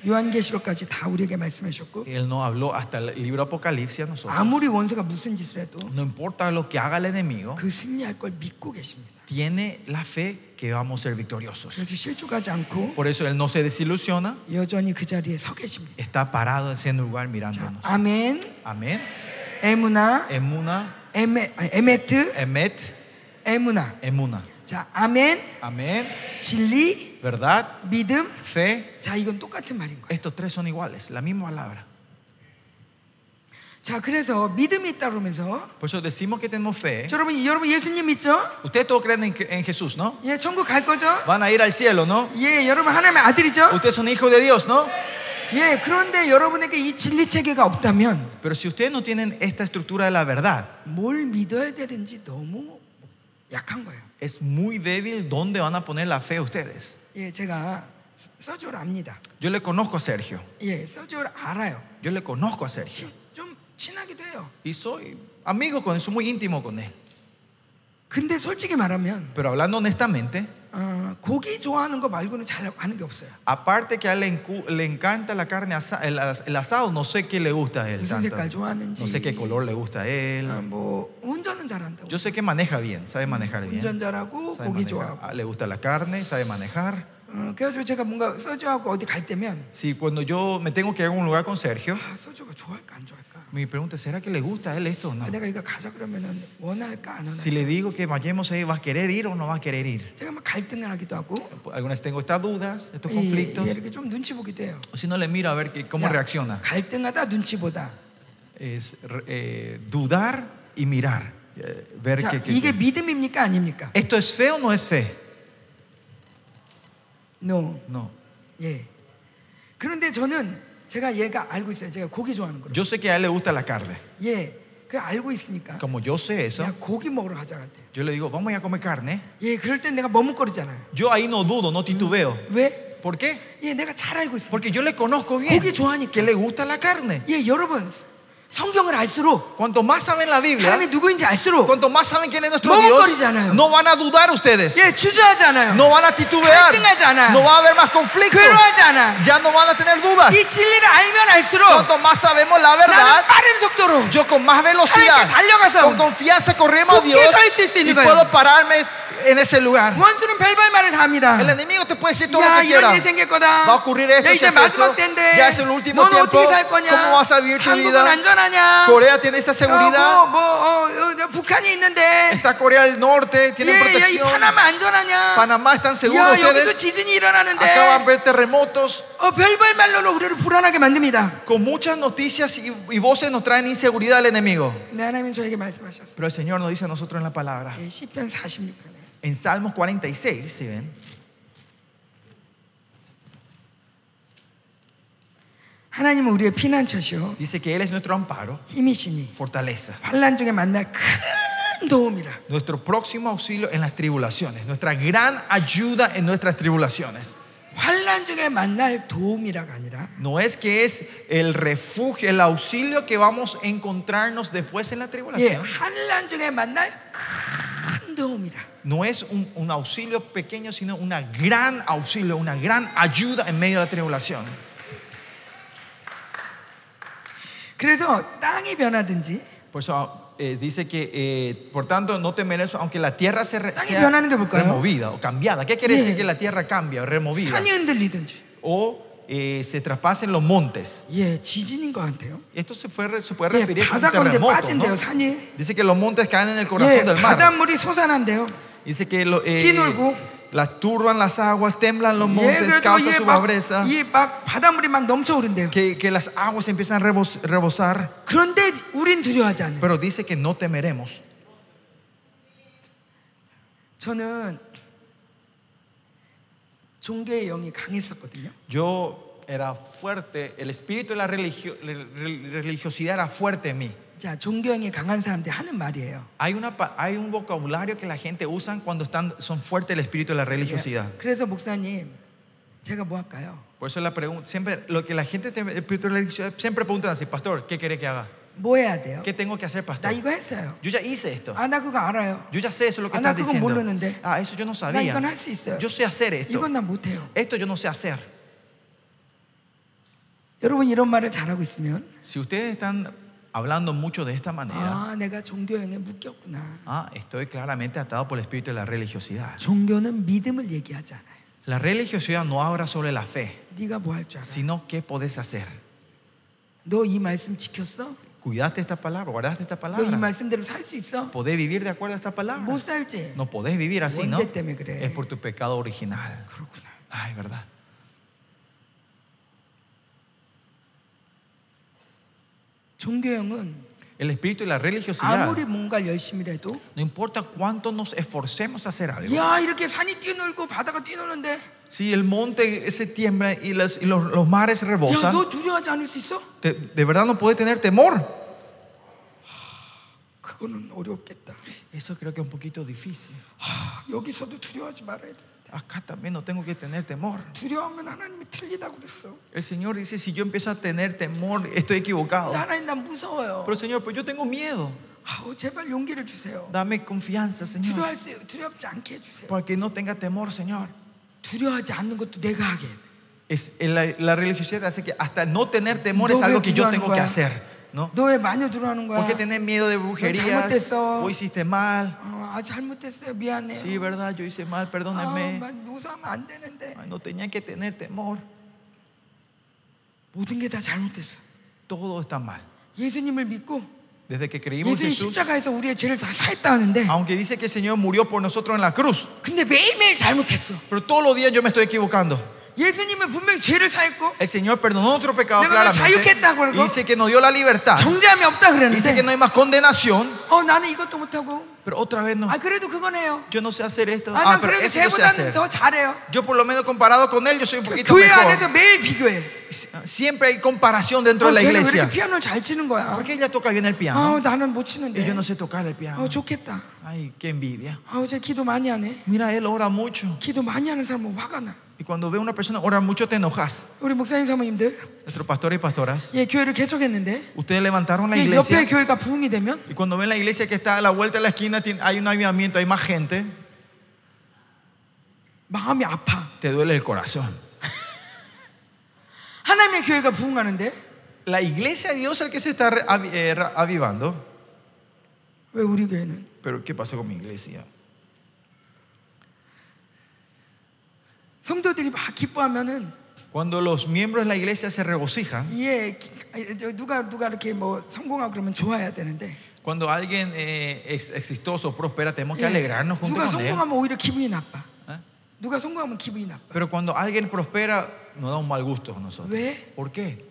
요한계시록까지 다 우리에게 말씀해 주셨고 Él no habló hasta el libro Apocalipsis a nosotros. 아무리 원수가 무슨 짓을 해도 No importa lo que haga el enemigo, 그 승리할 걸 믿고 계십니다. tiene la fe que vamos a ser victoriosos. 그래서 실족하지 않고 Por eso Él no se desilusiona, 여전히 그 자리에 서 계십니다. está parado en ese lugar 자, mirándonos. 아멘, Amén. 에무나, Emuna, 에메, 아, 에메트, emet, 에무나. emuna. 자, 아멘, Amén. 진리, Verdad, 믿음. fe. 자, 이건 똑같은 말인 거예요. Estos tres son iguales, la misma palabra. 자, 그래서 믿음이 있다 그러면서 Por eso decimos que tenemos fe. 자, 여러분, 여러분 예수님 믿죠? Ustedes todos creen en, en Jesús, ¿no? 예, 천국 갈 거죠? Van a ir al cielo, ¿no? 예, 여러분 하나님의 아들이죠? Ustedes son hijos de Dios, ¿no? 예, 그런데 여러분에게 이 진리 체계가 없다면 Pero si ustedes no tienen esta estructura de la verdad, 뭘 믿어야 되는지 너무 약한 거예요. es muy débil dónde van a poner la fe ustedes. 예, 제가 서주를 압니다. Yo le conozco a Sergio. 예, 서주를 알아요. Yo le conozco a Sergio. 친- 좀 친하기도 해요. Y soy amigo con él, soy muy íntimo con él. 근데 솔직히 말하면 Pero hablando honestamente, 어, 고기 좋아하는 거 말고는 잘 아는 게 없어요. aparte que a él le, encu- le encanta la carne, asa- el, as- el asado, no sé qué le gusta a él. 무슨 tanto. 색깔 좋아하는지. No sé qué color le gusta a él. 어, 뭐 운전은 잘한다고. Yo sé que maneja bien, sabe manejar bien. 운전 잘하고 Sabe 고기 manejar. 좋아하고. Ah, Le gusta la carne, sabe manejar. 어, 그래가지고 제가 뭔가 서주하고 어디 갈 때면 Si cuando yo me tengo que ir a un lugar con Sergio, 아, 서주가 좋아할까 안 좋아할까? mi pregunta es, ¿será que le gusta a él esto o no? 아, 내가 이거 가자 그러면은 원할까 안 Si 원할까? le digo que vayamos ahí, ¿va a querer ir o no va a querer ir? 제가 막 갈등을 하기도 하고 Algunas tengo estas dudas, estos 예, conflictos. 예, 이렇게 좀 눈치 보기도 해요. O si no le miro a ver que- cómo 야, reacciona. 갈등하다 눈치 보다. Es eh, dudar y mirar. eh, ver 자, que, que- 이게 que- 믿음입니까 아닙니까? ¿Esto es fe o no es fe? No. No. 예. 그런데 저는 제가 얘가 알고 있어요. 제가 고기 좋아하는 거. Yo sé que a él le gusta la carne. 예. 그 알고 있으니까. Como yo sé eso, 내가 고기 먹으러 가자 할 때. yo le digo, vamos a comer carne. 예, 그럴 땐 내가 머뭇거리잖아요. Yo ahí no dudo, no titubeo. 왜? ¿Por qué? 예, 내가 잘 알고 있어요. Porque yo le conozco bien. 고기 좋아하니까. Que le gusta la carne. 예, 여러분 성경을 알수록 Cuanto más saben la Biblia, 하나님이 누구인지 알수록 cuanto más saben quién es nuestro 머뭇거리잖아요. Dios, no van a dudar ustedes. 예, 주저하지 않아요. No van a titubear. 갈등하지 않아. No va a haber más conflictos. 괴로워하지 않아. Ya no van a tener dudas. 이 진리를 알면 알수록 Cuanto más sabemos la 나는 verdad, 빠른 속도로 yo con más velocidad, 하나님께 달려가서 con confianza corremos a 굳게 Dios 서 있을 수 y 있는 거예요. puedo pararme en ese lugar. 원수는 별별 말을 다 합니다. El enemigo te puede decir todo lo 야 que quiera. 이런 일이 생길 거다. Va a ocurrir esto, 야 si 이제 es eso. 마지막 때인데. Ya es el último 너는 tiempo. 어떻게 살 거냐? ¿Cómo vas a vivir tu 한국은 vida? 안전하냐? Corea tiene esa 어, seguridad. 뭐, 뭐, 어, 어, 북한이 있는데. Está Corea del Norte, tienen 예, 야, 이 protección. 파나마 안전하냐? Panamá están seguros 야, 여기도 ustedes. 지진이 일어나는데. Acá van a ver terremotos. 어, 별별 말로 우리를 불안하게 만듭니다. Con muchas noticias y, y voces nos traen inseguridad al enemigo. 네, 하나님 저에게 말씀하셨어요. Pero el Señor nos dice a nosotros en la palabra. 예, 시편 46편에 en Salmos 46, si ¿sí ven. Dice que Él es nuestro amparo, fortaleza, nuestro próximo auxilio en las tribulaciones, nuestra gran ayuda en nuestras tribulaciones. No es que es el refugio, el auxilio que vamos a encontrarnos después en la tribulación. No es un, un, auxilio pequeño, sino una gran auxilio, una gran ayuda en medio de la tribulación. Por eso eh, dice que, eh, por tanto, no temeres, aunque la tierra se re, sea removida o cambiada. ¿Qué quiere decir que la tierra cambia o removida? o eh, se traspasen los montes. 예 지진인 것 같아요. Esto se, fue, se puede 예, referir a un 바다 가운데 terremoto. 빠진대요 ¿no? 산이. Dice que los montes caen en el corazón 예, del mar. 바닷물이 솟아난대요. Dice que lo, eh, 끼놀고. las turban las aguas, temblan los 예, montes, 그래가지고 causa su pobreza. 이막 바닷물이 막 넘쳐오른대요. Que, que las aguas empiezan a rebos- rebosar. 그런데 우린 두려워하지 않아요. Pero dice que no temeremos. 저는 종교의 영이 강했었거든요. Yo era fuerte, el espíritu de la religio- re- re- religiosidad era fuerte en mí. 자, 종교 영이 강한 사람들 하는 말이에요. Hay, una, pa- hay un vocabulario que la gente usa cuando están, son fuertes el espíritu de la religiosidad. 예, 그래서 목사님, 제가 뭐 할까요? Por eso la pregunta, siempre, lo que la gente, teme- el espíritu de la religiosidad, siempre preguntan así, pastor, ¿qué quiere que haga? 뭐 해야 돼요? ¿Qué tengo que hacer, 나 pastor? 이거 했어요. Yo ya hice esto. 아, 나 그거 알아요. Yo ya sé eso es lo que Ah, 나 estás 그건 diciendo. 모르는데. Ah, eso yo no 나 sabía. 이건 할 수 있어요. Yo sé hacer esto. 이건 나 못해요. Esto yo no sé hacer. 여러분 이런 말을 잘하고 있으면 Si ustedes están hablando mucho de esta manera, 아, 내가 종교 영에 묶였구나. ah, estoy claramente atado por el espíritu de la religiosidad. 종교는 믿음을 얘기하지 않아요. La religiosidad no habla sobre la fe, 네가 뭐 할 줄 알아? sino qué podés hacer. 너 이 말씀 지켰어? ¿Cuidaste esta palabra? ¿Guardaste esta 너 이 palabra? 말씀대로 살 수 있어? ¿Podés vivir de acuerdo a esta palabra? 못 살지? No podés vivir así, ¿no? 언제 때문에 그래? Es por tu pecado original. 그렇구나. Ay, ¿verdad? 종교 영은 El espíritu y la religiosidad, 아무리 뭔가 열심히 해도 no importa cuánto nos esforcemos a hacer algo. 야 이렇게 산이 뛰놀고 바다가 뛰노는데 si el monte se tiembla y, las, y los, los, mares rebosan, de, de verdad no puede tener temor. Eso creo que es un poquito difícil. Acá también no tengo que tener temor. El Señor dice, si yo empiezo a tener temor, estoy equivocado. Pero Señor, pues yo tengo miedo. Dame confianza, Señor. Para que no tenga temor, Señor. 두려워하지 않는 것도 내가 하게. 해. Es, la, la religiosidad hace que hasta no tener temor es No algo ve que yo duda는 tengo que 거야. hacer. ¿no? 너 왜 마녀 들어하는 거야? ¿Por qué tenés miedo de brujerías? 잘못했어. O hiciste mal. 어, 아 잘못했어요. 미안해요. Sí, verdad, yo hice mal, 아, perdónenme. 막 무서워하면 안 되는데 Ay, no tenía que tener temor. 모든 게 다 잘못됐어. Todo está mal. 예수님을 믿고 Desde que creímos en 예수님 Jesús, 십자가에서 우리의 죄를 다 사했다 하는데 aunque dice que el Señor murió por nosotros en la cruz, 근데 매일매일 잘못했어. pero todos los días yo me estoy equivocando. 예수님은 분명히 죄를 사했고 El Señor perdonó nuestro pecado 내가 너 claramente 자유케했다고 그러고 y dice que nos dio la libertad. 정죄함이 없다 Dice que 그랬는데 no hay más condenación, 어 나는 이것도 못하고 Pero otra vez no. 아 그래도 그건 해요. Yo no sé hacer esto. 아 Ah, 난 pero 그래도 eso yo sé 쟤보다는 hacer. 더 잘해요. Yo por lo menos comparado con él, yo soy un poquito 교회 안에서 mejor. 매일 비교해. Siempre hay comparación dentro 어, de la 쟤는 왜 iglesia. 이렇게 피아노를 잘 치는 거야? ¿Por qué ella toca bien el 아 piano? 나는 못 Y 치는데. yo no sé tocar el piano. 어 좋겠다. Ay, qué envidia. 아우 쟤 기도 많이 하네. Mira, él ora mucho. 기도 많이 하는 사람은 화가 나. Y cuando ve a una persona orar mucho, te enojas. 우리 목사님 사모님들 Nuestros pastores y pastoras, 예 교회를 개척했는데 ustedes levantaron la 예, iglesia. 옆에 교회가 부흥이 되면 Y cuando ven la iglesia que está a la vuelta de la esquina, tiene- hay un avivamiento, hay más gente, 마음이 아파. te duele el corazón. 하나님의 교회가 부흥하는데 La iglesia de Dios es el que se está re- avi- eh, ra- avivando. 왜 우리 교회는? Pero ¿qué pasa con mi iglesia? 성도들이 막 기뻐하면은 Cuando los miembros de la iglesia se regocijan, 예 기- 아니, 저 누가 누가 이렇게 뭐 성공하고 그러면 좋아야 되는데 cuando alguien eh, es exitoso, prospera, tenemos que 예, alegrarnos junto 누가 con él. 성공하면 오히려 기분이 나빠. ¿eh? 누가 성공하면 기분이 나빠. Pero cuando alguien prospera, nos da un mal gusto a nosotros. 왜? ¿Por qué?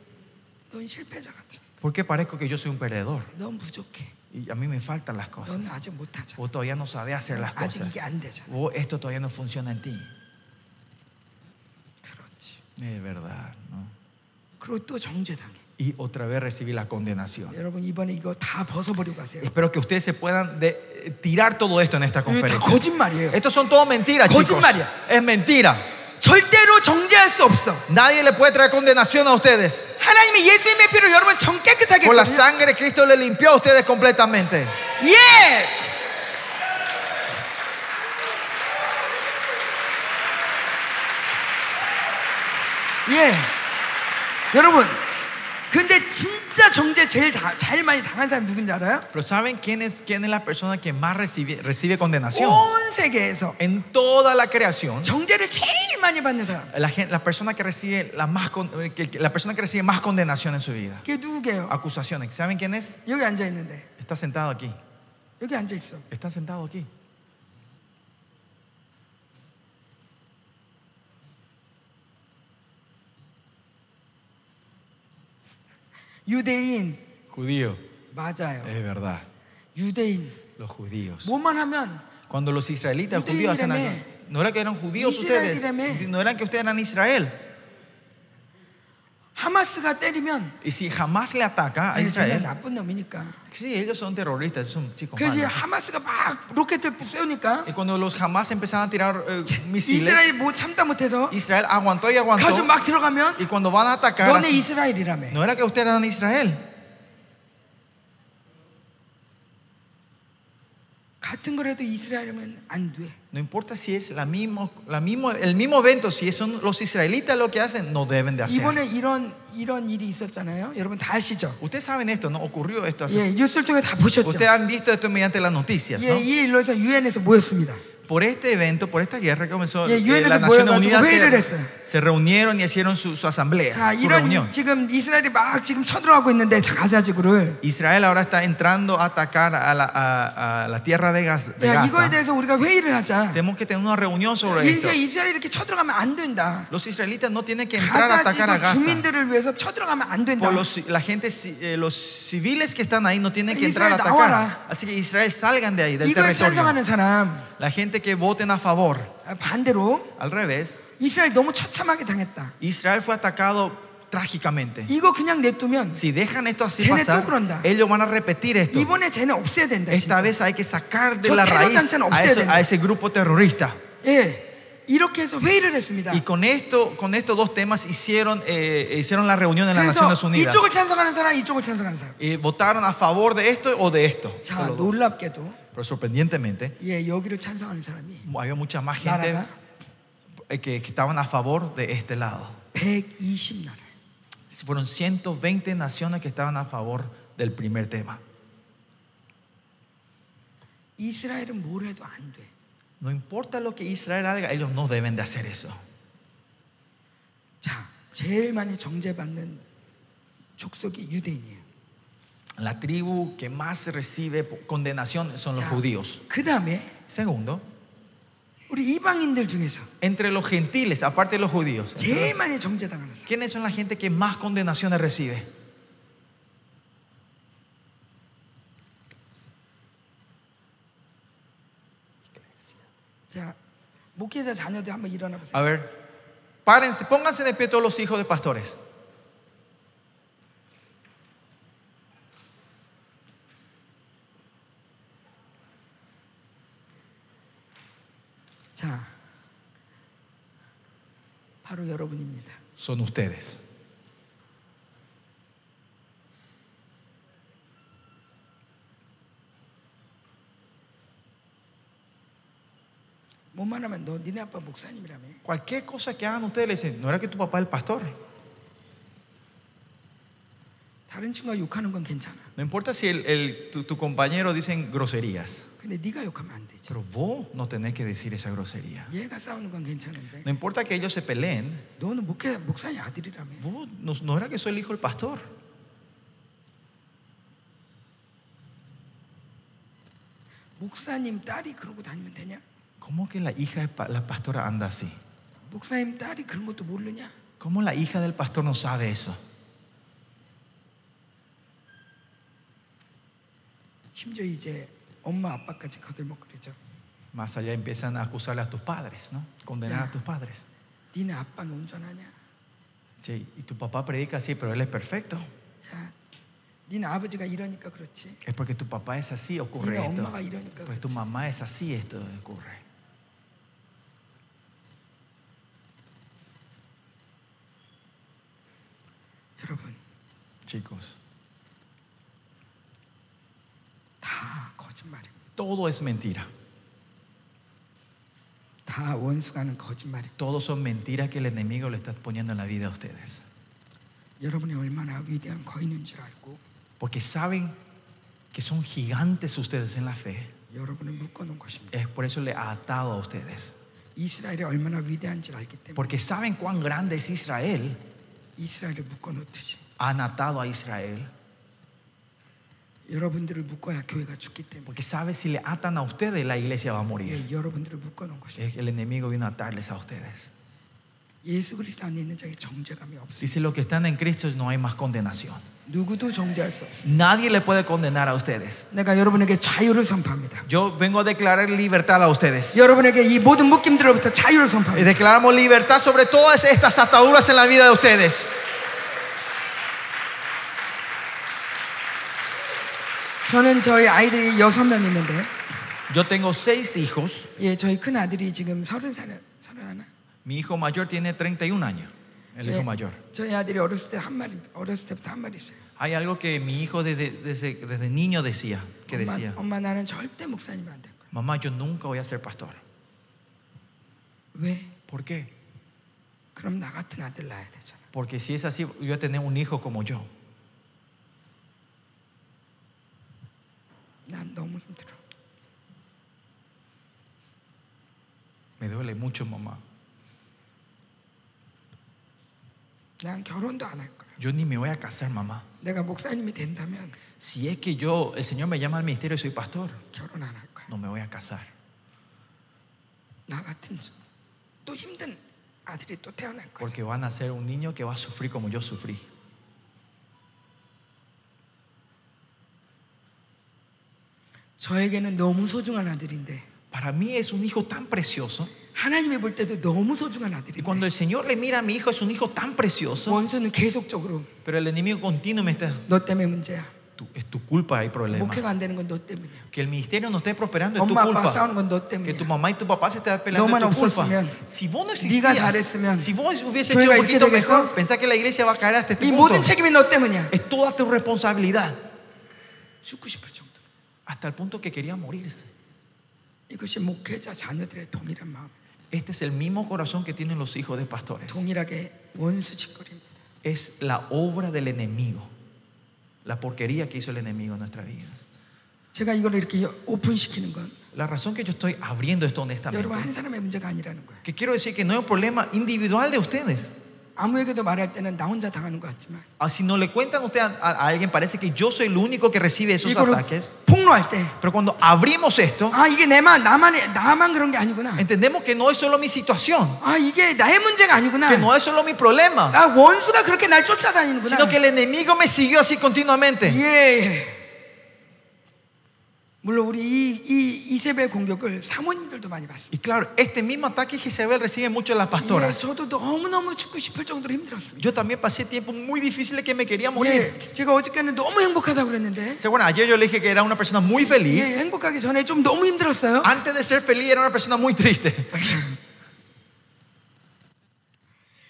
넌 실패자 같은. Porque parezco que yo soy un perdedor 넌 부족해. y a mí me faltan las 넌 cosas. 아직 못하잖아. Vos todavía no sabés hacer las 아직 cosas. 이게 안 되잖아. Vos esto todavía no funciona en ti. 그렇지. Es verdad, ¿no? 그리고 또 정죄당해. Y otra vez recibí la condenación. 여러분 이번에 이거 다 벗어버리고 가세요. Espero que ustedes se puedan de- eh, tirar todo esto en esta 이거 다 conferencia. 거짓말이에요. Estos son todo mentiras, chicos. 거짓말이야. Es mentira. 절대로 정죄할 수 없어. Nadie le puede traer condenación a ustedes. 하나님이 예수님의 피로 여러분 정 깨끗하게 Por la 했거든요. sangre de Cristo le limpió a ustedes completamente. 예. 예. 여러분 근데 진짜 정죄 제일 다, 제일 많이 당한 사람이 누군지 알아요? Pero ¿saben quién es, quién es la persona que más recibe, recibe condenación? 온 세계에서 En toda la creación, 정죄를 제일 많이 받는 사람. la, gen- la persona que recibe la, más, con- que- que- la persona que recibe más condenación en su vida. 그게 누구게요? Acusaciones. ¿Saben quién es? 여기 앉아 있는데. Está sentado aquí. 여기 앉아 있어. Está sentado aquí. 유대인 Judío. 맞아요. Es verdad. 유대인 Los judíos. 뭐만 하면 Cuando los israelitas Ustedes judíos hacen algo, dígame. no era que eran judíos Israel, ustedes, dígame. no eran que ustedes eran Israel. 하마스가 때리면 Y si jamás le ataca a Israel, 나쁜 놈이니까. sí, ellos son terroristas, son chicos 그래서 malos. 하마스가 막 로켓을 쏘니까 Y cuando los jamás empezaban a tirar eh, misiles, 이스라엘이 뭐 참다 못해서 Israel aguantó y aguantó. 가지고 막 들어가면 Y cuando van a atacar, 너네 이스라엘이라며. no era que ustedes eran Israel. 같은 거라도 이스라엘이면 안 돼. No importa si es la mismo, la mismo, el mismo evento, si son los israelitas lo que hacen, no deben de hacer. 이번에 이런 이런 일이 있었잖아요. 여러분 다 아시죠? Ustedes saben esto, ¿no? Ocurrió esto hace 예, 뉴스를 통해 다 보셨죠? Ustedes han visto esto mediante las noticias, 예, ¿no? 이 일로 해서 유엔에서 모였습니다. Por este evento, por esta guerra que comenzó, 예, eh, 유엔에서 las Naciones 모여가지고 Unidas 회의를 se, 했어요. se reunieron y hicieron su, su asamblea, 자, su 이런 reunión. 이- 지금 이스라엘이 막 지금 쳐들어가고 있는데 자, 가자 지구를. Israel ahora está entrando a atacar a la, a- a la tierra de, Gaz- de 야, 이거에 Gaza. 대해서 우리가 회의를 하자. Tenemos que tener una reunión sobre esto. 이게 이스라엘이 이렇게 쳐들어가면 안 된다. Los israelitas no tienen que entrar a 가자 atacar a 지구 Gaza. 주민들을 위해서 쳐들어가면 안 된다. Por los, la gente, ci- eh, los civiles que están ahí no tienen que Israel entrar a 나와라. atacar. Así que Israel salgan de ahí, del 이걸 territorio. 찬성하는 사람 La gente que voten a favor. 아, 반대로 Al revés, 이스라엘 너무 처참하게 당했다. Israel fue atacado trágicamente. 이거 그냥 냅두면 Si dejan esto así 쟤네 pasar, 또 그런다. ellos van a repetir esto. 이번에 쟤네 없애야 된다. Esta 진짜. vez hay que sacar de 저 la 테러 raíz 단체는 a, 없애야 eso- 된다. a ese grupo terrorista. 예, 이렇게 해서 회의를 했습니다. Y con esto, con estos dos temas hicieron, eh, hicieron la reunión en las 그래서 Naciones Unidas. 이쪽을 찬성하는 사람, 이쪽을 찬성하는 사람. Y votaron a favor de esto o de esto. 자, Por los dos. 놀랍게도 Pero sorprendentemente, 예, 여기를 찬성하는 사람이 había mucha más gente 나라가 eh, que, que estaban a favor de este lado. 120나라. Fueron 120 naciones que estaban a favor del primer tema. 이스라엘은 뭘 해도 안 돼. No importa lo que Israel haga, ellos no deben de hacer eso. 자, 제일 많이 정죄받는 족속이 유대인이에요. La tribu que más recibe condenación son los 자, judíos. 그 다음에 Segundo, 우리 이방인들 중에서 entre los gentiles, aparte de los judíos, 제일 많이 정죄당하는 사람. ¿quiénes son la gente que más condenaciones recibe? 자, 목회자 자녀들 한번 일어나 보세요. A ver, párense, pónganse de pie todos los hijos de pastores. 바로 여러분입니다. Son ustedes. 뭐만 하면 너 니네 아빠 목사님이라며. Cualquier cosa que hagan ustedes le dicen, ¿no era que tu papá es el pastor? 다른 친구가 욕하는 건 괜찮아. No importa si el, el- tu, tu compañero dicen groserías, 근데 네가 욕하면 안 되지. pero vos no tenés que decir esa grosería. 얘가 싸우는 건 괜찮은데 No importa que ellos se peleen, 너는 목회 목사님 아들이라며. vos no, no era que soy el hijo del pastor. 목사님 딸이 그러고 다니면 되냐? ¿Cómo que la hija de pa- la pastora anda así? 목사님 딸이 그런 것도 모르냐? ¿Cómo la hija del pastor no sabe eso? 심지어 이제 Más allá empiezan a acusarle a tus padres, ¿no? Condenar a tus padres. Sí, y tu papá predica así, pero él es perfecto. Es porque tu papá es así, ocurre esto. Pues tu mamá es así, esto ocurre. Chicos. 다 todo es mentira. Todo son mentiras que el enemigo le está poniendo en la vida a ustedes. Porque saben que son gigantes ustedes en la fe. Es por eso le ha atado a ustedes. Porque saben cuán grande es Israel. Han atado a Israel. 여러분들을 묶어야 교회가 죽기 때문에 Porque sabe si le atan a ustedes, la iglesia va a morir. 예, 여러분들을 묶어놓은 것입니다. Es que el enemigo vino a atarles a ustedes. 예수 그리스도 안에 있는 자에게 정죄감이 없어요. Dice, los que están en Cristo no hay más condenación. 누구도 정죄할 수 없어요. Nadie le puede condenar a ustedes. 내가 여러분에게 자유를 선포합니다. Yo vengo a declarar libertad a ustedes. 여러분에게 이 모든 묶임들로부터 자유를 Y 선포합니다. declaramos libertad sobre todas estas ataduras en la vida de ustedes. 저는 저희 아이들이 여섯 명 있는데, Yo tengo seis hijos. 예, 저희 큰 아들이 지금 서른 살, 서른 하나. Mi hijo mayor tiene 31 años. El hijo mayor. 저희 아들이 어렸을 때 한 마리, 어렸을 때부터 한 마리 있어요. Hay algo que mi hijo desde, desde, desde niño decía, que 엄마, decía, 엄마 나는 절대 목사님이 안 될 거야. mamá, yo nunca voy a ser pastor. 왜? ¿Por qué? 그럼 나 같은 아들 낳아야 되잖아. Porque si es así, yo voy a tener un hijo como yo. 난 너무 힘들어. Me duele mucho, mamá. 난 결혼도 안 할 거야. Yo ni me voy a casar, mamá. 내가 목사님이 된다면 Si es que yo, el Señor me llama al ministerio y soy pastor, 결혼 안 할 거야. no me voy a casar. 나 같은 또 힘든 아들이 또 태어날 거야. Porque van a ser un niño que va a sufrir como yo sufrí. 저에게는 너무 소중한 아들인데 Para mí es un hijo tan precioso. 하나님이 볼 때도 너무 소중한 Y 아들인데 cuando el Señor le mira a mi hijo, es un hijo tan precioso. 원수는 계속적으로 Pero el enemigo continuo me está. 너 때문에 문제야. "Tú- es tu culpa, hay problema. 목회가 안 되는 건 너 때문이야. Que el ministerio no esté prosperando es tu 엄마 아빠 culpa. 싸우는 건 너 Que tu 때문이야. mamá y tu papá se estén peleando 너만 es tu culpa. 없었으면, Si vos no 네가 existías, 잘했으면 si vos hubiese 교회가 hecho un 이렇게 poquito 되겠어? mejor, pensá que la iglesia va a caer hasta este 이 punto. 모든 책임이 너 때문이야. Es toda tu responsabilidad. 죽고 싶을 정도. Hasta el punto que quería morirse. 이것이 목회자 자녀들의 동일한 마음, Este es el mismo corazón que tienen los hijos de pastores. 동일하게 원수 짓거리입니다. Es la obra del enemigo. La porquería que hizo el enemigo en nuestras vidas. 제가 이걸 이렇게 오픈시키는 건 La razón que yo estoy abriendo esto 여러분 honestamente, 한 사람의 문제가 아니라는 거예요. que quiero decir que no es un problema individual de ustedes. 아무에게도 말할 때는 나 혼자 당하는 것 같지만 Ah, Si no le cuentan usted a, a alguien, parece que yo soy el único que recibe esos 이거를 ataques. 폭로할 때, Pero cuando abrimos esto, 아 이게 내만 나만 나만 그런 게 아니구나. entendemos que no es solo mi situación, 아 이게 나의 문제가 아니구나. que no es solo mi problema, 아 원수가 그렇게 날 쫓아다니는구나. sino que el enemigo me siguió así continuamente. 예, 예. 물론 우리 이, 이 이세벨 공격을 사모님들도 많이 봤습니다. Y claro, este mismo ataque Jezebel recibe mucho las 예, pastoras. 저도 너무 너무 죽고 싶을 정도로 힘들었습니다. Yo también pasé tiempos muy difíciles que me quería morir. 예, 제가 어저께는 너무 행복하다고 그랬는데 ¿Se acuerdan? Ayer yo le dije que era una persona muy feliz. 예, 행복하기 전에 좀 너무 힘들었어요. Antes de ser feliz era una persona muy triste.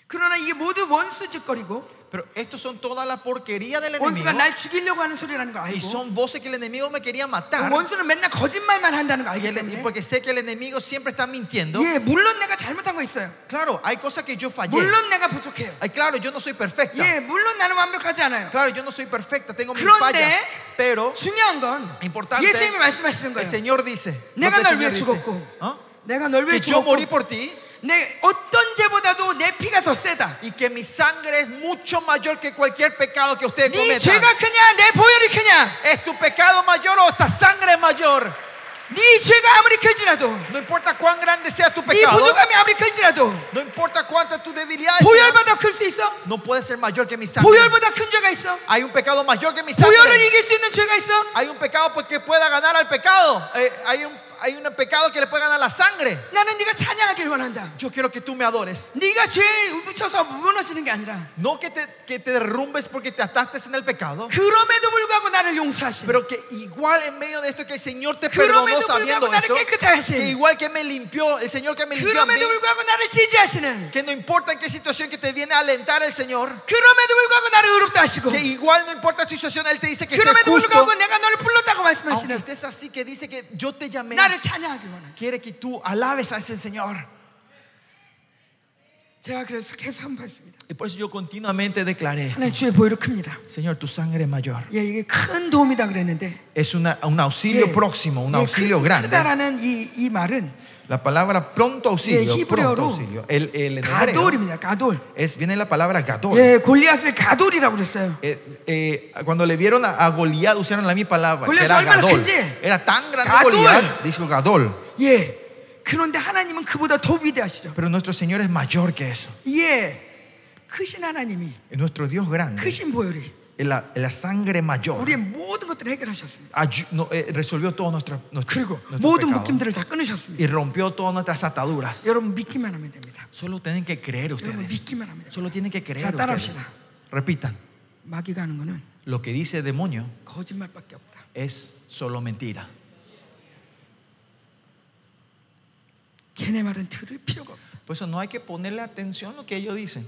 그러나 이게 모두 원수 짓거리고 Pero estos son toda la porquería del 원수가 enemigo. 날 죽이려고 하는 소리라는 거 Y 알고 son voces que el enemigo me quería matar. 원수는 맨날 거짓말만 한다는 거 Y, 알기 el- y 때문에 porque sé que el enemigo siempre está mintiendo. 예, 물론 내가 잘못한 거 있어요. Claro, hay cosas que yo fallé. 물론 내가 부족해요. Ay, claro, yo no soy perfecta. 예, 물론 나는 완벽하지 않아요. Claro, yo no soy perfecta, tengo mis 그런데 fallas. Pero 중요한 건 Importante. 예수님이 말씀하시는 el 거예요. Señor dice, lo 내가 que el 널 Señor 위해 dice, 죽었고 ¿ah? 내가 널 위해 que yo morí 죽었고 por ti 내 어떤 죄보다도 내 피가 더 세다. y que mi sangre es mucho mayor que cualquier pecado que usted 네 cometa. 죄가 크냐 내 보혈이 크냐 ¿Es tu pecado mayor o esta sangre es mayor? 네 죄가 아무리 클지라도 No importa cuán grande sea tu 네 pecado, 부족함이 아무리 클지라도 no importa cuánta tu debilidad sea, 보혈보다 클 수 있어? no puede ser mayor que mi sangre. 보혈보다 큰 죄가 있어? Hay un pecado mayor que mi 보혈을 sangre. 이길 수 있는 죄가 있어? Hay un pecado pues, que pueda ganar al pecado. Eh, hay, un, hay un pecado que le puede ganar la sangre. 나는 네가 찬양하길 원한다. Yo quiero que tú me adores. 네가 죄에 묻혀서 무너지는 게 아니라 No que te, que te derrumbes porque te ataste en el pecado, 그럼에도 불구하고 나를 용서하시는 pero que igual en medio de esto que el Señor te perdonó 그럼에도 sabiendo 불구하고 나를 esto, 깨끗하게 que 하시는 igual que me limpió, el Señor que me limpió a mí, 그럼에도 불구하고 나를 지지하시는 que no importa en qué situación que te viene a alentar el Señor, 그럼에도 불구하고 나를 의롭다 하시고 que igual no importa tu situación, Él te dice que sea 그럼에도 justo, 불구하고 내가 너를 불렀다고 aunque 말씀하시는 estés así, que dice que yo te llamé, Quiere que tú alabes a ese Señor. Y por eso yo continuamente declaré, Señor, tu sangre es mayor. Es una, un auxilio próximo, un auxilio grande. 크다라는 이, 이 말은 La palabra pronto auxilio, 예, pronto 히브리어로 auxilio. El, el en hebreo 가돌입니다. 가돌. es, viene la palabra gadol. 예, 골리앗을 가돌이라고 그랬어요. Eh, eh, cuando le vieron a, a Goliat usaron la misma palabra, que Goliat era 얼마나 gadol. 큰지. Era tan grande Gadol. Goliat, dijo gadol. 예. 그런데 하나님은 그보다 더 위대하시죠. Pero nuestro Señor es mayor que eso. 예. 크신 하나님이 Es nuestro Dios grande. 크신 보혈이 La, la sangre mayor 우리의 모든 것들을 해결하셨습니다. ayu- no, eh, resolvió todos nuestros nuestro, 그리고 nuestros 모든 pecados 묶임들을 다 끊으셨습니다. y rompió todas nuestras ataduras. 여러분 믿기만 하면 됩니다. Solo tienen que creer 여러분 ustedes. 믿기만 하면 됩니다. Solo tienen que creer 자, ustedes. 따라합시다. Repitan. 마귀가 하는 거는 Lo que dice el demonio 거짓말밖에 없다. es solo mentira. 걔네 말은 들을 필요가 없다. Por eso no hay que ponerle atención a lo que ellos dicen.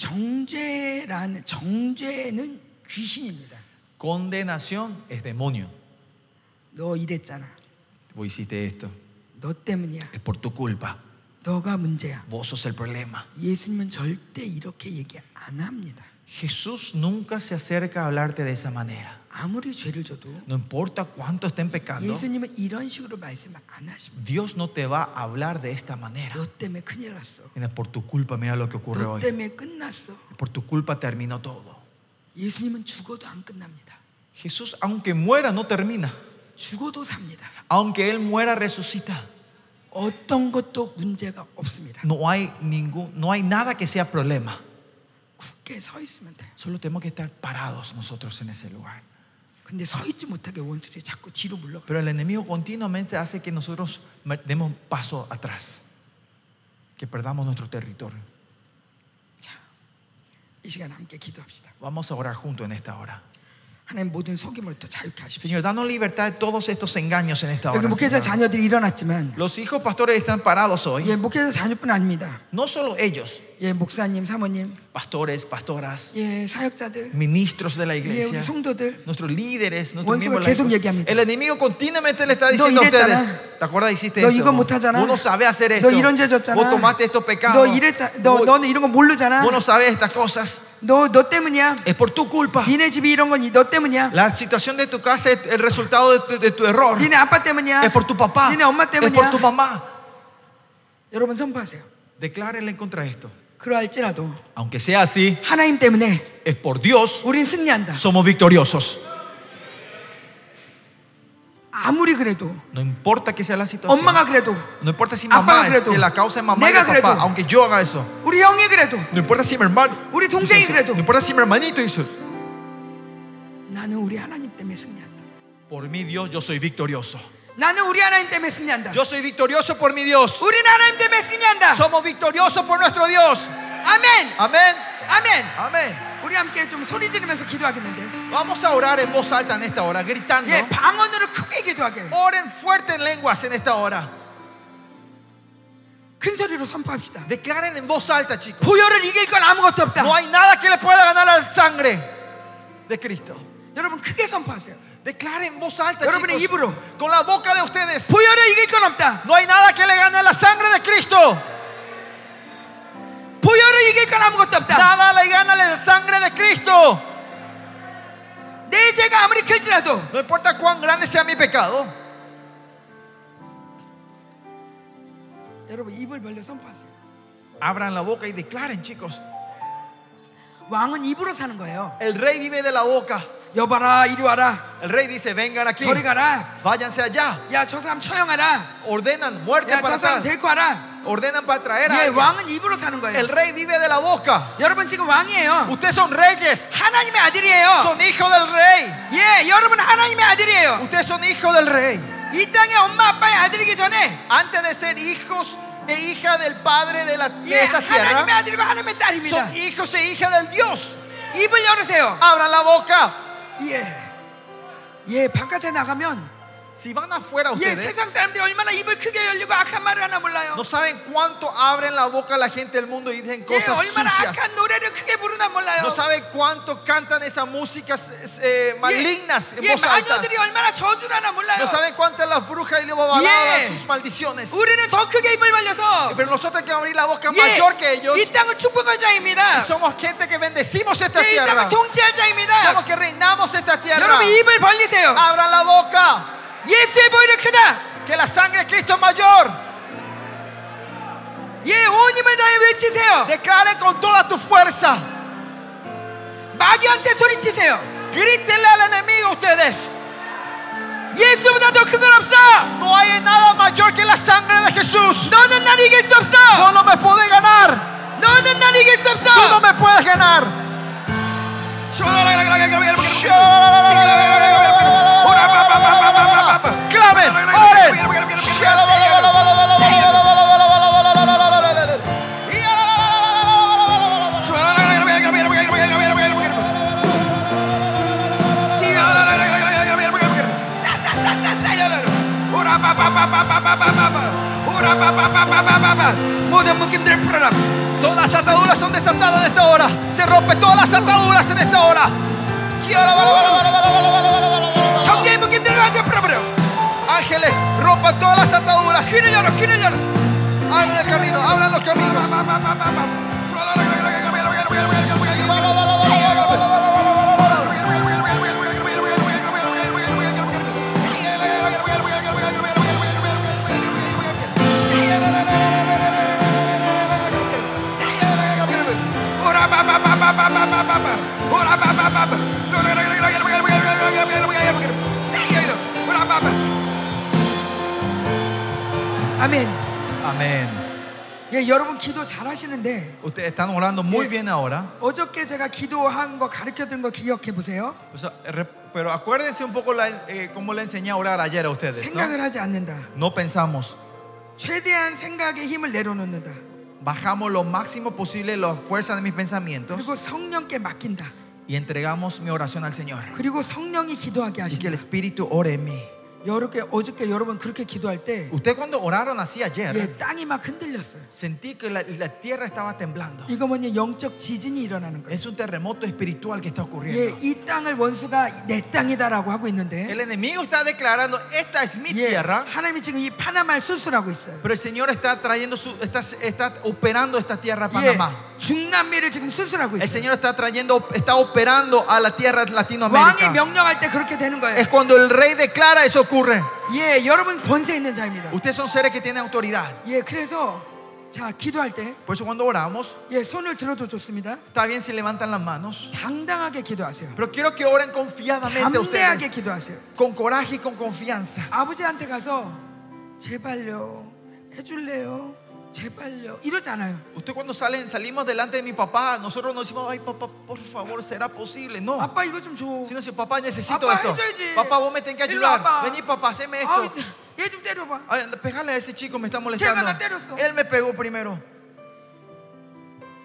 정죄라는 정죄는 귀신입니다. Condenación es demonio. 너 이랬잖아. Vos hiciste esto. 너 때문이야. Es por tu culpa. 너가 문제야. Vos sos el problema. 예수님은 절대 이렇게 얘기 안 합니다. Jesús nunca se acerca a hablarte de esa manera. 아무리 죄를 져도 No importa cuánto estén pecando, 예수님은 이런 식으로 말씀 안 하십니다. Dios no te va a hablar de esta manera. 너 때문에 큰일 났어. Mira, por tu culpa, mira lo que ocurre 너 hoy. 때문에 끝났어. Por tu culpa terminó todo. 예수님은 죽어도 안 끝납니다. Jesús, aunque muera, no termina. 죽어도 삽니다. Aunque Él muera, resucita. 어떤 것도 문제가 없습니다. No hay ningún, no hay nada que sea problema. 굳게 서 있으면 돼요. Solo tenemos que estar parados nosotros en ese lugar. 근데 서 있지 못하게 원수들이 자꾸 뒤로 물러가. Pero el enemigo continuamente hace que nosotros me- demos paso atrás, que perdamos nuestro territorio. 자, 이 시간 함께 기도합시다. Vamos a orar juntos en esta hora. Señor, danos libertad de todos estos engaños en esta 여기 hora. 목회자 Señor. 자녀들이 일어났지만 Los hijos pastores están parados hoy. 예, 목회자 자녀뿐 아닙니다. No solo ellos, 예, 목사님, 사모님, pastores, pastoras, 예, 사역자들, ministros de la 예, 우리 iglesia, 성도들. nuestros líderes, nuestros 원수가 miembros. de la 계속 iglesia. 얘기합니다. El enemigo continuamente le está diciendo a 이랬잖아. ustedes: ¿Te acuerdas? Hiciste 너 esto. 이거 못하잖아. Vos no sabes hacer 너 esto. 이런 죄 졌잖아. Vos tomaste estos 너 pecados. 이랬자, 너 Vos- 너는 이런 거 모르잖아. vos no sabes estas cosas. 너 너 때문이야. Es por tu culpa. 니네 집이 이런 건 너 때문이야. La situación de tu casa es el resultado de tu, de tu error. 니네 아빠 때문이야. Es por tu papá. 니네 엄마 Es por tu 때문이야. mamá. 여러분 선포하세요. Declárenle contra esto. 그러할지라도 Aunque sea así, 하나님 때문에 es por Dios. 우린 승리한다. Somos victoriosos. 아무리 그래도 No importa que sea la situación. 엄마가 그래도 No importa si 아빠가 mamá es, 그래도, si la causa es mamá y 내가 de papá, 그래도, aunque yo haga eso. 우리 형이 그래도 No importa si mi hermano. 우리 hizo 동생이 eso. 그래도 No importa si mi hermanito hizo. 나는 우리 하나님 때문에 승리한다. Por mi Dios, yo soy victorioso. 나는 우리 하나님 때문에 승리한다. Yo soy victorioso por mi Dios. 우리는 하나님 때문에 승리한다. Somos victoriosos por nuestro Dios. 아멘. Amén. 아멘. Amén. 우리 함께 좀 소리 지르면서 기도하겠는데. Vamos a orar en voz alta en esta hora, gritando. 예, 방언으로 크게 기도하게. Oren fuerte en lenguas en esta hora. 큰 소리로 선포합시다. Declaren en voz alta, chicos. 보혈을 이길 건 아무것도 없다. No hay nada que le pueda ganar a la sangre de Cristo. 여러분 크게 선포하세요. Declaren en voz alta, 여러분의 chicos. 입으로. Con la boca de ustedes. 보혈을 이길 건 없다. No hay nada que le gane a la sangre de Cristo. 보혈을 이길 건 아무것도 없다. Nada le gana a la sangre de Cristo. No importa cuán grande sea mi pecado. Abran la boca y declaren, chicos. 왕은 입으로 사는 거예요. El rey vive de la boca. 여봐라 이리 와라. El rey dice, vengan aquí. 저리 가라. Váyanse allá. 야 저 사람 처형하라. Ordenan muerte 야 para 저 사람 atrás. 데리고 와라. Ordenan para traer a 예. 왕은 입으로 사는 거예요. El rey vive de la boca. 여러분 지금 왕이에요. Ustedes son reyes. 하나님의 아들이에요. Son hijos del rey. 예, 여러분 하나님의 아들이에요. Ustedes son hijos del rey. 이 땅에 엄마 아빠의 아들이기 전에 Antes de ser hijos e hija del padre de, la, de 예, esta 하나님의 tierra, 아들과 하나님의 딸입니다. son hijos e hijas del Dios. 입을 열으세요. Abran la boca. 예, 예, 바깥에 나가면 Si van afuera 예, ustedes, 세상 사람들이 얼마나 입을 크게 열리고 악한 말을 하나 몰라요. no saben cuánto abren la boca la gente del mundo y dicen 예, cosas 얼마나 sucias. 악한 노래를 크게 부르나 몰라요. No saben cuánto cantan esas músicas eh, malignas en 예, voz alta. 마녀들이 얼마나 저주하나 몰라요. No saben cuántas las brujas y los babaladas Yeah. sus maldiciones. 우리는 더 크게 입을 벌려서 Pero nosotros hay que abrir la boca 예, mayor que ellos. 이 땅을 축복할 자입니다. Y somos gente que bendecimos esta 예, 이 tierra. 땅을 통치할 자입니다. Somos que reinamos esta tierra. 여러분 입을 벌리세요. Abran la boca. 예수의 보혈이 크다. Que la sangre de Cristo es mayor. 예, 온 힘을 다해 외치세요. Declare con toda tu fuerza. 마귀한테 소리치세요. Grítenle al enemigo ustedes. 예수보다 더 큰 건 없어. No hay nada mayor que la sangre de Jesús. 너는 날 이길 수 Tú 없어. no me puedes ganar. 너는 날 이길 수 Tú no 없어. me puedes ganar. Todas las ataduras son desatadas en esta hora. Se rompe todas las ataduras en esta hora. rompan todas las ataduras. Gire llano, gire llano. Abran el camino, abran los caminos. Amén. 예, 여러분 기도 잘 하시는데 Ustedes están orando muy bien ahora. 어저께 제가 기도한 거 가르쳐 드린 거 기억해 보세요. O sea, re- pero acuérdense un poco la, eh, cómo le enseñé a orar ayer a ustedes. ¿no? 생각을 하지 않는다. no pensamos. 최대한 생각에 힘을 내려놓는다. Bajamos lo máximo posible la fuerza de mis pensamientos 그리고 성령께 맡긴다. y entregamos mi oración al Señor. 그리고 성령이 기도하게 Y que el 하신다. Espíritu ore en mí. 여러분 어저께 여러분 그렇게 기도할 때 Ustedes cuando oraron así ayer, 예, 땅이 막 흔들렸어요. sentí que la, la tierra estaba temblando. 이거 뭐냐 영적 지진이 일어나는 거예요. Es un terremoto espiritual que está 예, ocurriendo. 이 땅을 원수가 내 땅이다라고 하고 있는데 El enemigo está declarando, esta es mi 예, tierra, 하나님이 지금 이 파나마를 수술하고 있어요. pero el Señor está trayendo su, está, está operando esta tierra a 예, Panamá. 중남미를 지금 수술하고 El 있어요. Señor está trayendo, está operando a la tierra 왕이 Latinoamérica. 명령할 때 그렇게 되는 거예요. Es cuando el rey declara eso ocurre. 예, 여러분 권세 있는 자입니다. Ustedes son seres que tienen autoridad. 예, 그래서 자 기도할 때 Por eso cuando oramos, 예, 손을 들어도 좋습니다. está bien si levantan las manos. 당당하게 기도하세요. Pero quiero que oren confiadamente 담대하게 ustedes. 기도하세요. Con coraje y con confianza. 아버지한테 가서 제발요 해줄래요 제발요 이러잖아요 Usted cuando salen, salimos delante de mi papá, nosotros no decimos, ay papá, por favor, será posible. No. 아빠 이거 좀줘 Sino si papá necesito 아빠 esto. 해줘야지 Papá, vos me tenés que 일로 ayudar. 와봐. Vení papá, haceme 아우, esto. 얘 좀 때려봐 Ay, anda, pegale a ese chico, me está molestando. 제가 나 때렸어. Él me pegó primero.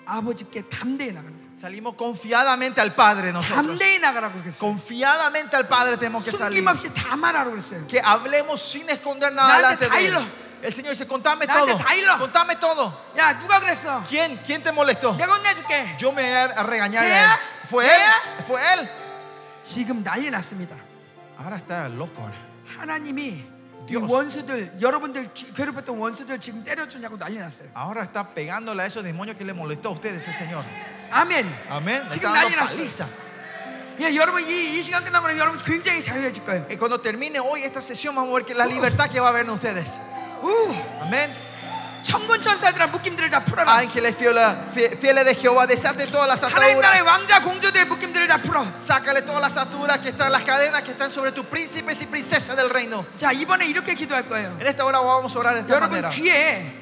아버지께 담대히 나가는 거예요 Salimos confiadamente al Padre nosotros. 담대히 나가라고 그랬어요 Confiadamente al Padre tenemos que salir. 숨김없이 다 말하라고 그랬어요 Que hablemos sin esconder nada 나한테 delante 다 de Él. 일러. El Señor dice, contame 나한테 todo. 다 일러. Contame todo. 야 누가 그랬어 ¿Quién? ¿Quién te molestó? 내가 혼내줄게 Yo me voy a regañar a ¿Sea? él. ¿Fue él? ¿Sea? ¿Fue él? 지금 난리 났습니다 Ahora está loco. ahora. 하나님이 이 Dios. 원수들 여러분들 지- 괴롭혔던 원수들 지금 때려주냐고 난리 났어요 Ahora está pegándole a esos demonios que le molestó a ustedes, el Señor. 아멘 Amén. Le 지금 está 난리 dando 났어요 paliza. 예, 여러분 이, 이 시간 끝나고 나면 여러분 굉장히 자유해질 거예요. Y cuando termine hoy esta sesión, vamos a ver que la libertad que va a haber en ustedes. 우, Amén. 천군 천사들아 묶임들을 다 풀어라. Ángeles fieles, fie- fieles de Jehová, desate todas las 하나님 나라의 ataduras. 왕자 공주들의 묶임들을 다 풀어. Sácale todas las ataduras que están, las cadenas que están sobre tus príncipes y princesas del reino. 자 이번에 이렇게 기도할 거예요. En esta hora vamos a orar de esta 여러분 manera. 귀에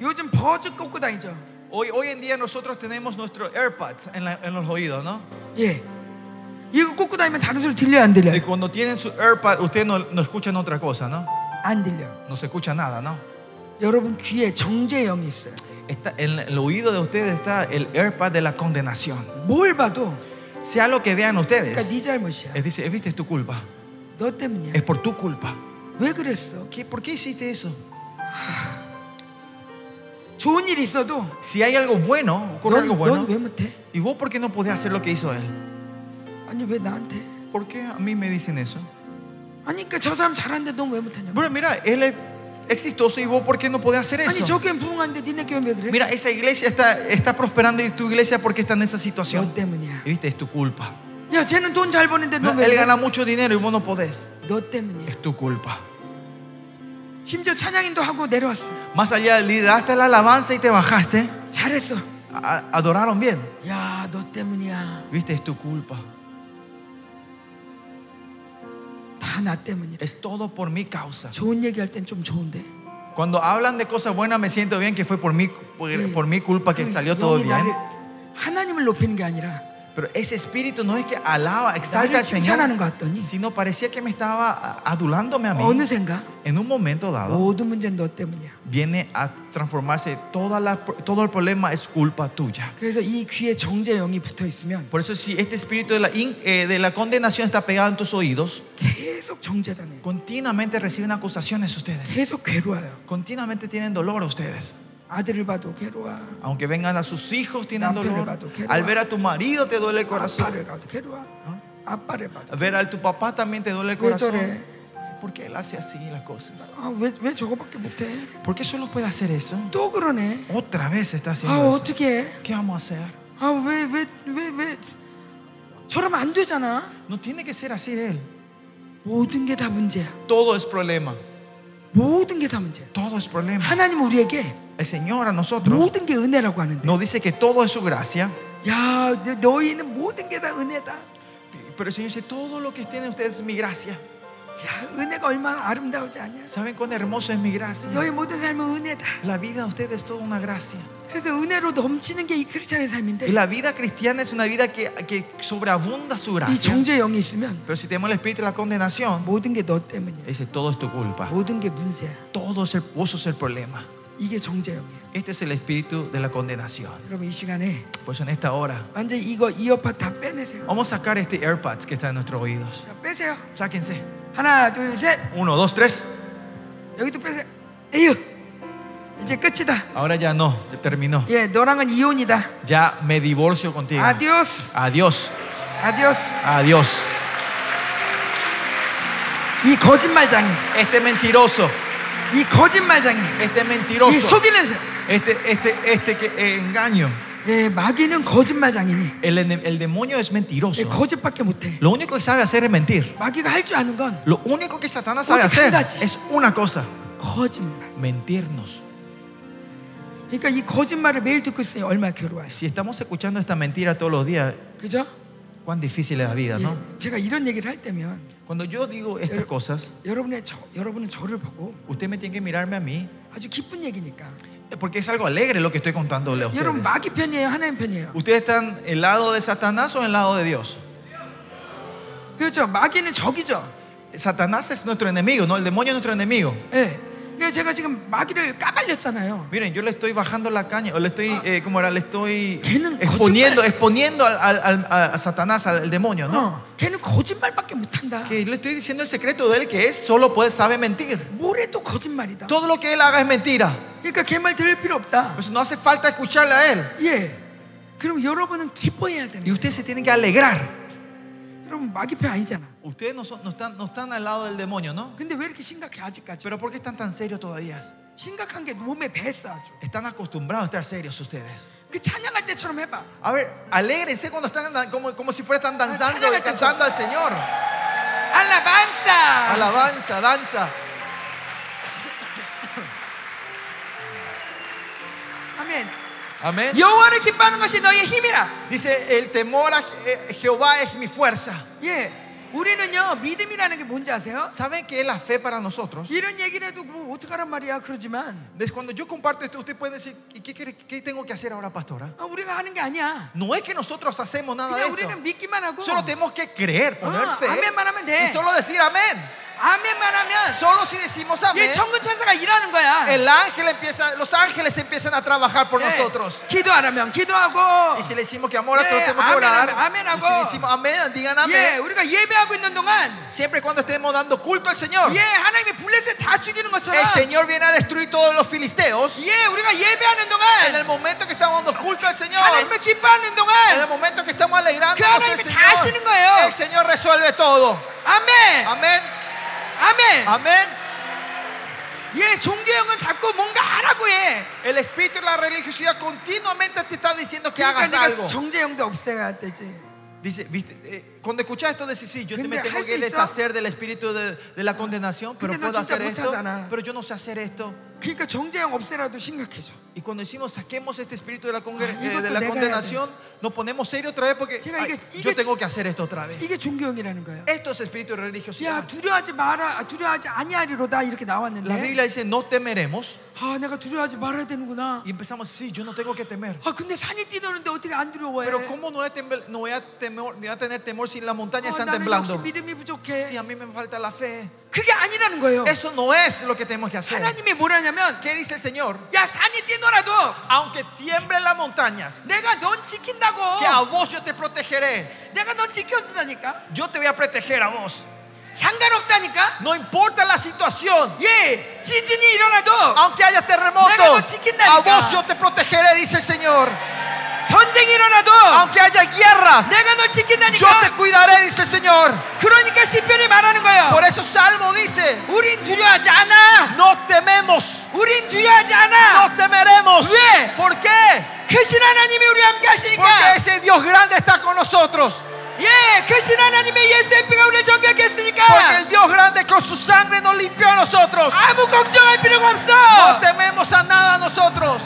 요즘 버즈 꽂고 다니죠. Hoy, hoy en día nosotros tenemos nuestros AirPods en, la- en los oídos, ¿no? 예, 이거 꽂고 다니면 다른 소리 들려 안 들려? Y cuando tienen su AirPod, ustedes no, no escuchan otra cosa, ¿no? 안 들려. No se escucha nada, ¿no? 여러분 귀에 정죄영이 있어요. Está, en el oído de ustedes está el AirPod de la condenación. 뭘 봐도 Sea lo que vean 그러니까 ustedes, 네 잘못이야. es dice, viste, es tu culpa. 너 때문이야. Es por tu culpa. 왜 그랬어? ¿Qué, ¿Por qué hiciste eso? 좋은 일이 있어도 Si hay algo bueno, ocurre algo bueno, 넌왜 못해? ¿y vos por qué no podés hacer lo que hizo él? 아니 왜 나한테? ¿Por qué a mí me dicen eso? 아니 그러니까 저 사람 잘하는데 넌 왜 못하냐? Bueno, mira, él es exitoso y vos por qué no podés hacer 아니 eso? 저 교회 부흥하는데 니네 교회 왜 그래? Mira, esa iglesia está, está prosperando y tu iglesia porque está en esa 너 situación. 때문이야. Y viste, es tu culpa. 야 쟤는 돈 잘 버는데 No, 너 왜 él 그래? gana mucho dinero y vos no podés. 너 때문이야. Es tu culpa. 심지어 찬양인도 하고 내려왔어. Más allá, lideraste la alabanza y te bajaste. 잘했어. A- adoraron bien. 야 너 때문이야. Viste, es tu culpa. 다 나 때문이야. Es todo por mi causa. 좋은 얘기할 땐 좀 좋은데. Cuando hablan de cosas buenas me siento bien que fue por mi, por, 예. por mi culpa que 그 salió todo 영이 bien. 나를 하나님을 높이는 게 아니라 Pero ese espíritu no es que alaba, exalta 나를 al 칭찬하는 Señor, 것 같더니 sino parecía que me estaba a- adulándome a mí. 어느샌가 En un momento dado 모든 문제는 너 때문이야. viene a transformarse toda la, todo el problema es culpa tuya. 그래서 이 귀에 정죄 영이 붙어 있으면 Por eso si este espíritu de la, in- eh, de la condenación está pegado en tus oídos, 계속 정죄당해요. continuamente reciben acusaciones ustedes. 계속 괴로워요. Continuamente tienen dolor ustedes. Aunque vengan a sus hijos, tienen dolor. Al ver a tu marido te duele el corazón. Al ver a tu papá también te duele el corazón. ¿Por qué él hace así las cosas? ¿Por qué solo puede hacer eso? Otra vez está haciendo eso. ¿Qué vamos a hacer? No tiene que ser así él. Todo es problema. 모든 게 다 문제야. Todo es problema. 하나님 우리에게 El Señor a nosotros 모든 게 은혜라고 하는데. nos dice que todo es su gracia. 야, 너- 너희는 모든 게 다 은혜다. Pero el Señor dice, todo lo que tienen ustedes es mi gracia. 야, 은혜가 얼마나 아름다우지 않냐? ¿Saben cuán hermoso es mi gracia? La vida de ustedes es toda una gracia. 그래서 은혜로 넘치는 게 이 크리스찬의 Y 삶인데 la vida cristiana es una vida que, que sobreabunda su 이 gracia. 정죄 영이 있으면 Pero si tenemos el espíritu de la condenación, 모든 게 너 때문이야. dice, todo es tu culpa. 모든 게 문제야. Todo es el, vos sos el problema. 이게 정죄 영이야. Este es el espíritu de la condenación. Pues en esta hora vamos a sacar este AirPods que está en nuestros oídos. Sáquense. Uno, dos, tres. Ahora ya no, terminó. Ya me divorcio contigo. Adiós. Adiós. Adiós. Adiós. Este mentiroso. Este mentiroso. 속이는 새. Este, este, este que eh, engaño. 예, 마귀는 거짓말장이니. El, ene- el demonio es 예, mentiroso. 거짓밖에 못해. Lo único que sabe hacer es mentir. 마귀가 할 줄 아는 건 Lo único que Satanás sabe 오직 hacer 한 가지. es una cosa: 거짓말. mentirnos. 그러니까 이 거짓말을 매일 듣고 있으니 얼마나 괴로워요. Si estamos escuchando esta mentira todos los días, 그죠? cuán difícil es la vida, 예, ¿no? 제가 이런 얘기를 할 때면 Cuando yo digo estas cosas, 여러분의 저, 여러분은 저를 보고 usted me tiene que mirarme a mí, 아주 기쁜 얘기니까. eh, porque es algo alegre lo que estoy contándole a 여러분 ustedes. 마귀 편이에요, 하나님 편이에요. ¿Ustedes están el lado de Satanás o el lado de Dios? 그렇죠. 마귀는 적이죠. Satanás es nuestro enemigo, ¿no? El demonio es nuestro enemigo. 예. 그러니까 제가 지금 마귀를 까발렸잖아요. Miren, yo le estoy bajando la caña, o le estoy, eh, ¿cómo era? Le estoy 걔는 exponiendo, 거짓말- exponiendo al, al- al- a, a Satanás, al demonio, ¿no? 어, 걔는 거짓말밖에 못한다. Que le estoy diciendo el secreto de él, que es solo puede, sabe mentir. 뭐래도 거짓말이다. Todo lo que él haga es mentira. 그러니까 걔 말 들을 필요 없다. Pues no hace falta escucharle a él. 예. 그럼 여러분은 기뻐해야 되는 Y 거예요. ustedes se tienen que alegrar. 여러분 마귀 편 아니잖아. Ustedes no, son- no están, no están al lado del demonio, ¿no? 근데 왜 이렇게 심각해 아직까지? Pero ¿por qué están tan serios todavía? 심각한 게 몸에 배했어 아주. Están acostumbrados a estar serios ustedes. 그 찬양할 때처럼 해봐. A ver, alégrense cuando están dan- como, como si fueran danzando cháñale, y cantando al Señor. 알라반사. Alabanza, danza. 아멘. Amén. 여호와를 기뻐하는 것이 너희의 힘이라. Dice, el temor a Je- Jehová es mi fuerza. 예. 우리는요 믿음이라는 게 뭔지 아세요? ¿Saben qué es la fe para nosotros? 이런 얘기를 해도 뭐 어떡하란 말이야 그러지만 Desde cuando yo comparto esto, usted puede decir, ¿y qué, quiere- qué tengo que hacer ahora, pastora? 어, 우리가 하는 게 아니야. No es que nosotros hacemos nada de 그냥 esto. 우리는 믿기만 하고 Solo tenemos que creer, poner Ah, fe amén, amén, amén. y solo decir amén. 아멘만 하면 Solo si decimos amén, 이 천군 천사가 일하는 거야. el ángel empieza, los ángeles empiezan a trabajar por 예, nosotros. 기도하라면 기도하고 Y si le decimos que amor a todos 예, tenemos que amén, orar. amén, Y si hago. decimos amén, digan 예, amén. 우리가 예배하고 있는 동안 Siempre y cuando estemos dando culto al Señor, 예, 하나님이 블레셋 다 죽이는 것처럼 el Señor viene a destruir todos los filisteos. 예, 우리가 예배하는 En el 동안 momento que estamos dando culto al Señor, 하나님을 기뻐하는 en el 동안 momento que estamos alegrándonos 그 al 하나님이 다 하시는 Señor, 거예요. el Señor resuelve todo. 아멘, Amén. 아멘. Amén. 예, 종교형은 자꾸 뭔가 하라고 해. El espíritu y la religiosidad continuamente te está diciendo que 그러니까 hagas 내가 algo. 정제형도 없애야 되지. Dice, viste, eh, cuando escuchas esto, decís, sí, yo te- me 근데 tengo 할수 que 있어? deshacer del espíritu de, de la condenación, pero 근데 너 puedo 진짜 hacer esto, 못하잖아. pero yo no sé hacer esto. 그러니까 정제형 없애라도 심각해져. Y cuando decimos saquemos este espíritu de la, conge- Ah, eh, 이것도 de la 내가 condenación, nos ponemos serio otra vez porque 제가 ay, 이게- 이게- yo tengo que hacer esto otra vez. 이게 종교형이라는 거예요. Esto es espíritu de 야 religiosidad. 두려워하지 마라, 두려워하지 아니하리로다 이렇게 La 나왔는데. Biblia dice no temeremos 아, 내가 두려워하지 말아야 되는구나. y empezamos, sí, yo no tengo que temer. 아, 근데 산이 뛰노는데 어떻게 안 두려워해? Pero ¿cómo no voy a, tembl- no voy a, temor- no voy a tener temor si las montañas 아, están 나는 temblando? 역시 믿음이 부족해. Si a mí me falta la fe. 그게 아니라는 거예요. Eso no es lo que tenemos que hacer. 하나님이 뭐라냐면 ¿Qué dice el Señor? 야 산이 뛰노라도 Aunque tiemblen las montañas, 내가 넌 지킨다고. que a vos yo te protegeré. 내가 넌 지켜준다니까. Yo te voy a proteger a vos. 상관없다니까. No importa la situación. 예, 지진이 일어나도 Aunque haya terremoto, 내가 너 지킨다니까. a vos yo te protegeré, dice el Señor. 전쟁이 일어나도 Aunque haya guerras, 내가 널 yo te 지킨다니까. cuidaré, dice el Señor. 그러니까 시편이 말하는 Por 거예요. eso Salmo dice, 우린 두려워하지 않아. no tememos, 우린 두려워하지 않아. no temeremos. 왜? ¿Por qué? 크신 하나님이 우리 함께 Porque 하시니까. ese Dios grande está con nosotros. 예, 크신 하나님의 예수의 피가 우리를 Porque 정결했 porque el Dios grande con su sangre nos limpió a nosotros. No tememos a nada nosotros.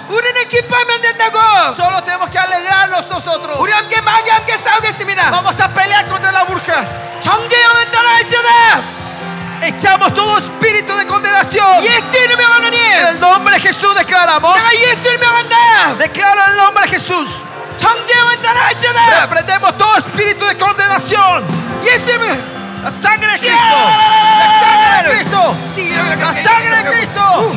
Solo tenemos que alegrarnos nosotros. Vamos a pelear contra las burjas. Echamos todo espíritu de condenación. En el nombre de Jesús declaramos. Declaro el nombre de Jesús. Reprendemos todo espíritu de condenación. La sangre de Cristo. La sangre de Cristo. La sangre de Cristo.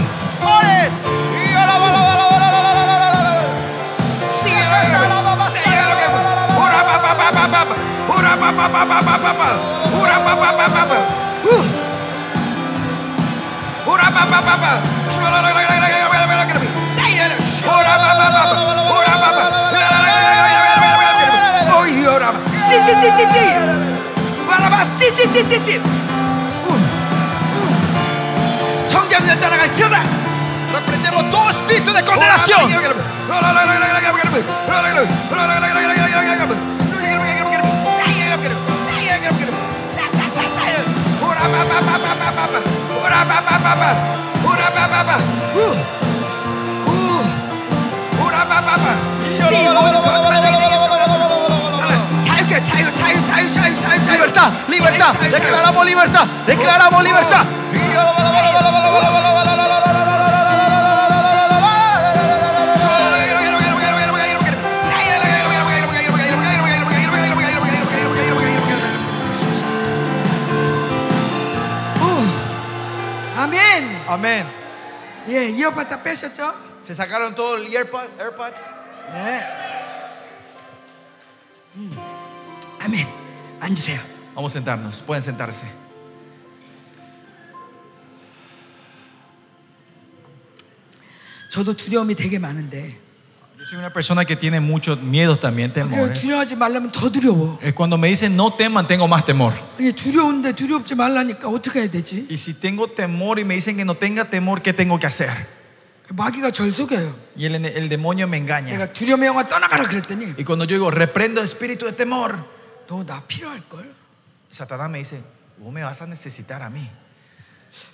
Sí, sí, sí, sí, sí. Oren. Y ala, ala, ala, ala, ala, ala, ala, ala. 청장년 따라갈 치어다 Reprendemos todo espíritu de condenación. 자유 Libertad, libertad, declaramos libertad, declaramos libertad. Uh, amén. Amén. Yeah, Se sacaron todos los AirPods. 아멘. 앉으세요. Vamos a sentarnos. Pueden sentarse. 저도 두려움이 되게 많은데 Yo soy una persona que tiene muchos miedos también, 그래 temores. 두려워하지 말라면 더 두려워. Eh, Cuando me dicen no teman, tengo más temor. 아니 두려운데 두렵지 말라니까 어떻게 해야 되지? Y si tengo temor y me dicen que no tenga temor, ¿qué tengo que hacer? 마귀가 절 속여요. Y el, el demonio me engaña. 내가 두려움의 영화 떠나가라 그랬더니 Y cuando yo digo, reprendo el espíritu de temor, 너 나 필요할 걸. Satanás me dice, vos me vas a necesitar a mí.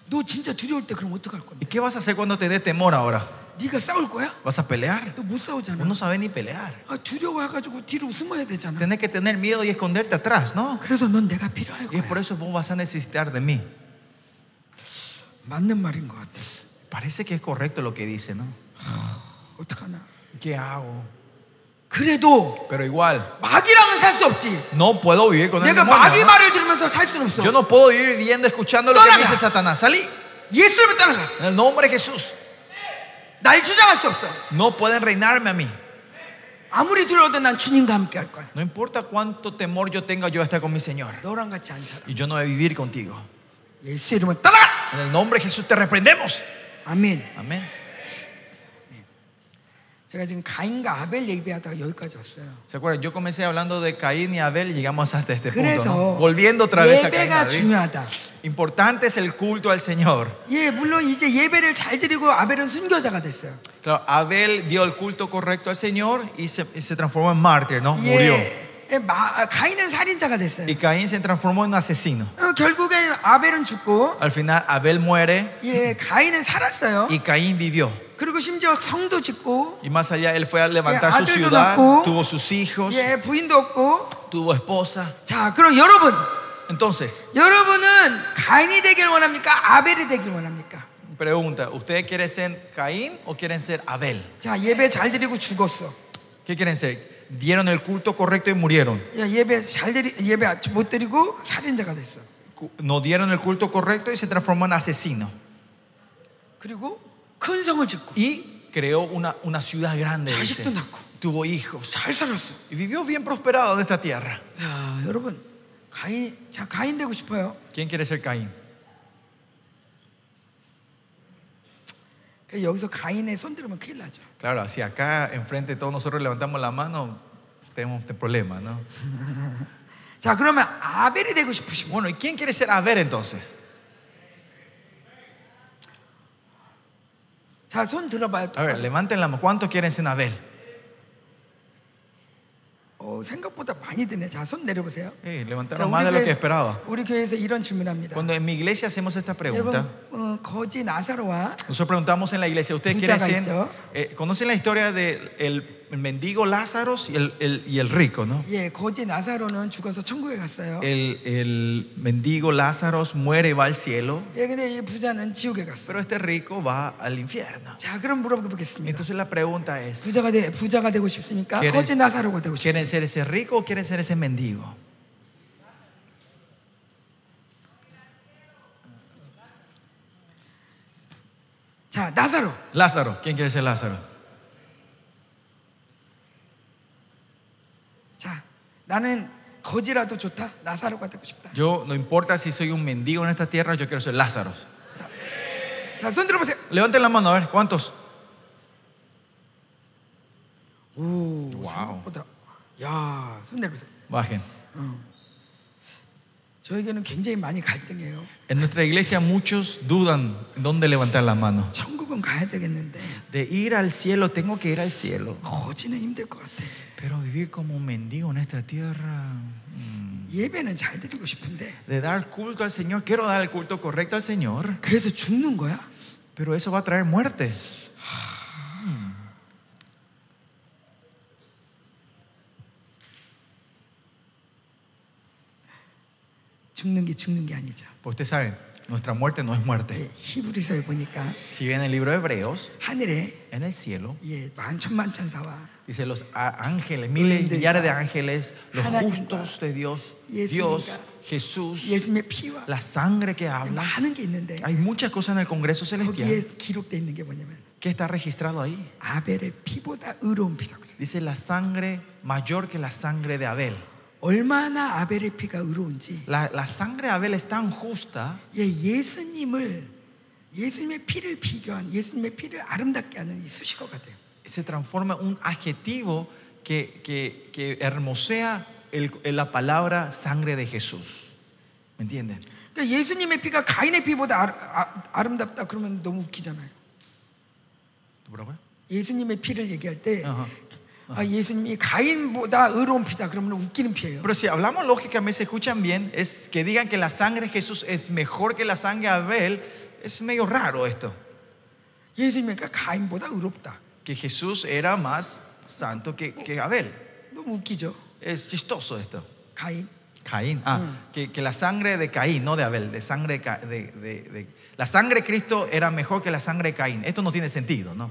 너 진짜 두려울 때 그럼 어떡할 건데? ¿Y qué vas a hacer cuando te dé temor ahora? 네가 싸울 거야? ¿Vas a pelear? 너 못 싸우잖아. Vos no sabes ni pelear. 아, 두려워해가지고 뒤로 숨어야 되잖아. Tenés que tener miedo y esconderte atrás, ¿no? 그래서 넌 내가 필요할 Y 거야. por eso vos vas a necesitar de mí. 맞는 말인 것 같아. Parece que es correcto lo que dice, ¿no? 어떡하나? ¿Qué hago? 그래도 Pero igual, 마귀랑은 마귀랑은 살 수 없지. No puedo vivir con el 내가 demonio. 마귀 ¿no? 말을 들으면서 살 수는 없어. Yo no puedo vivir viendo, escuchando lo que me 떠나가. dice Satanás. Salí. 예수 이름을 떠나가. En el nombre de Jesús. 날 주장할 수 없어. No pueden reinarme a mí. 아무리 두려워도 난 주님과 함께 할 거야. No importa cuánto temor yo tenga, yo voy a estar con mi Señor. 너랑 같이 안 살아. Y yo no voy a vivir contigo. 예수 이름을 떠나가. En el nombre de Jesús te reprendemos. 아멘. Amén. 제가 지금 가인과 아벨 얘기하다가 여기까지 왔어요. ¿Se acuerdan? Yo comencé hablando de Caín y Abel y llegamos hasta este punto. 그래서 ¿no? Volviendo otra vez a Caín y 예배가 Abel. 중요하다. Importante es el culto al Señor. 예, 물론 이제 예배를 잘 드리고 아벨은 순교자가 됐어요. Claro, Abel dio el culto correcto al Señor y se, y se transformó en mártir, ¿no? Murió. 예, 예, 마- 가인은 살인자가 됐어요. Y Caín se transformó en asesino. 어, 결국엔 아벨은 죽고 Al final Abel muere 예, 가인은 살았어요. y Caín vivió. 그리고 심지어 성도 짓고 Y más allá, él fue a levantar 예, su 아들도 ciudad, 낳고, tuvo sus hijos, 예, 부인도 없고 tuvo esposa. 자, 그럼 여러분 Entonces, 여러분은 가인이 되길 원합니까? 아벨이 되길 원합니까? pregunta, ¿ustedes quieren ser Caín o quieren ser Abel? 자, 예배 잘 드리고 죽었어. ¿Qué quieren ser? Dieron el culto correcto y murieron. No dieron el culto correcto y se transformó en asesino. 그리고 큰 성을 짓고 Y creó una, una ciudad grande. dice. 자식도 낳고 Tuvo hijos. 잘 살았어. Y vivió bien prosperado en esta tierra. 야, 여러분 가인 자 가인 되고 싶어요. ¿Quién quiere ser Caín? 그 여기서 가인의 손 들으면 큰일 나죠. Claro, si acá enfrente de todos nosotros levantamos la mano, tenemos este problema, ¿no? 자, 그러면 아벨이 되고 싶으시면 Bueno, ¿y quién quiere ser Abel entonces? 자, 손 들어봐요. A ver, levanten la mano. ¿Cuántos quieren ser Abel? 어, 생각보다 많이 드네. 자, 손 내려보세요. Eh, 자, levantaron más de lo que esperaba. 우리 교회에서 이런 질문합니다. Cuando en mi iglesia hacemos esta pregunta, 여러분, 어, 거지 나사로와 nosotros preguntamos en la iglesia, ¿ustedes quieren Buchaga ser? 있죠? eh, ¿Conocen la historia del el, el mendigo Lázaro y el, el- y el rico, no? 예, 거지 나사로는 죽어서 천국에 갔어요. El, el mendigo Lázaro muere y va al cielo, 예, 근데 이 부자는 지옥에 갔어. pero este rico va al infierno. 자, 그럼 물어보겠습니다. Entonces la pregunta es, 부자가 되 부자가 되고 싶습니까? ¿Quieres- 거지 나사로가 되고 싶습니까? ¿quieren ser ese rico o quieren ser ese mendigo? 자, 나사로. Lázaro, ¿quién quiere ser Lázaro? 나는 거지라도 좋다. 나사로가 되고 싶다. Yo, no importa si soy un mendigo en esta tierra, yo quiero ser Lázaro. 자, 손 들어보세요. Levanten la mano, a ver, ¿cuántos? 오, 와우. 생각보다. 야, 손 내려보세요. Bajen. 저에게는 굉장히 많이 갈등해요. En nuestra iglesia muchos dudan dónde levantar la mano. 천국은 가야 되겠는데 De ir al cielo, tengo que ir al cielo. 거지는 힘들 것 같아. Pero vivir como un mendigo en esta tierra, mm, 예배는 잘 드리고 싶은데 de dar culto al Señor, quiero dar el culto correcto al Señor, 그래서 죽는 거야? pero eso va a traer muerte. 죽는 게 죽는 게 아니죠. Pues ustedes saben, nuestra muerte no es muerte. 예, 히브리서에 보니까 Si ven el libro de Hebreos, 하늘에 en el cielo, 예, 만천만천사와 dice los a- ángeles, miles y millares de ángeles, los 하나님과 justos de Dios, 예수님과 Dios, Jesús, 예수님의 피와 la sangre que habla. 많은 게 있는데 Hay muchas cosas en el Congreso Celestial 거기에 기록되어 있는 게 뭐냐면 que está registrado ahí. 아벨의 피보다 의로운 피라고 그래요. Dice la sangre mayor que la sangre de Abel. 얼마나 아벨의 피가 의로운지 La, la sangre de Abel es tan justa 예, 예수님을 예수님의 피를 비교한 예수님의 피를 아름답게 하는 이 수식어 같아요. se transforma un adjetivo que, que, que hermosea el- la palabra sangre de Jesús. ¿Me entienden? 그러니까 예수님의 피가 가인의 피보다 아, 아, 아름답다 그러면 너무 웃기잖아요. 예수님의 피를 얘기할 때 Ajá. Pero si hablamos lógicamente, escuchan bien, es que digan que la sangre de Jesús es mejor que la sangre de Abel, es medio raro esto. Que Jesús era más santo que, que Abel. Es chistoso esto. Caín. Caín. Ah, que, que, la sangre de Caín, no de Abel, de sangre de, de, de, de, La sangre de Cristo era mejor que la sangre de Caín. Esto no tiene sentido, ¿no?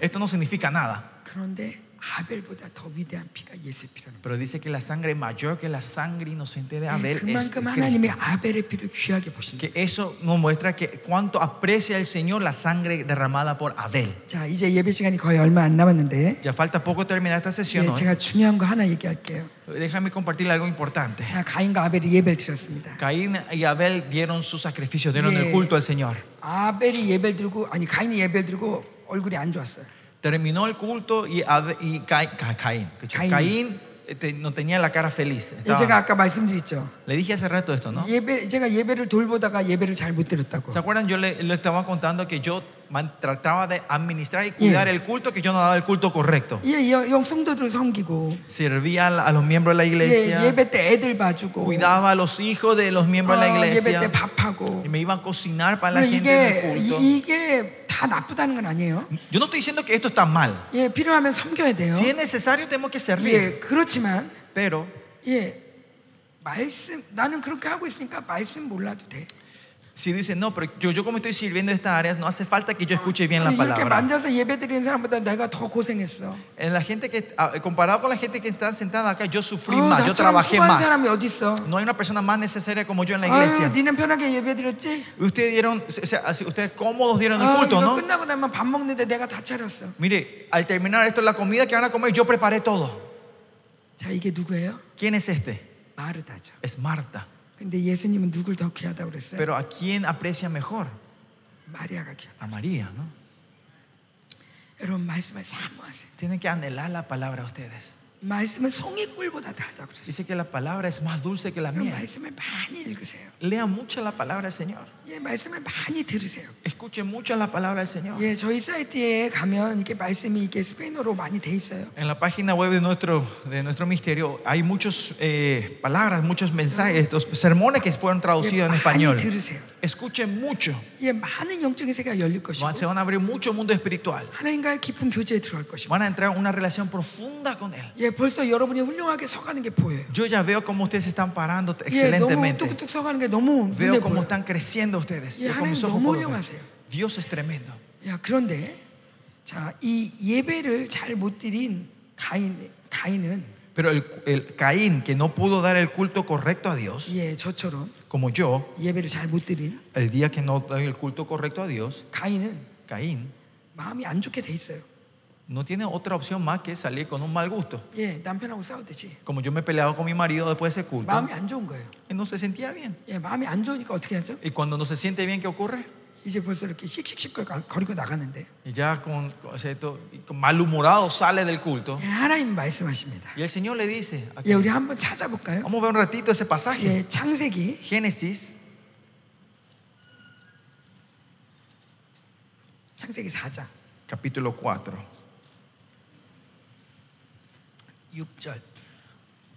Esto no significa nada. 그런데 아벨보다 더 위대한 피가 예수의 피라는 거예요. Pero dice que la sangre mayor que la sangre inocente de 예, Abel es 그만큼 Cristo. 하나님이 아벨의 피를 귀하게 보신다. Que eso nos muestra que cuánto aprecia el Señor la sangre derramada por Abel. 자, 이제 예배 시간이 거의 얼마 안 남았는데 Ya falta poco terminar esta sesión. 예, hoy. 제가 중요한 거 하나 얘기할게요. Déjame compartir algo importante. 자, 가인과 아벨이 예배를 드렸습니다. Caín y Abel dieron sus sacrificios, dieron Yeah. el culto al Señor. 아벨이 예배를 드리고 아니 가인이 예배를 드리고 얼굴이 안 좋았어요. Terminó el culto y, Abel- y Ca- Ca- Caín, ¿escuchó? Caín. Caín, eh, te- no tenía la cara feliz. 예, Estaba- 제가 아까 말씀드렸죠. le dije hace rato esto, ¿no? 예배 제가 예배를 돌보다가 예배를 잘 못 드렸다고. ¿Se acuerdan? Yo le, le estaba contando que yo man- trataba de administrar y cuidar el culto, que yo no daba el culto correcto. 예, 영, 영 성도들 섬기고 Servía a, la- a los miembros de la 예, iglesia, 예배 때 애들 봐주고 cuidaba a los hijos de los miembros de la 어, 예배 iglesia 때 밥하고 y me iba a cocinar para la 물론 gente en el 이게 culto. 이- 이게 다 나쁘다는 건 아니에요. Yo no estoy diciendo que esto está mal. 예, 필요하면 섬겨야 돼요. Si es necesario, tenemos que servir. 예, 그렇지만 Pero 예, 말씀 나는 그렇게 하고 있으니까 말씀 몰라도 돼. si dicen, no, pero yo, yo como estoy sirviendo en estas áreas, no hace falta que yo escuche bien la 이렇게 palabra. 만져서 예배 드리는 사람보다 내가 더 고생했어. En la gente que, ah, comparado con la gente que está sentada acá, yo sufrí 어, más, yo 나처럼 trabajé 수고한 más. 사람이 어디 있어? No hay una persona más necesaria como yo en la 아유, iglesia. 니는 편하게 예배 드렸지? Ustedes dieron, o sea, así, ustedes cómodos dieron el 아, culto, 이거 ¿no? 끝나고 나면 밥 먹는데 내가 다 차렸어. Mire, al terminar esto, la comida que van a comer, yo preparé todo. 자, 이게 누구예요? ¿Quién es este? 마르다죠. Es Marta. Pero ¿a quién aprecia mejor? A María, ¿no? Tienen que anhelar la palabra a ustedes. Dice que la palabra es más dulce que la miel. Lea mucho la palabra del Señor. 예, 말씀을 많이 들으세요. Escuchen mucho la palabra del Señor. 예, 저희 사이트에 가면 이렇게 말씀이 이게 스페인어로 많이 돼 있어요. En la página web de nuestro, de nuestro misterio hay muchas palabras, muchos mensajes, estos sermones que fueron 예, traducidos en 많이 español. 들으세요. Escuchen mucho. 예, 많은 영적인 세계가 열릴 것이고 Va- Se van a abrir mucho mundo espiritual. 하나님과의 깊은 교제에 들어갈 것이고 Van a entrar en una relación profunda con Él. 예, 벌써 여러분이 훌륭하게 서가는 게 보여요. Yo ya veo cómo ustedes se están parando 예, 너무 excelentemente. 뚝뚝 서가는 게 너무 눈에 Veo cómo 보여요. están creciendo ustedes. 예, Yo con mis ojos puedo ver. Dios es tremendo. 야, 그런데 자, 이 예배를 잘 못 드린 가인 가인은 Pero el, el Caín, que no pudo dar el culto correcto a Dios, 예, 저처럼 como yo, 예배를 잘 못 드린 el día que no doy el culto correcto a Dios, 가인은 Caín 마음이 안 좋게 돼 있어요. no tiene otra opción más que salir con un mal gusto. 예, 남편하고 싸우듯이 Como yo me he peleado con mi marido después de ese culto, 마음이 안 좋은 거예요. y no se sentía bien. 예, 마음이 안 좋으니까 어떻게 하죠? Y cuando no se siente bien, ¿qué ocurre? 이제 벌써 이렇게 씩씩씩 거리고 나가는데 Y ya con, con- o sea, esto- con malhumorado sale del culto. 예, 하나님 말씀하십니다. Y el Señor le dice, aquí, 예, 우리 한번 찾아볼까요? vamos a ver un ratito ese pasaje. 예, 창세기 Génesis, 창세기 4장 capítulo 4. 6절.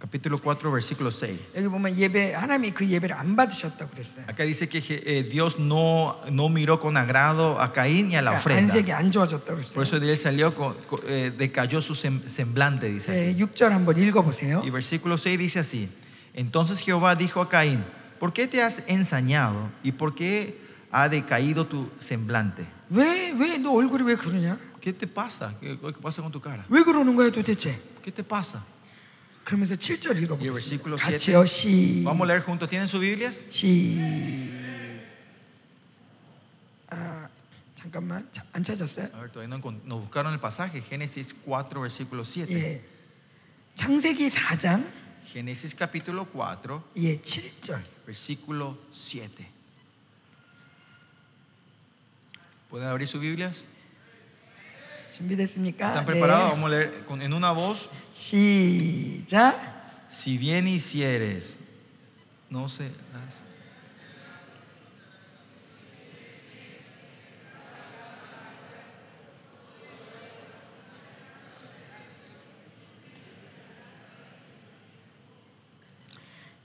Capítulo 4, versículo 6. 여기 보면 예배 하나님이 그 예배를 안 받으셨다고 그랬어요. Acá dice que eh, Dios no, no miró con agrado a Caín y a la 그러니까 ofrenda. 안색이 안 좋아졌다고 Por 그랬어요. eso de él salió, con- con- eh, decayó su sem- semblante, dice. 예, 6절 한번 읽어보세요. Y versículo 6 dice así: Entonces Jehová dijo a Caín: ¿Por qué te has ensañado y por qué ha decaído tu semblante? 왜 왜 너 얼굴이 왜 그러냐? ¿Qué te pasa? ¿Qué, qué pasa con tu cara? 왜 그러는 거야 도대체? ¿Qué te pasa? 그러면서 7절 Y el 읽어보겠습니다. versículo 같이요 7. 시 Vamos a leer juntos. ¿Tienen sus Biblias? 시. 아 잠깐만 자, 안 찾았어요? A ver, todavía no encont- nos buscaron el pasaje. Génesis 4, versículo 7. 예. 창세기 4장 Génesis capítulo 4, 예 7절. versículo 7. ¿Pueden abrir sus Biblias? 준비됐습니까? ¿Están preparados? 네. Vamos a leer con- en una voz. 시작. Si bien hicieres, no sé.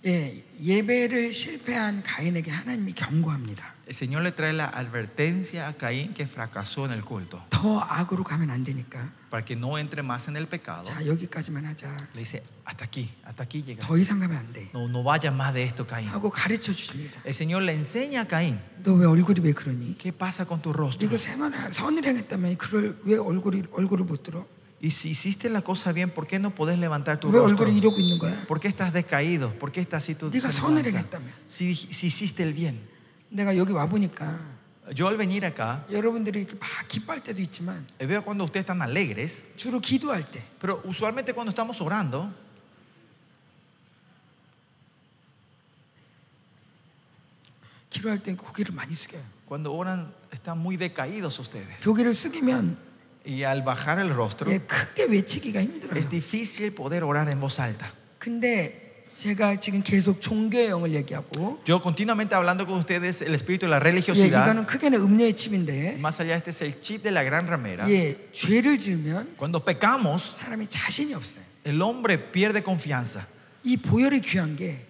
예, 예배를 실패한 가인에게 하나님이 경고합니다. El Señor le trae la advertencia a Caín que fracasó en el culto. 더 악으로 가면 안 되니까. Para que no entre más en el pecado. 자, 여기까지만 하자. Le dice, hasta aquí, hasta aquí llega. 더 이상 가면 안 돼. No, no vaya más de esto, Caín. 하고 가르쳐 주십니다. El Señor le enseña a Caín, 너왜 얼굴이 왜 그러니? ¿qué pasa con tu rostro? 네가 생활 선을 행했다면 그걸 왜 얼굴이 얼굴을 못 들어? Y si hiciste la cosa bien, ¿por qué no podés levantar tu 왜 rostro? 얼굴을 이러고 있는 거야? ¿Por qué estás decaído? ¿Por qué estás así tu 네가 선을 semblanza? 행했다며. Si, si hiciste el bien. 내가 여기 와 보니까 Yo al venir acá, 여러분들이 이렇게 막 기뻐할 때도 있지만 eh, veo cuando ustedes están alegres, 주로 기도할 때 pero usualmente cuando estamos orando, 기도할 때 고개를 많이 숙여요. cuando oran, están muy decaídos ustedes. 고개를 숙이면 Y al bajar el rostro, 예, 크게 외치기가 힘들어요. es difícil poder orar en voz alta. 근데 제가 지금 계속 종교형을 얘기하고 Yo continuamente hablando con ustedes el espíritu de la 예, religiosidad, 이거는 크게는 음료의 칩인데 más allá este es el chip de la gran ramera. 예, 죄를 지으면 Cuando pecamos, 사람이 자신이 없어요. el hombre pierde confianza. 이 보혈이 귀한 게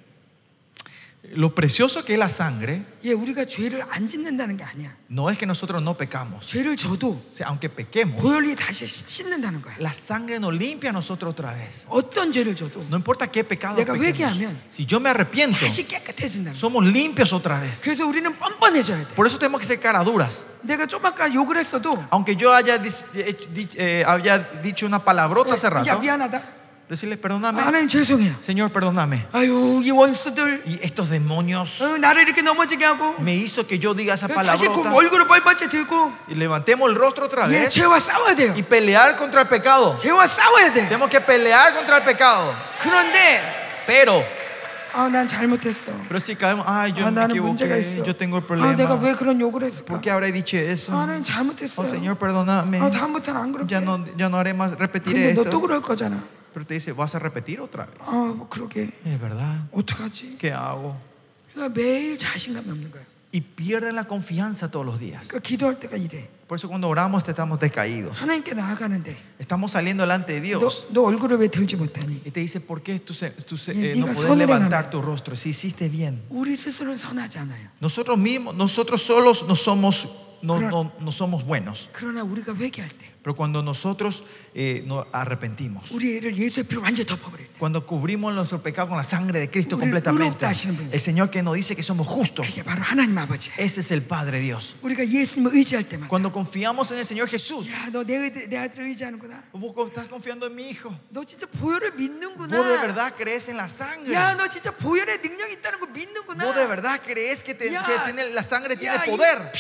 Lo precioso que es la sangre 예, 우리가 죄를 안 짓는다는 게 아니야. no es que nosotros no pecamos. 죄를 져도 O sea, aunque pequemos, 보혈이 다시 씻는다는 거야. la sangre nos limpia a nosotros otra vez. 어떤 죄를 져도 No importa qué pecado 내가 pequemos. 회개하면 Si yo me arrepiento, 다시 깨끗해진다는 거야. somos limpios otra vez. 그래서 우리는 뻔뻔해져야 돼. Por eso tenemos que ser caraduras. 내가 좀 아까 욕을 했어도 Aunque yo haya, dis- eh, di- eh, haya dicho una palabrota hace 예, 야 rato, 미안하다. decirle perdóname, 하나님 죄송해요. Señor, perdóname. 아유 이 원수들 Y estos demonios 어, 나를 이렇게 넘어지게 하고 me hizo que yo diga esa 다시 그 palabrota. 얼굴을 뻘뻘째 들고 Y levantemos el rostro otra 예, vez 죄와 싸워야 돼요. y pelear contra el pecado. 죄와 싸워야 돼. Tenemos que pelear contra el pecado. 그런데 Pero, 아, 난 잘못했어. pero si caemos, ay, yo 아, me 나는 문제가 equivoqué, 있어. yo tengo el 아, 내가 problema. 왜 그런 욕을 했을까? ¿Por qué habré dicho eso? 아, 난 Oh, 잘못했어요. Señor, perdóname. 아, 다음부터는 안 그럴게. Ya no, ya no haré más, repetiré 근데 너 또 esto. 그럴 거잖아. Pero te dice, vas a repetir otra vez. 아, 뭐 그러게. Es verdad. 어떡하지? ¿Qué hago? 그러니까 매일 자신감이 없는 거예요. Y pierden la confianza todos los días. 그러니까 기도할 때가 이래. Por eso cuando oramos estamos decaídos. 하나님께 나아가는데 Estamos saliendo delante de 너, Dios. 너 얼굴을 왜 들지 못하니? Y te dice, ¿por qué tú, se- tú se- 예, eh, no 네가 puedes 선을 levantar 행하면. tu rostro si hiciste bien? 우리 스스로는 선하지 않아요. Nosotros mismos, nosotros solos no somos, no, Pero- no, no somos buenos. 그러나 우리가 회개할 때 Pero cuando nosotros eh, nos arrepentimos, cuando cubrimos nuestro pecado con la sangre de Cristo completamente, el Señor que nos dice que somos justos, ese es el Padre Dios. Cuando confiamos en el Señor Jesús, vos estás confiando en mi hijo. Vos de verdad crees en la sangre. Vos de verdad crees que, la sangre tiene poder.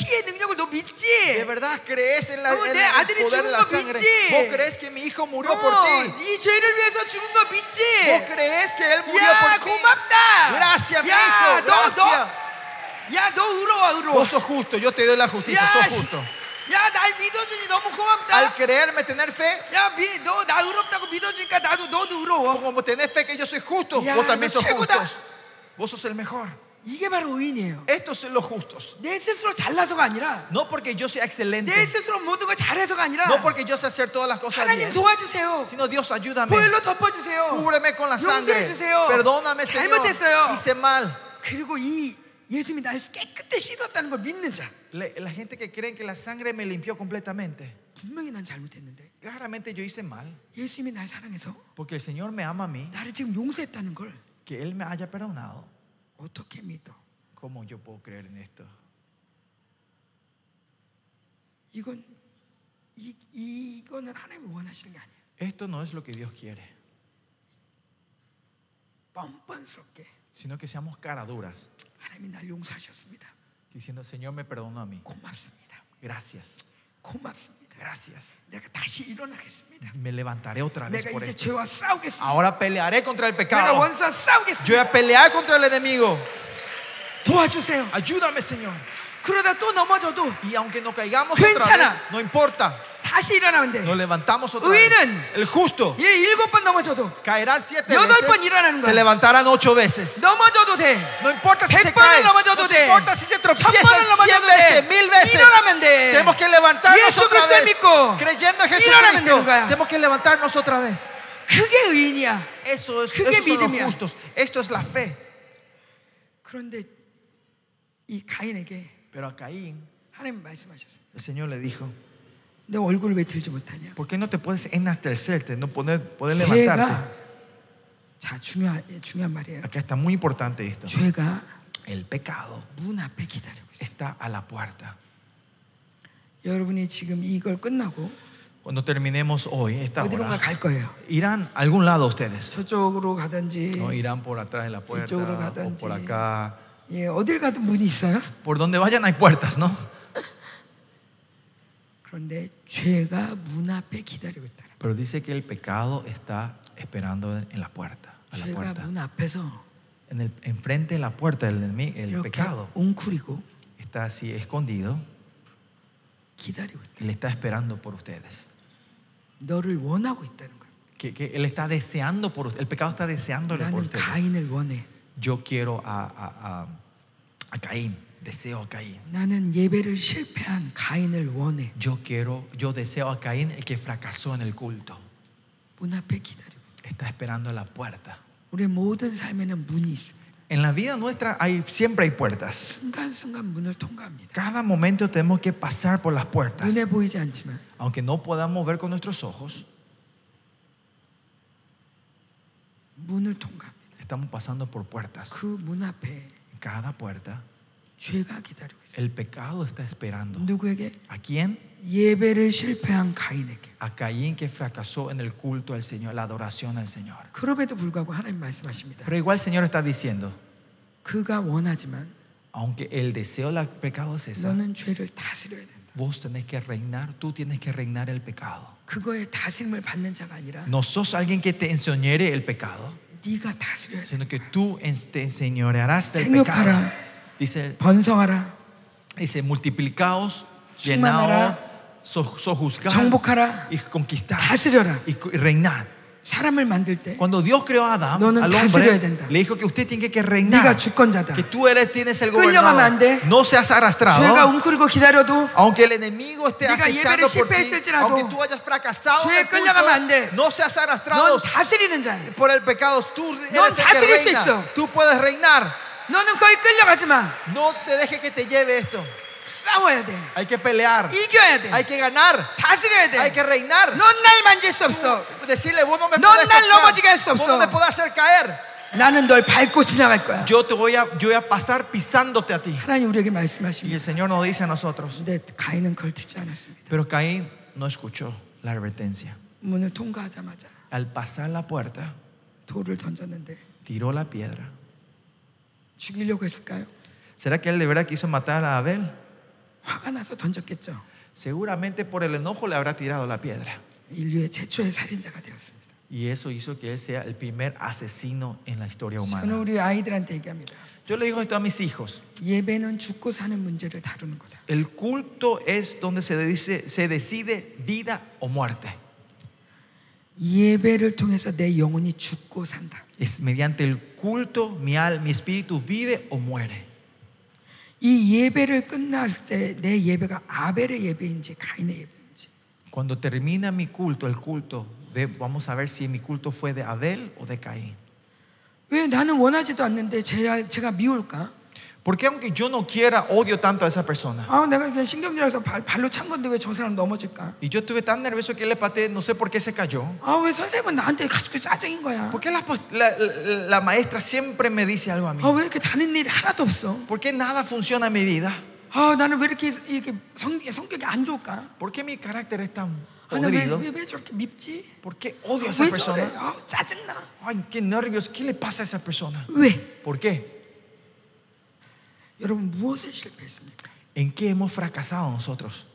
De verdad crees en la, en el poder 죽은 la 거 sangre. 믿지? Vos crees que mi hijo murió por 어, ti. 이 죄를 위해서 죽은 거 믿지? Vos crees que él murió 야, por ti. 고맙다. Gracias, mi 야, hijo. 너, Gracias. 너, 야, 너 의로워, 의로워. Vos sos justo. Yo te doy la justicia. 야, Sos 씨. justo. 야, 날 믿어주니 너무 고맙다. Al creerme, tener fe, 야, 미, 너 나 의롭다고 믿어주니까 나도 너도 의로워. como tenés fe que yo soy justo, Ya, vos también no sos 최고다. justos. Vos sos el mejor. 이게 바로 의인이에요. Estos son los justos. 내 스스로 잘나서가 아니라 No porque yo sea excelente. 내 스스로 모든 걸 잘해서가 아니라 No porque yo sé hacer todas las cosas 하나님 bien. 도와주세요. Sino Dios, ayúdame. 보혈로 덮어주세요. Cúbreme con la sangre. 용서해주세요. Perdóname, Señor. 잘못했어요. Hice mal. 그리고 이 예수님이 날 깨끗이 씻었다는 걸 믿는 자. Le- La gente que cree que la sangre me limpió completamente. 분명히 난 잘못했는데 Claramente yo hice mal. 예수님이 날 사랑해서 Porque el Señor me ama a mí. 나를 지금 용서했다는 걸 Que Él me haya perdonado. 어떻게 믿어? ¿Cómo yo puedo creer en esto? 이건 이, 이거는 하나님이 원하시는 게 아니에요. Esto no es lo que Dios quiere. 뻔뻔스럽게 Sino que seamos caraduras. 하나님이 날 용서하셨습니다. Diciendo, Señor, me perdonó a mí. 고맙습니다. Gracias. 고맙습니다. Gracias. Me levantaré otra vez por esto. Ahora pelearé contra el pecado. Yo voy a pelear contra el enemigo. Ayúdame, Señor. Y aunque no caigamos otra vez, no importa. 다시 일어나면 돼. Nos levantamos otra vez. 의인은 El justo 예, 일곱 번 넘어져도 caerán siete 여덟 veces. 번 일어나는 Se 거야. levantarán ocho veces. 넘어져도 돼. No importa si se 백 번을 cae. 넘어져도 No 돼. importa si se 천 번을 tropiezan cien 넘어져도 veces, 돼. mil veces. 일어나면 돼. Tenemos que levantarnos 예수 otra 그리스도 vez. 믿고 Creyendo en 일어나면 되는 Jesucristo. 거야. Tenemos que levantarnos otra vez. 그게 의인이야. Eso es, 그게 esos son los 믿음이야. justos. Esto es la fe. 그런데 이 가인에게 Pero a Caín, 하나님 말씀하셨어요. el Señor le dijo: 내 얼굴을 왜 들지 못하냐? ¿Por qué no te puedes enaltecerte, no poder, poder levantarte? 죄가 자 중요한 예, 중요한 말이에요. Acá está muy importante esto. 죄가 El pecado 문 앞에 기다리고 있어요. está a la puerta. 여러분이 지금 이걸 끝나고 Cuando terminemos hoy, esta 어디론가 hora, 갈 거예요. irán a algún lado ustedes. 저쪽으로 가든지 No irán por atrás de la puerta 이쪽으로 o 가든지. por acá. 예, 어딜 가든 문이 있어요. Por donde vayan hay puertas, ¿no? Pero dice que el pecado está esperando en la puerta, a la puerta. En el, enfrente de la puerta el, enemigo, el pecado está así escondido y le está esperando por ustedes. Que, que, él está deseando por ustedes. el pecado está deseándole por ustedes. Yo quiero a, a, a Caín Deseo a Caín. 나는 예배를 실패한 가인을 원해. Yo quiero, yo deseo a Caín el que fracasó en el culto. 문 앞에 기다리고. Está esperando a la puerta. 우리 모든 삶에는 문이 있습니다. En la vida nuestra hay, siempre hay puertas. 순간순간 문을 통과합니다. Cada momento tenemos que pasar por las puertas. 눈에 보이지 않지만 Aunque no podamos ver con nuestros ojos, 문을 통과합니다. estamos pasando por puertas. 그 문 앞에 En cada puerta, 죄가 기다리고 있어요. el pecado está esperando. 누구에게? ¿A quién? 예배를 실패한 가인에게. A Caín que fracasó en el culto al Señor, la adoración al Señor. 그럼에도 불구하고 하나님 말씀하십니다. Pero igual el Señor está diciendo, 그가 원하지만 aunque el deseo del pecado es esa, 너는 죄를 다스려야 된다. vos tenés que reinar, tú tienes que reinar el pecado. 그거에 다스림을 받는 자가 아니라 No sos alguien que te enseñore el pecado, 네가 다스려야 돼. sino que tú en- te enseñorearás del pecado. 생육하라, Dice, 번성하라, dice multiplicaos, 충만하라, llenaos, so- sojuzgad 정복하라, y conquistad 다스려라. y, y reinar. 사람을 만들 때 Cuando Dios creó a Adán, 너는 al 다스려야 hombre, 된다. le dijo que usted tiene que 네가 reinar, 주권자다. que tú eres, tienes el 끌려가면 안 돼. gobernador. No seas 죄가 arrastrado. 웅크리고 기다려도 Aunque el enemigo esté 네가 acechando 예배를 por ti, 실패했을지라도 aunque tú hayas fracasado en 죄에 el culto, 끌려가면 안 돼. no seas arrastrado 넌 다스리는 자야. por el pecado. Tú eres 넌 el que 다스릴 수 reina. 있어. Tú puedes reinar. 너는 거기 끌려가지 마. No te dejes que te lleve esto. 싸워야 돼. Hay que pelear. 이겨야 돼. Hay que ganar. 다스려야 돼. Hay que reinar. 넌 날 만질 수 없어. Decirle, vos no me 넌 podés 날 넘어지게 할 수 tocar. Vos no 없어. me podés hacer caer. 나는 널 밟고 지나갈 거야. Yo te voy a, yo voy a pasar pisándote a ti. 하나님 우리에게 Y 말씀하십니다. el Señor nos dice a nosotros. 근데 가인은 그걸 듣지 않았습니다. Pero Caín no escuchó la advertencia. 문을 통과하자마자 Al pasar la puerta, 돌을 던졌는데 tiró la piedra. 죽이려고 했을까요? ¿Será que él de verdad quiso matar a Abel? 화가 나서 던졌겠죠. Seguramente por el enojo le habrá tirado la piedra. 인류의 최초의 살인자가 되었습니다. Y eso hizo que él sea el primer asesino en la historia 저는 humana. 우리 아이들한테 얘기합니다. Yo le digo esto a mis hijos. 예배는 죽고 사는 문제를 다루는 거다. El culto es donde se, dice, se decide vida o muerte. 예배를 통해서 내 영혼이 죽고 산다. Es mediante el culto mi alma, mi espíritu vive o muere. 이 예배를 끝났을 때 내 예배가 아벨의 예배인지 가인의 예배인지 Cuando termina mi culto, el culto, vamos a ver si mi culto fue de Abel o de Caín. 왜 나는 원하지도 않는데 제가, 제가 미울까? Porque aunque yo no quiera, odio tanto a esa persona. 아 내가 그냥 발, 발로 찬 건데 왜 저 사람 넘어질까? Y yo estuve tan nervioso que le pateé, no sé por qué se cayó. 아 왜 선생님은 나한테 가지고 짜증인 거야? ¿Por qué la, la- la- maestra siempre me dice algo a mí? 아 왜 이렇게 다른 일이 하나도 없어? ¿Por qué nada funciona en mi vida? 아 나는 왜 이렇게 이렇게 성, 성격이 안 좋을까? ¿Por qué mi carácter es tan 아, 나왜 podrido? 왜, 왜 저렇게 밉지? ¿Por qué odio a esa persona? 아 짜증나. Ay, qué nervios. ¿Qué le pasa a esa persona? 왜? ¿Por qué? 여러분 무엇을 실패했습니까? ¿En qué hemos fracasado nosotros?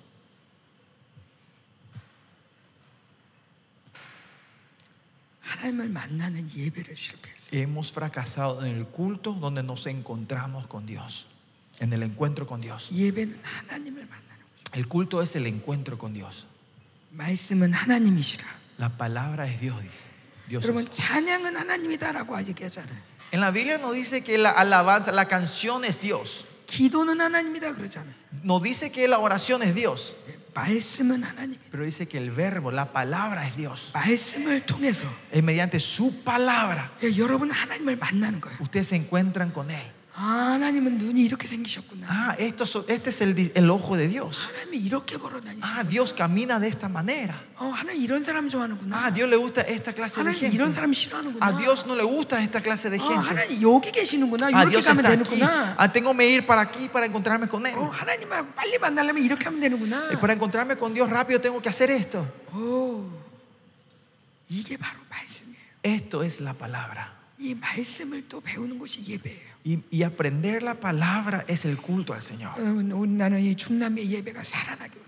하나님을 만나는 예배를 실패했어요. Hemos fracasado en el culto donde nos encontramos con Dios. En el encuentro con Dios. 예배는 하나님을 만나는 거죠. El culto es el encuentro con Dios. 말씀은 하나님이시라. La palabra es Dios, dice. Dios es- 여러분 찬양은 하나님이다라고 아직 얘기하잖아요. En la Biblia no dice que la alabanza, la canción es Dios. 기도는 하나님이다 그러잖아요. No dice que la oración es Dios. 말씀은 하나님. Pero dice que el verbo, la palabra es Dios. 말씀을 통해서 Es mediante su palabra. 예, 여러분 하나님을 만나는 거예요. Ustedes se encuentran con Él. Ah, esto, este es el, el ojo de Dios. Ah, Dios camina de esta manera. Ah, Dios le gusta esta clase de gente. A ah, Dios no le gusta esta clase de gente. Ah, Dios está aquí. Ah, tengo que ir para aquí para encontrarme con Él. Y eh, para encontrarme con Dios rápido tengo que hacer esto. Esto es la palabra. Y, aprender la palabra es el culto al Señor.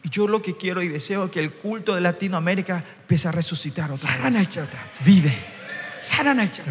Y yo lo que quiero y deseo es que el culto de Latinoamérica empiece a resucitar otra vez. Vive.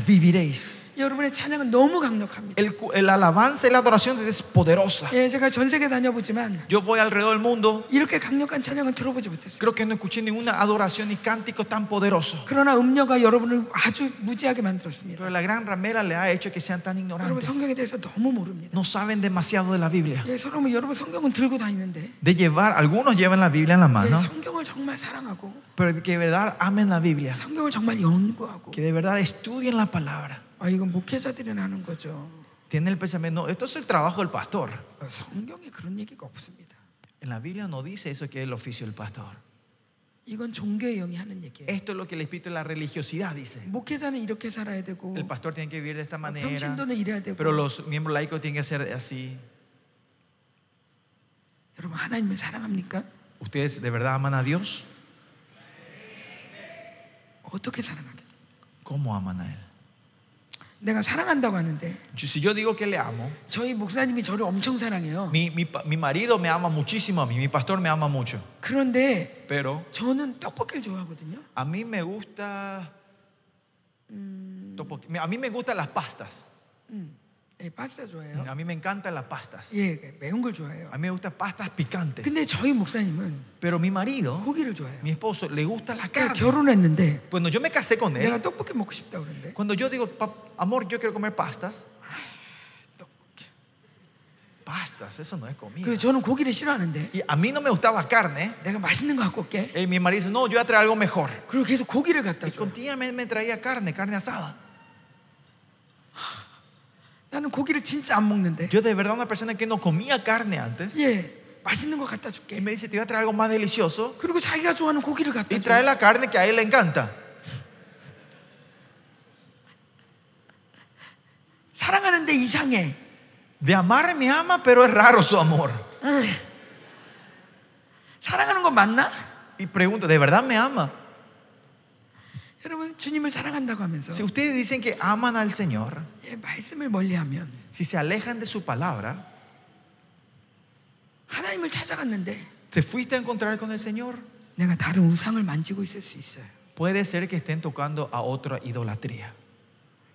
Viviréis. 여러분의 찬양은 너무 강력합니다. El, cu- el alabanza y la adoración es poderosa. 예, 제가 전 세계 다녀보지만 Yo voy alrededor del mundo, 이렇게 강력한 찬양은 들어보지 못했어요. creo que no escuché ninguna adoración ni cántico tan poderoso. 그러나 음녀가 여러분을 아주 무지하게 만들었습니다. Pero la gran ramera le ha hecho que sean tan 여러분 ignorantes. 성경에 대해서 너무 모릅니다. No saben demasiado de la Biblia. 예, 여러분 여러분 성경은 들고 다니는데 De llevar, algunos llevan la Biblia en la 예, mano, 성경을 정말 사랑하고 pero que de verdad amen la Biblia. 성경을 정말 연구하고 Que de verdad estudien la palabra. 아 이건 목회자들이 하는 거죠. Tienen el pensamiento, no, esto es el trabajo del pastor. 어, 성경에 그런 얘기가 없습니다. En la Biblia no dice eso que es el oficio del pastor. 이건 종교의 영이 하는 얘기예요. Esto es lo que el espíritu de la religiosidad dice. 목회자는 이렇게 살아야 되고 El pastor tiene que vivir de esta manera, 평신도는 이래야 되고 pero los miembros laicos tienen que ser así. 여러분 하나님을 사랑합니까? ¿Ustedes de verdad aman a Dios? 어떻게 사랑하겠어요? ¿Cómo aman a Él? 내가 사랑한다고 하는데 Si yo digo que le amo, 저희 목사님이 저를 엄청 사랑해요. mi, mi mi marido me ama muchísimo a mí, mi pastor me ama mucho, 그런데 pero 저는 떡볶이를 좋아하거든요. a mí me gusta... topo- A mí me gustan las pastas. 음, 예, 파스타 좋아해요. A mí me encantan las pastas. 예, 매운 걸 좋아해요. A mí me gustan pastas picantes. 근데 저희 목사님은 Pero mi marido, 고기를 좋아해요. mi esposo, le gusta la 제가 carne. 결혼했는데 Cuando yo me casé con 내가 él, 떡볶이 먹고 싶다 그러는데 cuando yo digo, "Pa- amor, yo quiero comer pastas, 떡볶이. pastas, eso no es comida. 그래서 저는 고기를 싫어하는데 Y a mí no me gustaba carne. 내가 맛있는 거 갖고 올게. Y mi marido dice, no, yo voy a traer algo mejor. 그리고 계속 고기를 갖다 Y 줘. continuamente me traía carne, carne asada. 나는 고기를 진짜 안 먹는데. Yo de verdad una persona que no comía carne antes. 예, 맛있는 거 갖다 Y 줄게. me dice, te voy a traer algo más delicioso. 그리고 자기가 좋아하는 고기를 갖다 Y 줘. trae la carne que a él le encanta. 사랑하는데 이상해. De amar me ama, pero es raro su amor. 에이. 사랑하는 거 맞나? Y pregunto, ¿de verdad me ama? 여러분 주님을 사랑한다고 하면서 Si ustedes dicen que aman al Señor, 예, 말씀을 멀리하면 si se alejan de su palabra, 하나님을 찾아갔는데 ¿te fuiste a encontrar con el Señor? 내가 다른 우상을 만지고 있을 수 있어요. Puede ser que estén tocando a otra idolatría.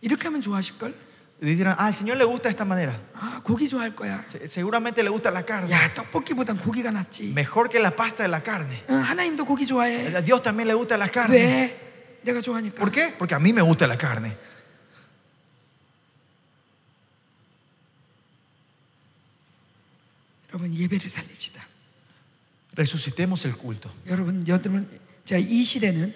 이렇게 하면 좋아하실 걸? Y dirán, ah, al Señor le gusta de esta manera. 아 고기 좋아할 거야. Se- Seguramente le gusta la carne. 야 떡볶이보단 고기가 낫지. Mejor que la pasta de la carne. 응, 하나님도 고기 좋아해. A Dios también le gusta la carne. 왜? 내가 좋아하니까. ¿Por qué? Porque a mí me gusta la carne. 여러분 예배를 살립시다. Resucitemos el culto. 여러분 여러분 자이 시대는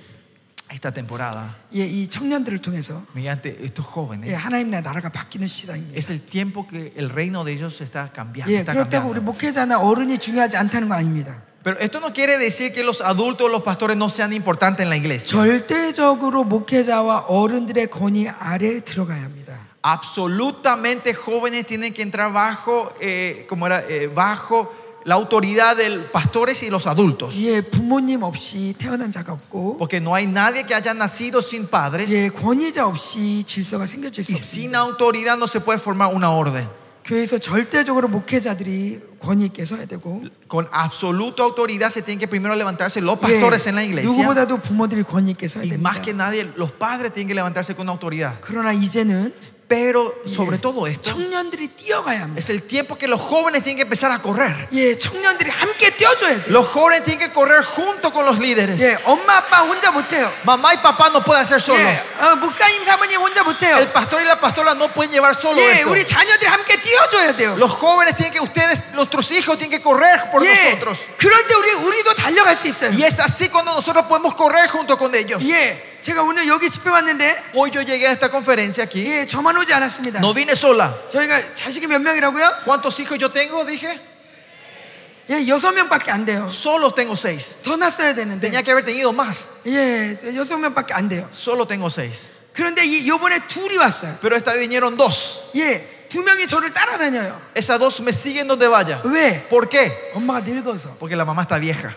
Esta temporada, 예, 이 청년들을 통해서 mediante estos 예, jóvenes, 하나님 나라가 바뀌는 시대입니다. es el tiempo que el reino de ellos está cambiando. 예, está 그렇다고 우리 cambiando. 목회자나 어른이 중요하지 않다는 거 아닙니다. Pero esto no quiere decir que los adultos o los pastores no sean importantes en la iglesia. 절대적으로 목회자와 어른들의 권위 아래에 들어가야 합니다. Absolutamente jóvenes tienen que entrar bajo, eh, como era, Eh, bajo la autoridad de los pastores y los adultos. 예, 부모님 없이 태어난 자가 없고 Porque no hay nadie que haya nacido sin padres 예, 권위자 없이 질서가 생겨질 수 y sin 없습니다. autoridad no se puede formar una orden. 교회에서 절대적으로 목회자들이 권위 있게 서야 되고 Con absoluta autoridad se tienen que primero levantarse los 예, pastores en la iglesia 누구보다도 부모들이 권위 있게 서야 y 됩니다. más que nadie los padres tienen que levantarse con autoridad. 그러나 이제는 Pero sobre 예, todo esto 청년들이 뛰어가야 합니다. es el tiempo que los jóvenes tienen que empezar a correr. 예, 청년들이 함께 뛰어줘야 돼요. Los jóvenes tienen que correr junto con los líderes. 예, 엄마 아빠 혼자 못해요. Mamá y papá no pueden hacer solos. 예, 어, 목사님 사모님 혼자 El 못해요. pastor y la pastora no pueden llevar solo 예, esto. 우리 자녀들이 함께 뛰어줘야 돼요. Los jóvenes tienen que ustedes, nuestros hijos tienen que correr por 예, nosotros. 그럴 때 우리 우리도 달려갈 수 있어요. Y es así cuando nosotros podemos correr junto con ellos. 예, 제가 오늘 여기 집회 왔는데 Hoy yo llegué a esta conferencia aquí. 예, 저만 오지 않았습니다. No vine sola. 저희가 자식이 몇 명이라고요? ¿Cuántos hijos yo tengo? Dije. 예, 여섯 명밖에 안 돼요. Solo tengo seis. 더 났어야 되는데. Tenía que haber tenido más. 예, 여섯 명밖에 안 돼요. Solo tengo seis. 그런데 이 요번에 둘이 왔어요. Pero esta vez vinieron dos. 예, 두 명이 저를 따라다녀요. Esas dos me siguen donde vaya. 왜? ¿Por qué? 엄마가 늙어서. Porque la mamá está vieja.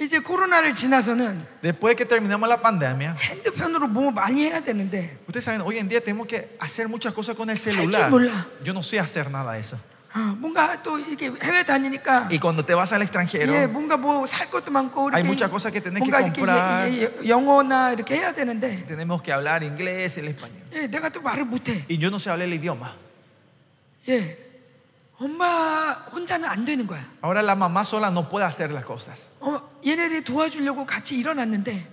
이제 코로나를 지나서는 Después que terminamos la pandemia, 핸드폰으로 뭐 많이 해야 되는데 ustedes saben, hoy en día tenemos que hacer muchas cosas con el 줄 celular. 몰라. Yo no sé hacer nada de eso. 아, 뭔가 또 이렇게 해외 다니니까 Y cuando te vas al extranjero, 예, 뭔가 뭐 살 것도 많고 Hay 이렇게 muchas cosas que tenés que 뭔가 이렇게 comprar. 예, 예, 영어나 이렇게 해야 되는데 tenemos que hablar inglés, el español. 예, 내가 또 말을 못해. Y yo no sé hablar el idioma. 예, 엄마 혼자는 안 되는 거야. Ahora la mamá sola no puede hacer las cosas. 어, 얘네들이 도와주려고 같이 일어났는데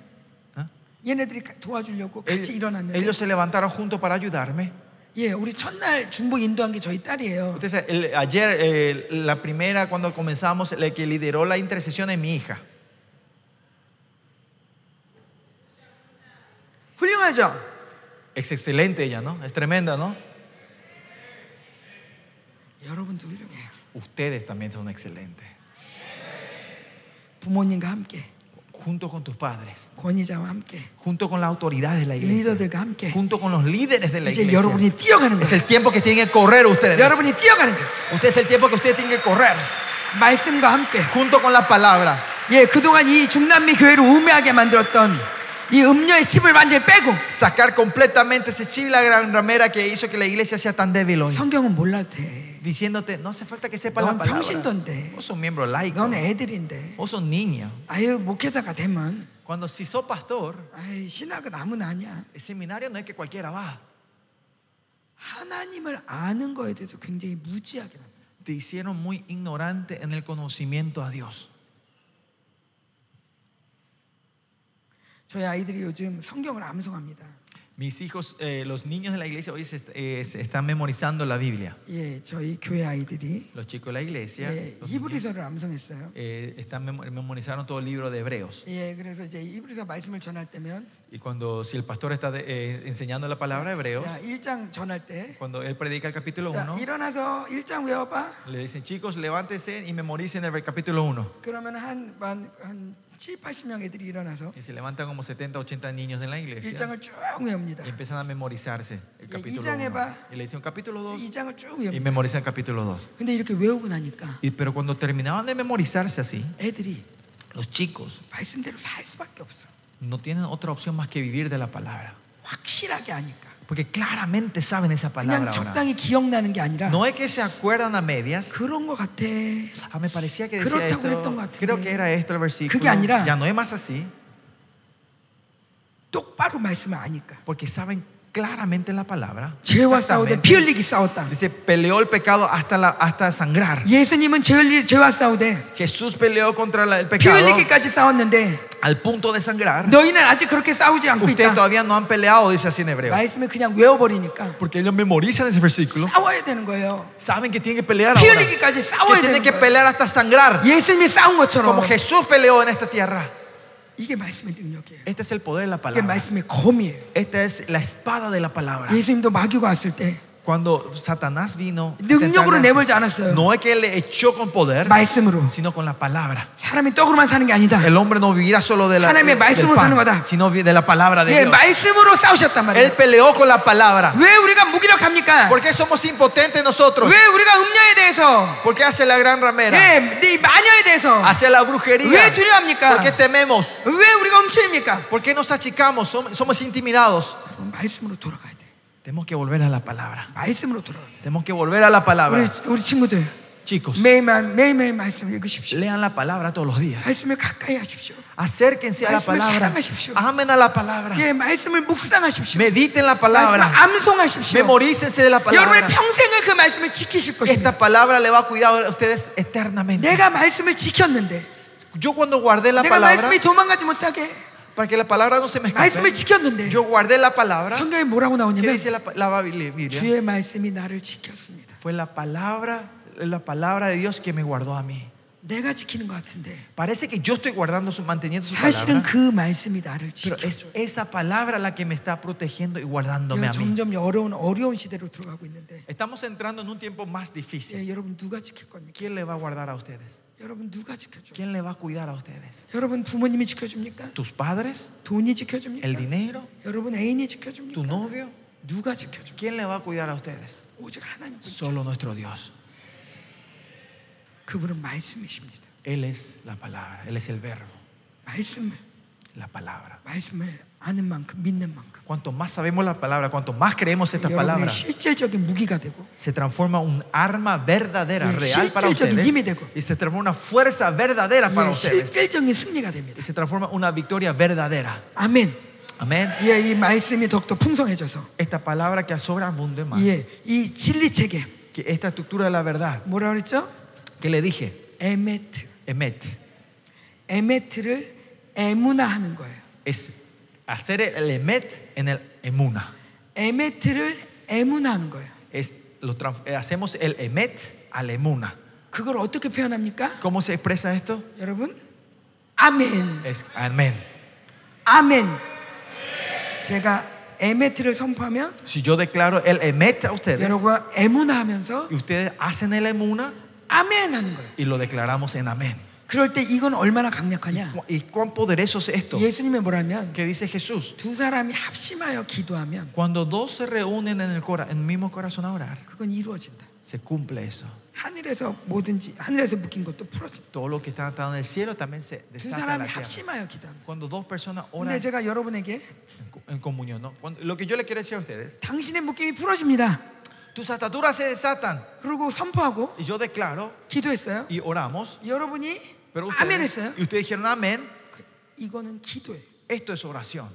¿Ah? 얘네들이 가- 도와주려고 El- 같이 일어났는데 ellos se levantaron juntos para ayudarme. 예, 우리 첫날 중보 인도한 게 저희 딸이에요. Ustedes saben, el- ayer, eh, la primera, cuando comenzamos, la que lideró la intercesión es mi hija. 훌륭하죠? Es excelente ella, ¿no? Es tremenda, ¿no? 여러분도 훌륭해요. Ustedes también son excelentes. 부모님과 함께, Junto con tus padres, 권위자와 함께, junto con las autoridades de la iglesia, 리더들과 함께 junto con los líderes de la 이제 iglesia. 여러분이 뛰어가는 Es 거예요. el tiempo que tienen que correr ustedes. 여러분이 뛰어가는 거예요. Usted es el tiempo que ustedes tienen que correr. 말씀과 함께. Junto con la palabra. 예, 그동안 이 중남미 교회를 우매하게 만들었던 이 음료의 칩을 완전히 빼고 Sacar completamente ese chip y la gran ramera que hizo que la iglesia sea tan débil hoy. 성경은 몰라도 돼. Diciéndote, no hace falta que sepas la 넌 palabra. 평신도인데, Vos sos miembro laico. 넌 애들인데, Vos sos niño. 아유 목회자가 되면, Cuando si sos pastor, 아이 신학은 아무나 아니야. el seminario no es que cualquiera va. 하나님을 아는 거에 대해서 굉장히 무지하게 만들어. Te hicieron muy ignorante en el conocimiento a Dios. 저희 아이들이 요즘 성경을 암송합니다. Mis hijos, eh, los niños de la iglesia hoy se, est- eh, se están memorizando la Biblia. 예, 저희 교회 아이들이 Los chicos de la iglesia 예, los niños, 히브리서를 암송했어요. eh, están memo- memorizaron todo el libro de Hebreos. 예, 그래서 이제 히브리서 말씀을 전할 때면 Y cuando si el pastor está de- eh, enseñando la palabra de Hebreos, 야, 1장 전할 때 cuando él predica el capítulo 자, 1, 일어나서 1장 외워봐. le dicen, chicos, levántense y memoricen el capítulo 1. 그러면 한, 한, 한 7, 80명 애들이 일어나서 Y se levantan como 70, 80 niños en la iglesia 1장을 쭉 외웁니다. y empiezan a memorizarse el 이 capítulo 장에 1. 봐. Y le dicen capítulo 2 2장을 쭉 y 외웁니다. memorizan el capítulo 2. 근데 이렇게 외우고 나니까 Y, pero cuando terminaban de memorizarse así, 애들이 los chicos 말씀대로 살 수밖에 없어. no tienen otra opción más que vivir de la palabra. 확실하게 아니까. Porque claramente saben esa 그냥 palabra ahora. 적당히 기억나는 게 아니라 No es que se acuerdan a medias. 그런 거 같아. Ah, me parecía que decía 그렇다고 그랬던 esto. 것 같은데. Creo que era esto el versículo. 그게 아니라 Ya no es más así. 똑바로 말씀을 아니까. Porque saben claramente la palabra. 죄와 싸우되 Exactamente. 피 흘리기 싸웠다. Dice, peleó el pecado hasta, la, hasta sangrar. 예수님은 죄 흘리, 죄와 싸우되 Jesús peleó contra la- el 피 pecado 흘리기까지 싸웠는데 al punto de sangrar. 너희는 아직 그렇게 싸우지 않고 Ustedes 있다. todavía no han peleado, dice así en hebreo. 말씀을 그냥 외워버리니까 Porque ellos memorizan ese versículo. 싸워야 되는 거예요. Saben que tienen que pelear 피 ahora. 흘리기까지 Que 싸워야 tienen 되는 que 거예요. pelear hasta sangrar. 예수님이 싸운 것처럼 Como Jesús peleó en esta tierra. 이게 말씀의 능력이에요. Este es el poder de la 이게 palabra. 말씀의 검이에요. Esta es la espada de la palabra. 예수님도 마귀가 왔을 때 Cuando Satanás vino, a 능력으로 tentarle, 내몰지 않았어요. no es que le echó con poder, 말씀으로. sino con la palabra. 사람이 떡으로만 사는 게 아니다. El hombre no vivirá solo de la, 하나님의 del 말씀으로 pan, 사는 거다. sino vi- de la palabra de 예, Dios. 말씀으로 싸우셨단 Él 말이에요. peleó con la palabra. 왜 우리가 무기력합니까? ¿Por qué somos impotentes nosotros? 왜 우리가 음녀에 대해서 ¿Por qué hace la gran ramera? 예, 이 마녀에 대해서 Hacia la brujería. 왜 두려워합니까? ¿Por qué tememos? 왜 우리가 움츠립니까? ¿Por qué nos achicamos? Som- Somos intimidados. 말씀으로 돌아가야 돼. Tenemos que volver a la palabra. 말씀으로 돌아가야 돼. Tenemos que volver a la 우리 palabra. 우리 친구들 Chicos, 매일매일 매일매일 말씀을 읽으십시오. lean la palabra todos los días. 말씀을 가까이 하십시오. Acérquense a la 말씀을 palabra. 사랑하십시오. Amen a la palabra. 예, 말씀을 묵상하십시오. Mediten la 말씀을 palabra. 암송하십시오. Memorícense de la 여러분의 palabra. 평생을 그 말씀을 지키실 것입니다. Esta palabra le va a cuidar a ustedes eternamente. 내가 말씀을 지켰는데 Yo cuando guardé la 내가 palabra, 말씀이 도망가지 못하게 para que la palabra no se me 말씀을 escape, 지켰는데 yo guardé la palabra. 성경에 뭐라고 ¿Qué 나오냐면 dice la, la Biblia? 주의 말씀이 나를 지켰습니다. Fue la palabra, la palabra de Dios que me guardó a mí. 내가 지키는 것 같은데 Parece que yo estoy guardando, su, manteniendo su 사실은 palabra. 그 말씀이 나를 Pero 지켜. es esa palabra la que me está protegiendo y guardándome 우리가 a mí. 점점 어려운 어려운 시대로 들어가고 있는데 Estamos entrando en un tiempo más difícil. 예, 여러분 누가 지킬 겁니까? ¿Quién le va a guardar a ustedes? 여러분 누가 지켜줘? ¿Quién le va a cuidar a ustedes? 여러분 부모님이 지켜줍니까? ¿Tus padres? 돈이 지켜줍니까? ¿El dinero? 여러분 애인이 ¿Tu 지켜줍니까? novio? 누가 지켜줘? ¿Quién le va a cuidar a ustedes? 오직 하나님 Solo nuestro Dios. 그분은 말씀이십니다. Él es la palabra, Él es el verbo, 말씀을 la palabra. 말씀을 아는 만큼 믿는 만큼 Cuanto más sabemos la palabra, cuanto más creemos esta 여러분의 palabra, 실질적인 무기가 되고 se transforma en un arma verdadera, 예, real para 실질적인 힘이 ustedes. 되고. Y se transforma en una fuerza verdadera para 예, ustedes. 실질적인 승리가 됩니다. Y se transforma en una victoria verdadera. 아멘. Amén. 예, 이 말씀이 더욱더 풍성해져서 Esta palabra que sobreabunde más. 예, 이 진리 체계 Que esta estructura de la verdad. 뭐라 그랬죠? que le dije? 에메트. Emet. 에메트를 에무나하는 거예요. Es hacer el emet en el emuna. 에메트를 에무나하는 거예요. Es, lo trans- eh, hacemos el emet al emuna. 그걸 어떻게 표현합니까? ¿Cómo se expresa esto? 여러분, 아멘. Es amén. 아멘. 제가 에메트를 선포하면 Si yo declaro el emet a ustedes 여러분 에무나하면서 y ustedes hacen el emuna 아멘 하는 거예요. y lo declaramos en amén. 그럴 때 이건 얼마나 강력하냐? ¿Y cuán poderoso es esto? 예수님이 뭐라면 Que dice Jesús. 두 사람이 합심하여 기도하면 Cuando dos se reúnen en el, cora- en el mismo corazón a orar, 그건 이루어진다. se cumple eso. 하늘에서 뭐든지 하늘에서 묶인 것도 풀어진다. Todo lo que está atado en el cielo también se 두 desata en 사람이 la tierra. 합심하여 기도합니다. Cuando dos personas 근데 oran 제가 여러분에게 en, co- en comunión, ¿no? Cuando- lo que yo le quiero decir a ustedes, 당신의 묶임이 풀어집니다. tus ataduras se desatan 그리고 선포하고 y yo declaro 기도했어요. y oramos, 여러분이 pero 아멘 ustedes, 했어요. y ustedes dijeron amén, 그- 이거는 기도예요. esto es oración.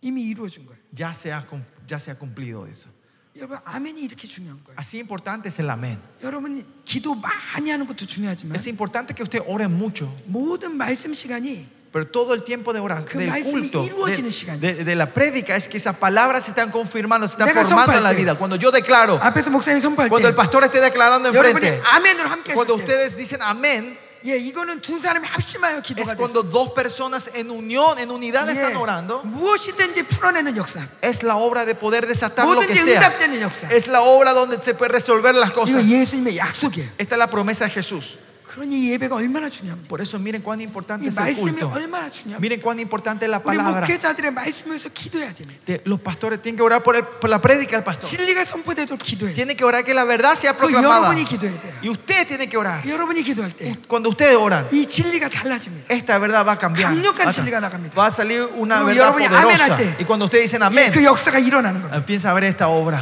이미 이루어진 거예요. Ya se ha, cum- ya se ha cumplido eso. 여러분 아멘이 이렇게 중요한 거예요. Así importante es el amén. 여러분이 기도 많이 하는 것도 중요하지만 Es importante que usted ore mucho, 모든 말씀 시간이 pero todo el tiempo de oración, 그 del 말씀이 culto, 이루어지는 de, 시간이에요. de- de la prédica, es que esas palabras se están confirmando, se están 내가 formando en la 선포할 때, vida. Cuando yo declaro, 앞에서 목사님 선포할 cuando el 때 pastor esté declarando 여러분이 enfrente, 아멘으로 함께 cuando 했을 때 ustedes dicen amén, 예, 이거는 두 사람이 합심하여 es 기도가 됐어요. cuando dos personas en unión, en unidad están 예, orando. 무엇이든지 풀어내는 역사. Es la obra de poder desatar lo que 뭐든지 sea. 응답되는 역사. Es la obra donde se puede resolver las 이거 cosas. 예수님의 약속이에요. Esta es la promesa de Jesús. 그러니 이 예배가 얼마나 중요합니까? Por eso miren cuán importante 이 es el 말씀이 culto. 얼마나 중요합니까? Miren cuán importante es la 우리 palabra. 목회자들의 말씀에서 기도해야 됩니다. De- Los pastores tienen que orar por, el- por la prédica del pastor. 진리가 선포되도록 기도해야 돼요. Tienen que orar que la verdad sea 그 proclamada. 여러분이 기도해야 돼요. Y ustedes tienen que orar. 여러분이 기도할 때 이 Cuando ustedes oran, 진리가 달라집니다. esta verdad va a cambiar. 강력한 Va a, 진리가 나갑니다. va a salir una 그리고 verdad 여러분이 아멘 할 poderosa. 때, Y cuando ustedes dicen 예, amén, 그 역사가 일어나는 겁니다. empieza a ver esta obra.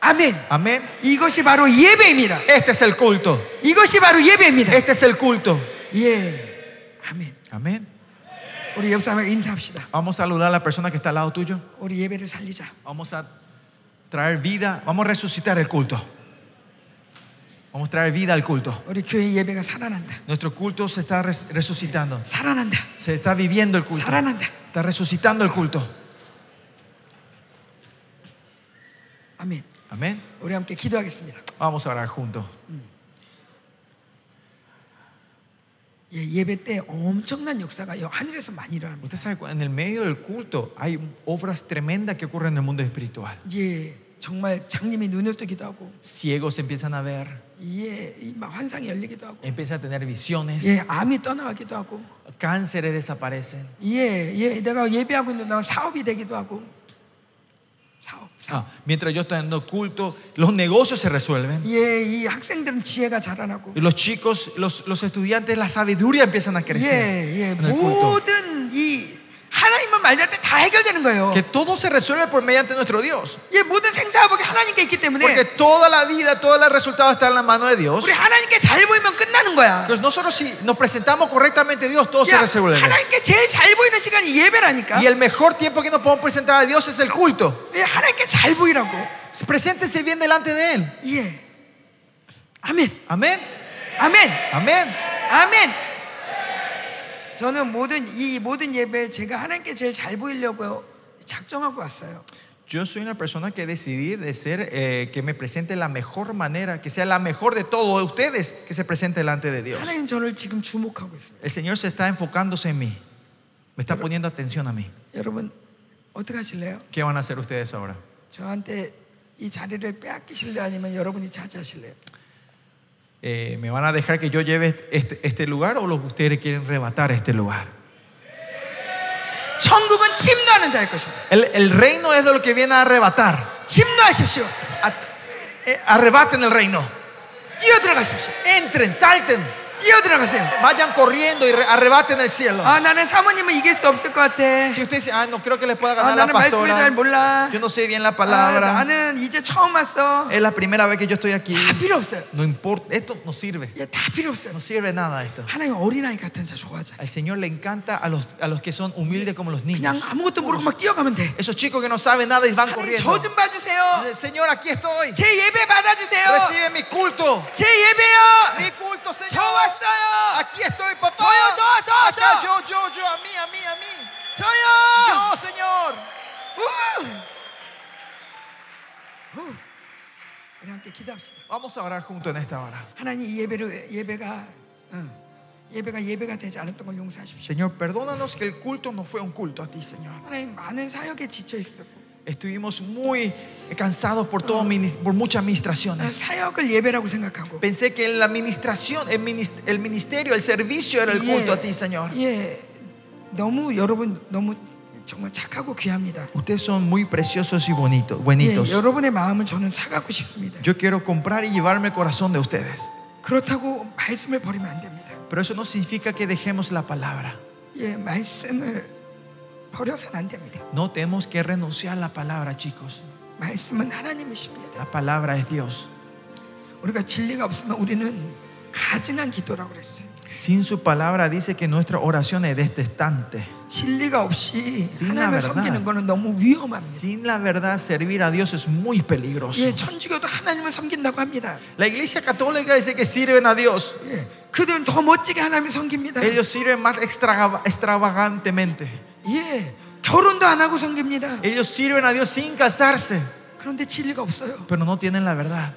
아멘. Amén. 이것이 바로 예배입니다. Este es el culto. 이것이 바로 예배입니다. Este es el culto. 예. 아멘. Amén. 우리 옆 사람 인사합시다. Vamos a saludar a la persona que está al lado tuyo. 우리 예배를 살리자. Vamos a traer vida. Vamos a resucitar el culto. Vamos a traer vida al culto. 우리 교회 예배가 살아난다. Nuestro culto se está res- resucitando. 살아난다. Se está viviendo el culto. 살아난다. Está resucitando el culto. 아멘. Amén. 우리 함께 기도하겠습니다. Vamos a orar juntos. 예, 예배 때 엄청난 역사가 여- 하늘에서 많이 일어납니다. Usted sabe, en el medio del culto hay obras tremendas que ocurren en el mundo espiritual. 예, 정말 장님이 눈을 뜨기도 하고, Ciegos empiezan a ver, 예, 이막 환상이 열리기도 하고, empiezan a tener visiones, 예, 암이 떠나가기도 하고, cánceres desaparecen. 예, 예, 내가 예배하고 있는 동안 사업이 되기도 하고, 사업, 사업. Ah, mientras yo estoy dando culto, los negocios se resuelven. 예, 이 학생들은 지혜가 자라나고, Y los chicos, los, los estudiantes, la sabiduría empiezan a crecer 예, 예, en el culto. 모든 이 하나님만 말할 때 다 해결되는 거예요. Que todo se resuelve por mediante nuestro Dios. 예, 모든 생사화복이 하나님께 있기 때문에 Porque toda la vida, todos los resultados están en la mano de Dios. 우리 하나님께 잘 보이면 끝나는 거야. Entonces nosotros si nos presentamos correctamente a Dios, todo se 야, resuelve. 하나님께 제일 잘 보이는 시간이 예배라니까. Y el mejor tiempo que nos podemos presentar a Dios es el culto. 예, 하나님께 잘 보이라고. Preséntese bien delante de Él. 예. 아멘. Amén. 아멘. Amén. 아멘. 저는 모든 이 모든 예배 제가 하나님께 제일 잘 보이려고 작정하고 왔어요. Yo soy una persona que decidí de ser, eh, que me presente la mejor manera, que sea la mejor de todos ustedes, que se presente delante de Dios. 하나님 저를 지금 주목하고 있어요. El Señor se está enfocándose en mí, me está poniendo atención a mí. 여러분 어떻게 하실래요? ¿Qué van a hacer ustedes ahora? 저한테 이 자리를 빼앗기실래 아니면 여러분이 차지하실래요? Eh, ¿me van a dejar que yo lleve este, este lugar o los ustedes quieren arrebatar este lugar? El, reino es de lo que viene a arrebatar. Eh, arrebaten el reino. Entren, salten. 뛰어 들어가세요. vayan corriendo y re- arrebaten el cielo. 아 나는 사모님은 이길 수 없을 것 같아. Si usted dice, ah, no creo que le pueda 아 ganar la 나는 말씀을 잘 pastora, 몰라. yo no sé bien la 아, palabra, 나는 이제 처음 왔어. es la primera vez que yo estoy aquí. 다 필요 없어요. No importa, esto no sirve, 예, 다 필요 없어요. no sirve nada esto. 하나님 어린아이 같은 자 좋아하잖아요. Al Señor le encanta a los, a los que son humildes como los 그냥 niños. 아무것도 모르고 막 뛰어가면 돼. Esos chicos que no saben nada y van 하나님 corriendo. 저 좀 봐주세요. Dice, Señor, aquí estoy. 제 예배 받아주세요. Recibe mi culto. 제 예배요. Mi culto, 저 Señor. 왔어요. Aquí estoy, papá. Yo, yo, yo, Acá yo. yo, yo, yo, a mí, a mí, a mí. 저요. Yo, Señor. 우! 우! 우리 함께 기도합시다. Vamos a orar juntos en esta hora. 하나님 이 예배를 예배가 응, 예배가 예배가 되지 않았던 걸 용서하십시오. Señor, perdónanos que el culto no fue un culto a ti, Señor. 하나님 많은 사역에 지쳐 있었고 Estuvimos muy cansados por, todo, minis- por muchas 아, administraciones. 사역을 예배라고 생각하고 Pensé que la administración, el minis- el ministerio, el servicio era el culto a ti, Señor. 예, 너무 여러분 너무 정말 착하고 귀합니다. Ustedes son muy preciosos y bonitos, 예, buenitos. 여러분의 마음을 저는 사갖고 싶습니다. Yo quiero comprar y llevarme el corazón de ustedes. 그렇다고 말씀을 버리면 안 됩니다. Pero eso no significa que dejemos la palabra. 예, 말씀을 버려서는 안 됩니다. no tenemos que renunciar a la palabra, chicos. La palabra es Dios. Sin su palabra dice que nuestra oración es destestante. Sin la sin la verdad servir a Dios es muy peligroso. La iglesia católica dice que sirven a Dios. Ellos sirven más extravagantemente. 예, 결혼도 안 하고 섬깁니다. Ellos sirven a Dios sin casarse, 그런데 진리가 없어요. pero no tienen la verdad.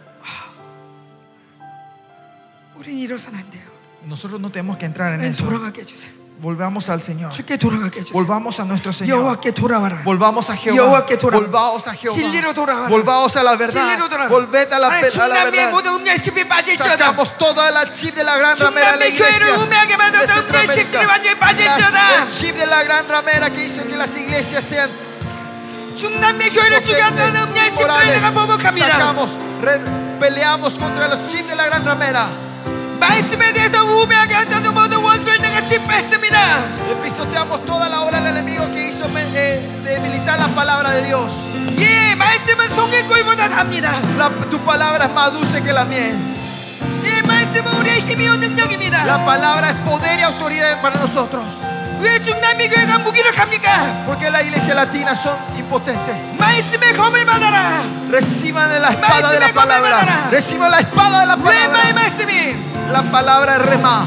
우린 이러선 안 돼요. Nosotros no tenemos que entrar en 하나님 eso. 돌아가게 해주세요. Volvamos al Señor. Volvamos a nuestro Señor. Volvamos a Jehová. Volvamos a Jehová. Volvamos a la verdad. Volved a la, a la verdad. Sacamos toda la chip de la gran ramera de la iglesia. El chip de la gran ramera que hizo que las iglesias sean. Sacamos, peleamos contra los chips de la gran ramera. 말씀에 대해서 우매하게 한다는 모든 원수를 내가 짓밟습니다. Le pisoteamos toda la obra del enemigo que hizo me- eh, debilitar la palabra de Dios. 예, 말씀은 송이꿀보다 답니다. La- tu palabra es más dulce que la miel. 예, 말씀은 우리의 힘이요 능력입니다. La palabra es poder y autoridad para nosotros. Porque la iglesia latina son impotentes. Reciban la espada de la palabra. Reciban la espada de la palabra. La palabra es rema.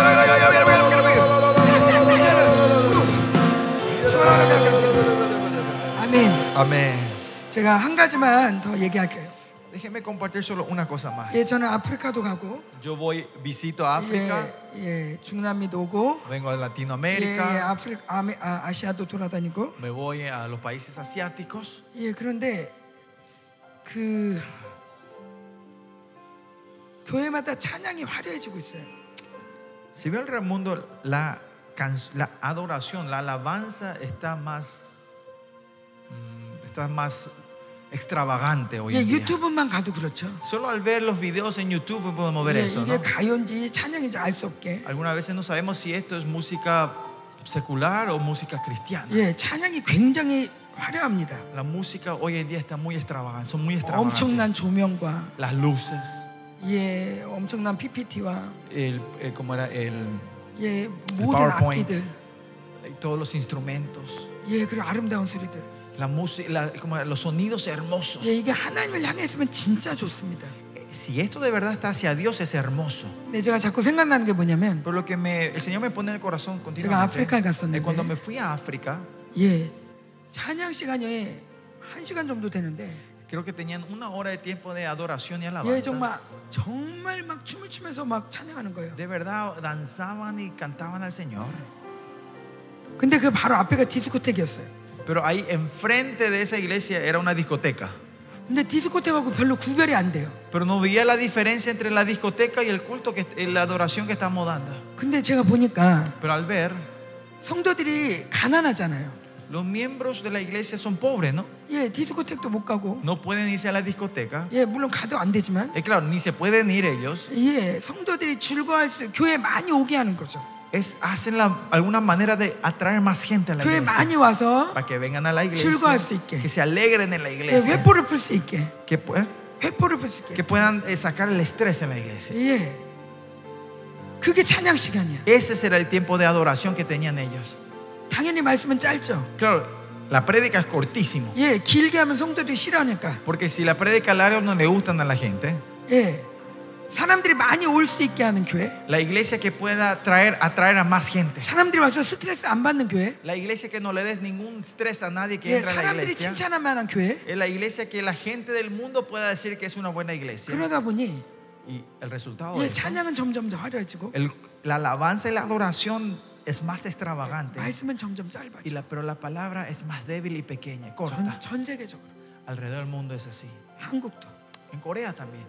아멘. 제가 한 가지만 더 얘기할게요. Déjenme compartir solo una cosa más. 예, 저는 아프리카도 가고, Yo voy, visito África, 예, 예, 중남미도 오고, vengo a 예, 예, Latinoamérica, 아프리카, 아메, 아, 아시아도 돌아다니고, me voy a los países asiáticos. 예, 그런데 그 교회마다 찬양이 화려해지고 있어요. Si veo el mundo, la, la adoración, la alabanza está más, mm, está más extravagante hoy 예, en día. 유튜브만 가도 그렇죠. Solo al ver los videos en YouTube podemos ver 예, eso, 이게 ¿no? 가요인지 찬양인지 알 수 없게. Algunas veces no sabemos si esto es música secular o música cristiana. 예, 찬양이 굉장히 화려합니다. La música hoy en día está muy extravagante, son muy extravagantes. 엄청난 조명과 Las luces, 예, 엄청난 PPT와 el, el- ¿cómo era? El, 예, 모든 PowerPoint. 악기들, todos los instrumentos, 예, 그리고 아름다운 소리들. la música, la- ¿cómo era? los sonidos hermosos. 예, 이게 하나님을 향해 있으면 진짜 좋습니다. Si esto de verdad está hacia Dios es hermoso. 근데 제가 자꾸 생각나는 게 뭐냐면 Pero lo que me, el Señor me pone en el corazón 제가 continuamente 아프리카에 갔었는데 es cuando me fui a África, 예, 찬양 시간이 한 시간 정도 되는데 creo que tenían una hora de tiempo de adoración y 예, alabanza. 정말 정말 막 춤을 추면서 막 찬양하는 거예요. De verdad danzaban y cantaban al Señor. 근데 그 바로 앞에가 디스코텍이었어요. Pero ahí enfrente de esa iglesia era una discoteca. 근데 디스코텍하고 별로 구별이 안 돼요. Pero no veía la diferencia entre la discoteca y el culto, que, y la adoración que estamos dando. 근데 제가 보니까 Pero al ver, 성도들이 가난하잖아요. los miembros de la iglesia son pobres, ¿no? 예, 디스코텍도 못 가고 No pueden irse a la discoteca. 예, 물론 가도 안 되지만 Es claro, ni se pueden ir ellos. 예, 성도들이 즐거워할 수 교회 많이 오게 하는 거죠. es, hacen la, alguna manera de atraer más gente a la iglesia. para que vengan a la iglesia. Que se alegren en la iglesia. Que, puedan eh, sacar el estrés en la iglesia. Ese será el tiempo de adoración que tenían ellos. Claro, la prédica es cortísimo. Porque si la prédica larga no le gustan a la gente. 사람들이 많이 올 수 있게 하는 교회. la iglesia que pueda traer, atraer a más gente. 사람들이 와서 스트레스 안 받는 교회. La iglesia que no le des ningún estrés a nadie que 예, entra a la 사람들이 iglesia. 칭찬할 만한 교회. Es la iglesia que la gente del mundo pueda decir que es una buena iglesia. 그러다 보니 Y el resultado de 예, eso, 찬양은 점점 더 화려해지고 el- la alabanza y la adoración es más extravagante. 말씀은 점점 Y 짧아지고 la, pero la palabra es más débil y pequeña, 전, corta. 전 세계적으로 Alrededor del mundo es así. 한국도 En Corea también.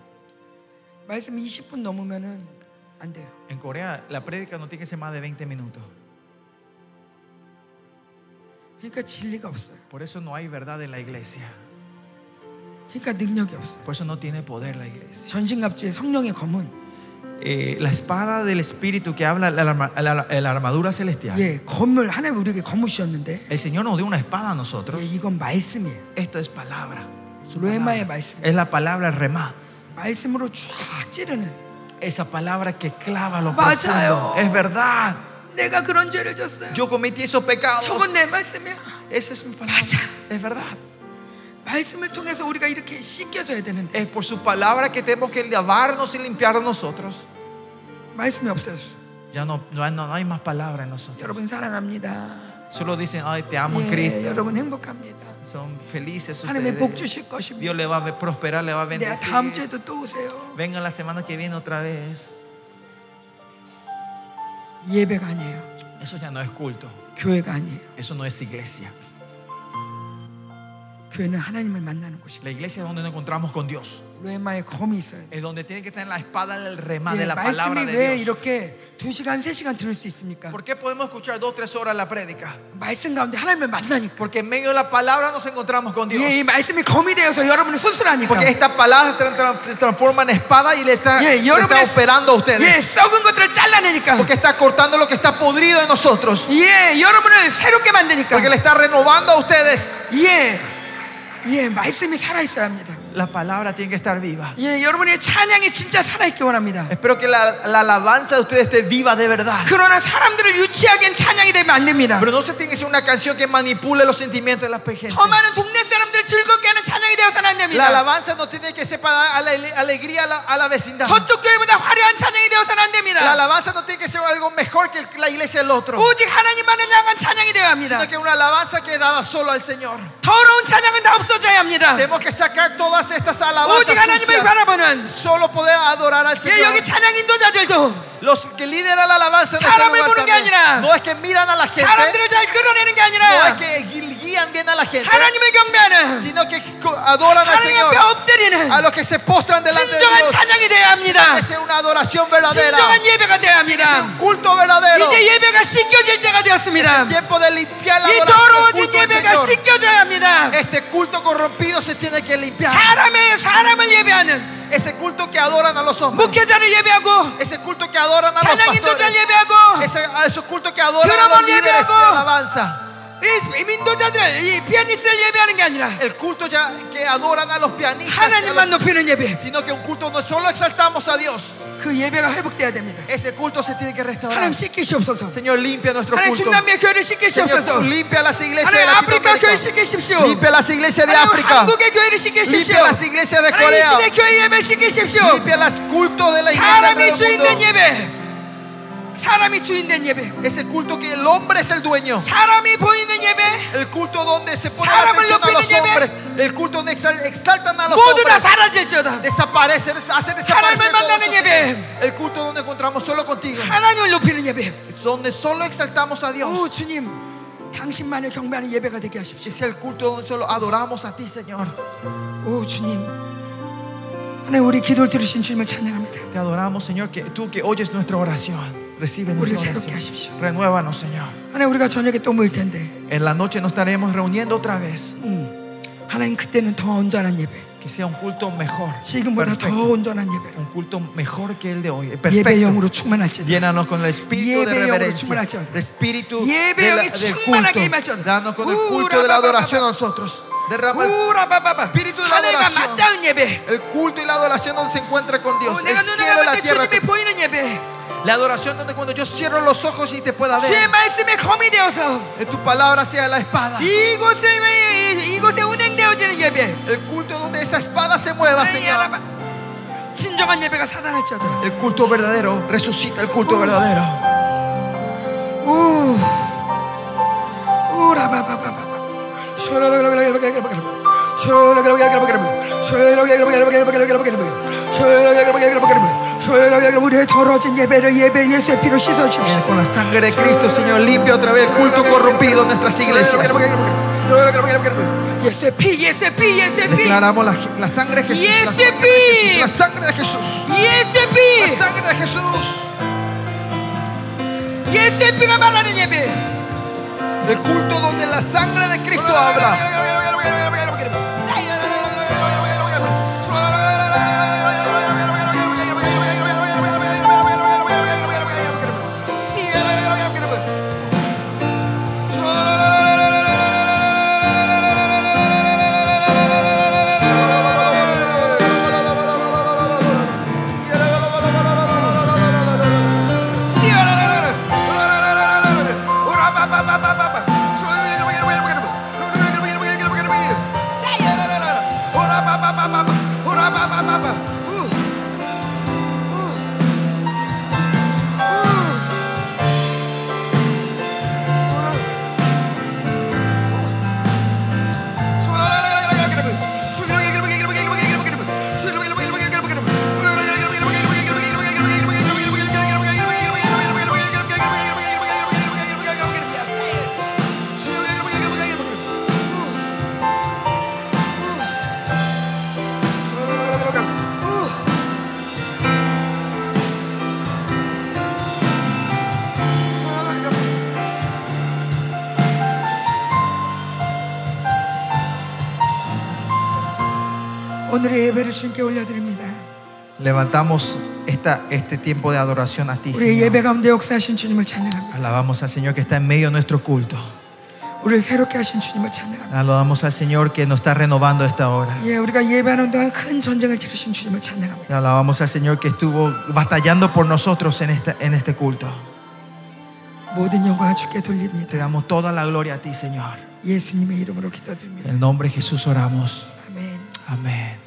말씀 20분 넘으면은 안 돼요. En Corea la prédica no tiene que ser más de 20 minutos. 그러니까 진리가 없어요. Por eso no hay verdad en la iglesia. 그러니까 능력이 없어요. Por eso no tiene poder la iglesia. 전신갑주의 성령의 검은 Eh, la espada del espíritu que habla la, arma- la- la armadura celestial. 예, 검을 하나님 우리에게 검을 주셨는데 El Señor nos dio una espada a 예, nosotros. 이건 말씀이에요. Esto es palabra. Su Ruema의 palabra. 말씀. Es la palabra remá. 말씀으로 쫙 찌르는 Esa palabra que clava lo 맞아요. profundo. Es verdad. 내가 그런 죄를 졌어요. Yo cometí esos pecados. 저건 내 말씀이야. Esa es mi palabra. 맞아. Es verdad. 말씀을 통해서 우리가 이렇게 씻겨져야 되는데 Es por su palabra que tenemos que lavarnos y limpiar a nosotros. 말씀이 없어졌어. Ya no, no, hay- no hay más palabra en nosotros. 여러분 사랑합니다. Solo dicen, ay, te amo en 예, Cristo. 여러분 행복합니다. Son felices 하나님의 복 ustedes. 주실 것입니다. Dios le va a prosperar, le va a 내가 bendecir. 다음 주에도 또 오세요. Vengan la semana que viene otra vez. 예배가 아니에요. Eso ya no es culto. 교회가 아니에요. Eso no es iglesia. 교회는 하나님을 만나는 곳이에요. La iglesia es donde nos encontramos con Dios. 로에마의 검이 있어야 돼요. Es donde tiene que tener la espada del remá 예, de la palabra 말씀이 de 왜 Dios. 이렇게 두 시간, 세 시간 들을 수 있습니까? ¿Por qué podemos escuchar dos, tres horas la prédica? 말씀 가운데 하나님을 만나니까. Porque en medio de la palabra nos encontramos con Dios. 예, 이 말씀이 검이 되어서 여러분을 수술하니까. Porque esta palabra se tra- tra- se transforma en espada y le está, 예, le está 여러분의 operando a 예, ustedes. 썩은 것들을 잘라내니까. Porque está cortando lo que está podrido en nosotros. 예, 여러분을 새롭게 만드니까. Porque le está renovando a ustedes. 예, 예, 말씀이 살아 있어야 합니다. La palabra tiene que estar viva. 예, 여러분의 찬양이 진짜 살아 있기 원합니다. Espero que la, la alabanza de ustedes esté viva de verdad. 그러나 사람들을 유치하기엔 찬양이 되면 안 됩니다. Pero no se tiene que ser una canción que manipule los sentimientos de la gente. 더 많은 동네 사람들을 즐겁게 하는 찬양이 되어서는 안 La 됩니다. alabanza no tiene que ser para dar ale- alegría a la, a la vecindad. 저쪽 교회보다 화려한 찬양이 되어서는 안 됩니다. 아닙니다. alabanza no tiene que ser algo mejor que la iglesia del otro, 오직 하나님만을 향한 찬양이 되어야 합니다. sino que una alabanza que dada solo al Señor. 더러운 찬양은 다 없어져야 합니다. Tenemos que sacar todas estas alabanzas 오직 하나님을 바라보는 solo poder adorar al 예, Señor. 여기 찬양 인도자들도 Los que lideran la alabanza de este lugar también, no es que miran a la gente. No es que guían bien a la gente. Sino que adoran al Señor. A los que se postran delante de Dios. Tiene ser una adoración verdadera. Tiene que ser un culto verdadero. Es el tiempo de limpiar la adoración. Del Señor. Este culto corrompido se tiene que limpiar ese culto que adoran a los hombres, ese culto que adoran a los pastores, ese, ese culto que adoran a los líderes de alabanza. 이 민도자들, 이 피아니스트를 예배하는 게 아니라 El culto ya que adoran a los pianistas, a 하나님만 los- 높이는 예배. sino que un culto no solo exaltamos a Dios, 그 예배가 회복돼야 됩니다. ese culto se tiene que restaurar. 하나님 씻기시옵소서. Señor, limpia nuestro 하나님 culto. 중남미의 교회를 씻기시옵소서. Señor, limpia las iglesias de 하나님 아프리카 교회 Latinoamérica. 씻기십시오. Limpia las iglesias de 하나님 África. 한국의 교회를 씻기십시오. Limpia las iglesias de 하나님 이 Corea. 시대 교회 예배 씻기십시오. Limpia los cultos de la iglesia 사람이 del 주인된 mundo. 예배. 사람이 주인된 예배. Ese culto que el hombre es el dueño. 사람이 보이는 예배. El culto donde se pone la 사람을 atención a los 높이는 예배. hombres. El culto donde exal- exaltan a los 모두 다 hombres. 사라질지어다. Desaparece, des- hace desaparecer 하나님을 todos 만나는 esos 예배. ídolos. El culto donde encontramos solo contigo. 하나님을 높이는 예배. Donde solo exaltamos a 오 Dios. 주님, 당신만을 경배하는 예배가 되게 하십시오. Que sea el culto donde solo adoramos a ti, Señor. 오 주님, 하나님 우리 기도를 들으신 주님을 찬양합니다. Te adoramos, Señor, que tú que oyes nuestra oración. Recibe nuestra oración. Renuévanos, Señor. En la noche nos estaremos reuniendo otra vez. Que sea un culto mejor. Un culto mejor que el de hoy. Perfecto. Llénanos con el espíritu de reverencia. El espíritu de la, del culto. Danos con el culto de la adoración a nosotros. Derrama el espíritu de la adoración. El culto y la adoración donde se encuentra con Dios. El cielo y la tierra. 주님이 보이는 예배, La adoración donde cuando yo cierro los ojos y te pueda 주의 ver. 말씀의 검이 되어서 En tu palabra sea la espada. 이곳을 이- 이곳에 운행되어지는 예배. El culto donde esa espada se mueva, 아이, Señor. 알아봐. 진정한 예배가 살아날지어다. El culto verdadero. Resucita el culto verdadero. 우 우라바바바바바. 우리의 더러진 예배를 예배 예수의 피로 씻어 주십시오. Viene Con la sangre de Cristo, Señor, limpia otra vez el culto corrompido en nuestras iglesias. 예수의 피, 예수의 피, 예수의 피, Declaramos la, la sangre de Jesús. La Yes, sangre de Jesús. La sangre de Jesús. 예수의 La 피, sangre de Jesús. 예수의 피가 말하는 예배. El culto donde la sangre de Cristo habla. 오늘의 예배를 주님께 올려드립니다. Levantamos esta, este tiempo de adoración a ti, 우리의 Señor. 예배 가운데 역사하신 주님을 찬양합니다. Alabamos al Señor que está en medio de nuestro culto. 우리를 새롭게 하신 주님을 찬양합니다. Alabamos al Señor que nos está renovando esta hora. 예, 우리가 예배하는 동안 큰 전쟁을 치르신 주님을 찬양합니다. Alabamos al Señor que estuvo batallando por nosotros en, esta, en este culto. 모든 영광을 주께 Te 돌립니다. damos toda la gloria a ti, Señor. 예수님의 이름으로 기도드립니다. En el nombre de Jesús oramos. 아멘. Amén.